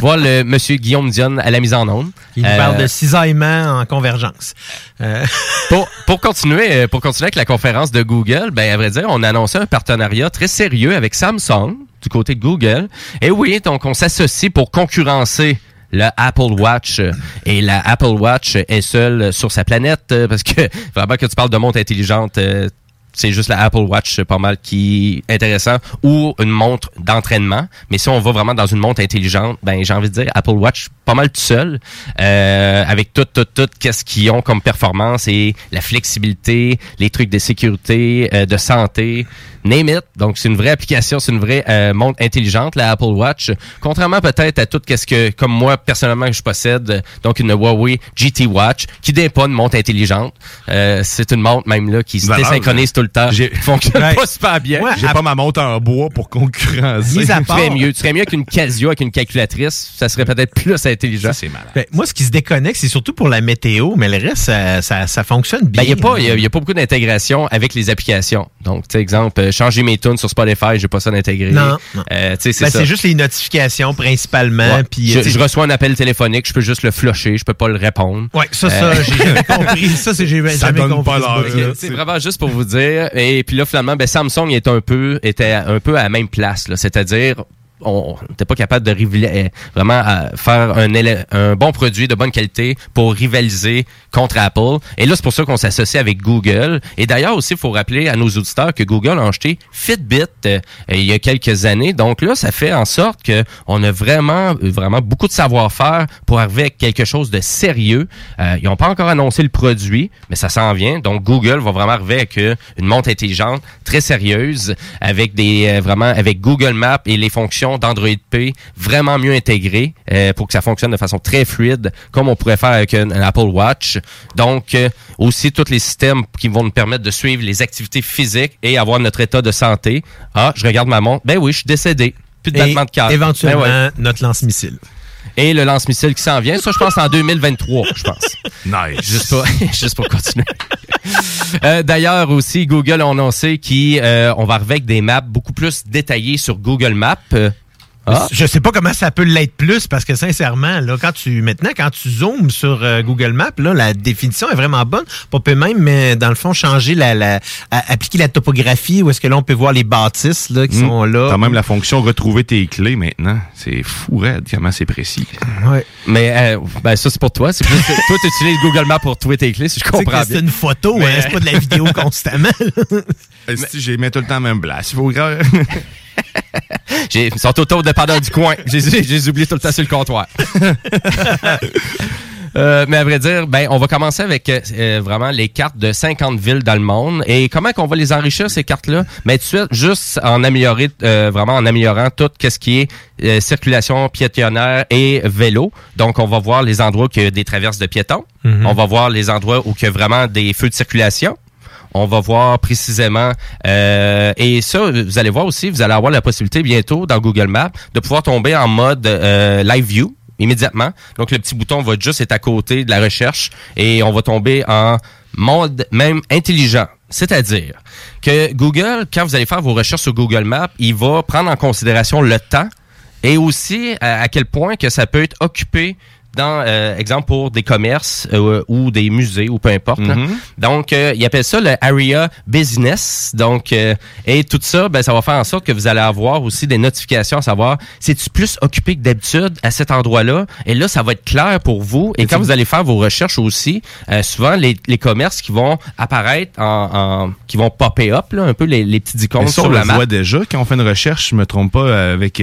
Voir le monsieur Guillaume Dion à la mise en onde. Il nous Euh, parle de cisaillement en convergence. Euh, [laughs] pour, pour continuer euh, pour continuer avec la conférence de Google, ben à vrai dire, on a annoncé un partenariat très sérieux avec Samsung du côté de Google. Et oui, donc on s'associe pour concurrencer le Apple Watch Euh, et la Apple Watch est seule sur sa planète euh, parce que [laughs] vraiment que tu parles de montre intelligente euh, c'est juste la Apple Watch pas mal qui est intéressant ou une montre d'entraînement. Mais si on va vraiment dans une montre intelligente ben j'ai envie de dire Apple Watch pas mal tout seul euh, avec tout tout tout qu'est-ce qu'ils ont comme performance et la flexibilité les trucs de sécurité euh, de santé name it donc c'est une vraie application c'est une vraie euh, montre intelligente la Apple Watch contrairement peut-être à tout qu'est-ce que comme moi personnellement je possède donc une Huawei GT Watch qui n'est pas une montre intelligente Euh, c'est une montre même là qui se Valeur, désynchronise tout le temps qui [laughs] fonctionne Ouais. pas super bien J'ai pas ma montre en bois pour concurrencer. tu ferais mieux. Tu ferais mieux qu'une Casio avec une calculatrice. Ça serait peut-être plus intelligent. c'est malade. ben, moi, ce qui se déconnecte, c'est surtout pour la météo, mais le reste, ça, ça, ça fonctionne bien. Ben, il n'y a, pas- y a, y a pas beaucoup d'intégration avec les applications. Donc, tu sais, exemple, changer mes tunes sur Spotify, j'ai pas ça d'intégré. Non, non. Euh, c'est Ben, ça. c'est juste les notifications principalement. Ouais. Puis, je, reçois un appel téléphonique, je peux juste le flusher, je peux pas le répondre. Ouais, ça, ça, Euh, j'ai jamais compris. Ça, c'est j'ai Ça jamais donne compris. pas ce l'heure, bout-là. là. C'est vraiment juste pour vous dire. Et puis là, finalement, ben, Samsung est un peu, était un peu à la même place. là. C'est-à-dire, on n'était pas capable de euh, vraiment euh, faire un, un bon produit de bonne qualité pour rivaliser contre Apple. Et là, c'est pour ça qu'on s'associe avec Google. Et d'ailleurs aussi, il faut rappeler à nos auditeurs que Google a acheté Fitbit euh, il y a quelques années. Donc là, ça fait en sorte que on a vraiment, vraiment beaucoup de savoir-faire pour arriver avec quelque chose de sérieux. Euh, ils n'ont pas encore annoncé le produit, mais ça s'en vient. Donc Google va vraiment arriver avec euh, une montre intelligente très sérieuse, avec des vraiment avec Google Maps et les fonctions d'Android P vraiment mieux intégrées euh, pour que ça fonctionne de façon très fluide, comme on pourrait faire avec un, un Apple Watch. Donc euh, aussi tous les systèmes qui vont nous permettre de suivre les activités physiques et avoir notre état de santé. Ah, je regarde ma montre. Ben oui, je suis décédé. Plus de Et battement de cœur. éventuellement, Ben ouais. notre lance-missile. Et le lance-missile qui s'en vient, ça, je pense, en 2023, je pense. [laughs] Nice. Juste pour, [laughs] juste pour continuer. Euh, D'ailleurs, aussi, Google a annoncé qu'on va arriver avec des maps beaucoup plus détaillées sur Google Maps. Euh, ah. Je sais pas comment ça peut l'être plus parce que sincèrement, là, quand tu maintenant quand tu zoomes sur euh, Google Maps, là, la définition est vraiment bonne. On peut même, mais dans le fond, changer la, la à- appliquer la topographie où est-ce que là on peut voir les bâtisses là qui Hmm. sont là. T'as même la fonction retrouver tes clés maintenant. C'est fou, raide, comment c'est précis. Ouais. Mais euh, ben, ça, c'est pour toi. C'est plus toi, tu utilises Google Maps pour trouver tes clés, si je comprends bien. c'est une photo, Mais- hein, c'est pas de la vidéo constamment. Si j'ai mis tout le temps même place, il faut [laughs] [laughs] Ils sont autour dépendants du coin. J'ai j'ai oublié tout le temps sur le comptoir. [laughs] Euh, mais à vrai dire, ben, on va commencer avec euh, vraiment les cartes de 50 villes dans le monde. Et comment qu'on va les enrichir, ces cartes-là? Mais tout de suite, juste en améliorer, euh, vraiment en améliorant tout ce qui est euh, circulation piétonnaire et vélo. Donc, on va voir les endroits où il y a des traverses de piétons. Mhm. On va voir les endroits où il y a vraiment des feux de circulation. On va voir précisément euh, et ça vous allez voir aussi vous allez avoir la possibilité bientôt dans Google Maps de pouvoir tomber en mode euh, live view immédiatement. Donc le petit bouton va juste être à côté de la recherche et on va tomber en mode même intelligent. C'est-à-dire que Google, quand vous allez faire vos recherches sur Google Maps, il va prendre en considération le temps et aussi à, à quel point que ça peut être occupé dans, euh, exemple, pour des commerces euh, ou des musées ou peu importe. Mhm. Donc, euh, il appelle ça le area business. Donc, euh, et tout ça, ben, ça va faire en sorte que vous allez avoir aussi des notifications à savoir, c'est-tu plus occupé que d'habitude à cet endroit-là? Et là, ça va être clair pour vous. Et quand vous allez faire vos recherches aussi, euh, souvent, les, les commerces qui vont apparaître en, en- qui vont popper up, là, un peu les, les petits icônes Mais ça, sur on la map. voit déjà quand on fait une recherche, je me trompe pas, euh, avec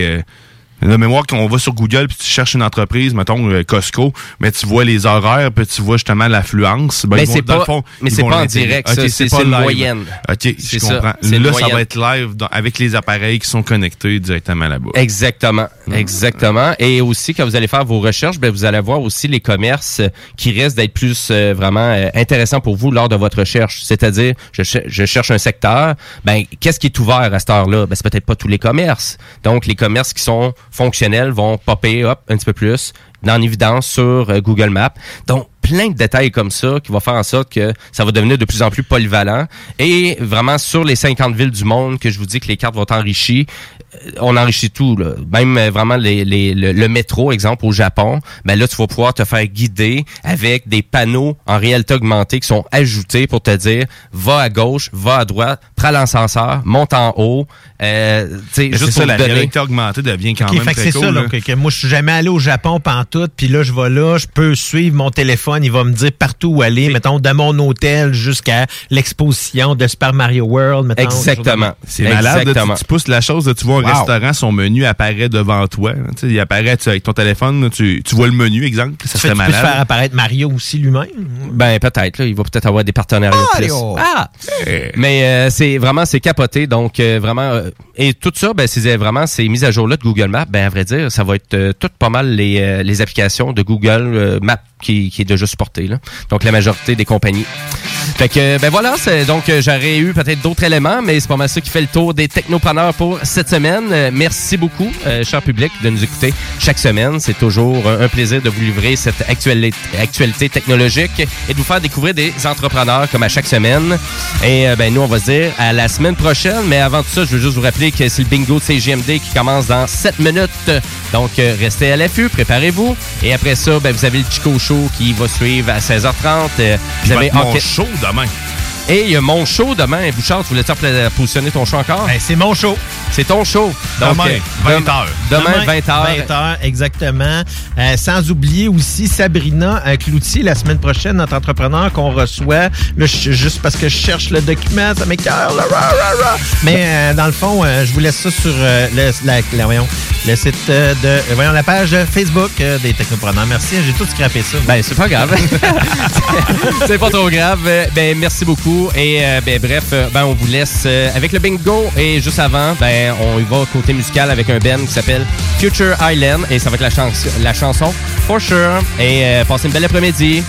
la mémoire qu'on va sur Google puis tu cherches une entreprise, mettons euh, Costco, mais tu vois les horaires puis tu vois justement l'affluence. Ben, Mais c'est pas- fond, mais c'est pas en direct, Ok, ça, c'est- une moyenne. Ok, je ça, comprends. une Là, ça va être live dans- avec les appareils qui sont connectés directement là-bas. Exactement, exactement. Et aussi, quand vous allez faire vos recherches, ben, vous allez voir aussi les commerces qui risquent d'être plus euh, vraiment euh, intéressants pour vous lors de votre recherche. C'est-à-dire, je, je cherche un secteur, ben, qu'est-ce qui est ouvert à cette heure-là? Ben, c'est peut-être pas tous les commerces. Donc, les commerces qui sont fonctionnels vont popper up un petit peu plus en évidence sur euh, Google Maps. Donc, plein de détails comme ça qui va faire en sorte que ça va devenir de plus en plus polyvalent. Et vraiment, sur les 50 villes du monde que je vous dis que les cartes vont être enrichies, on enrichit tout. Là. Même euh, vraiment les, les- le, le métro, exemple, au Japon, ben là, tu vas pouvoir te faire guider avec des panneaux en réalité augmentée qui sont ajoutés pour te dire va à gauche, va à droite, prends l'ascenseur, monte en haut. Euh, tu sais, Mais juste c'est ça, pour la donner. réalité augmentée devient quand Ok, même fait que très c'est cool. ça, là, que, que moi, je suis jamais allé au Japon pantoute, puis là, je vais là, je peux suivre mon téléphone, il va me dire partout où aller, mettons, de mon hôtel jusqu'à l'exposition de Super Mario World, mettons. Exactement. C'est malade. là, Tu, tu pousses la chose, là, tu vois un Wow. restaurant, son menu apparaît devant toi. là, tu sais, il apparaît tu avec ton téléphone, tu, tu vois le menu, exemple. Ça serait tu peux malade. faire apparaître Mario aussi lui-même? Ben peut-être là, il va peut-être avoir des partenariats de plus. Mario! Ah! Mais euh, c'est vraiment c'est capoté donc euh, vraiment euh, it. Et tout ça ben c'est vraiment ces mises à jour là de Google Maps ben à vrai dire ça va être euh, tout pas mal les, euh, les applications de Google euh, Maps qui, est déjà supporté là. Donc la majorité des compagnies. Fait que ben voilà, donc j'aurais eu peut-être d'autres éléments mais c'est pas mal ça qui fait le tour des technopreneurs pour cette semaine. Merci beaucoup cher public de nous écouter chaque semaine, c'est toujours un plaisir de vous livrer cette actualité technologique et de vous faire découvrir des entrepreneurs comme à chaque semaine. Et ben nous on va se dire à la semaine prochaine, mais avant tout ça, je veux juste vous rappeler que c'est le bingo de CGMD qui commence dans 7 minutes. Donc euh, restez à l'affût, préparez-vous et après ça, ben vous avez le Chico Show qui va suivre à 16h30. Euh, vous va avez être mon show demain. Et il y a mon show demain. Bouchard, tu voulais-tu repla- positionner ton show encore? c'est mon show. C'est ton show. Donc, Demain, euh, 20 heures. Demain, 20 heures. 20 heures, exactement. Euh, sans oublier aussi Sabrina euh, Cloutier, la semaine prochaine, notre entrepreneur qu'on reçoit. Là, juste parce que je cherche le document, ça m'écœure. Mais euh, dans le fond, euh, je vous laisse ça sur le, la, la- voyons, le site de... voyons, la page Facebook des technopreneurs. Merci, j'ai tout scrappé ça. Ben, c'est pas grave. [laughs] c'est pas trop grave. Ben, merci beaucoup. Et euh, ben, bref, euh, ben, on vous laisse euh, avec le bingo. Et juste avant, ben, on y va côté musical avec un band qui s'appelle Future Island. Et ça va être la, la chanson For Sure. Et passez une belle après-midi.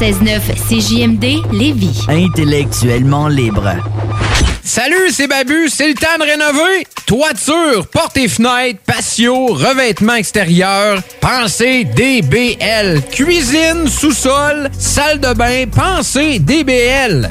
96.9 CJMD Lévis. Intellectuellement libre. Salut, c'est Babu, c'est le temps de rénover. Toiture, portes et fenêtres, patio, revêtement extérieur, pensez DBL. Cuisine, sous-sol, salle de bain, pensez DBL.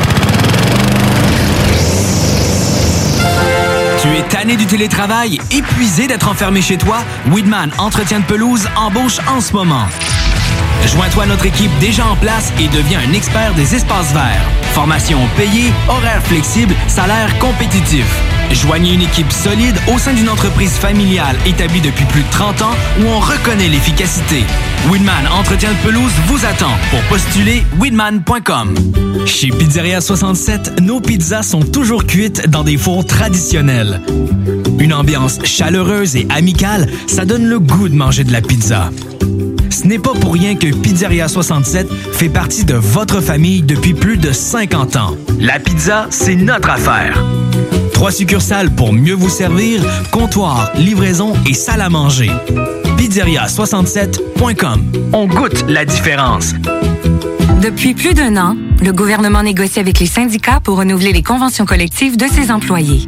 Tu es tanné du télétravail, épuisé d'être enfermé chez toi? Weedman Entretien de pelouse embauche en ce moment. Joins-toi à notre équipe déjà en place et deviens un expert des espaces verts. Formation payée, horaires flexibles, salaire compétitif. Joignez une équipe solide au sein d'une entreprise familiale établie depuis plus de 30 ans où on reconnaît l'efficacité. Winman Entretien de pelouse vous attend pour postuler winman.com. Chez Pizzeria 67, nos pizzas sont toujours cuites dans des fours traditionnels. Une ambiance chaleureuse et amicale, ça donne le goût de manger de la pizza. Ce n'est pas pour rien que Pizzeria 67 fait partie de votre famille depuis plus de 50 ans. La pizza, c'est notre affaire. Trois succursales pour mieux vous servir, comptoir, livraison et salle à manger. Pizzeria67.com. On goûte la différence. Depuis plus d'un an, le gouvernement négocie avec les syndicats pour renouveler les conventions collectives de ses employés.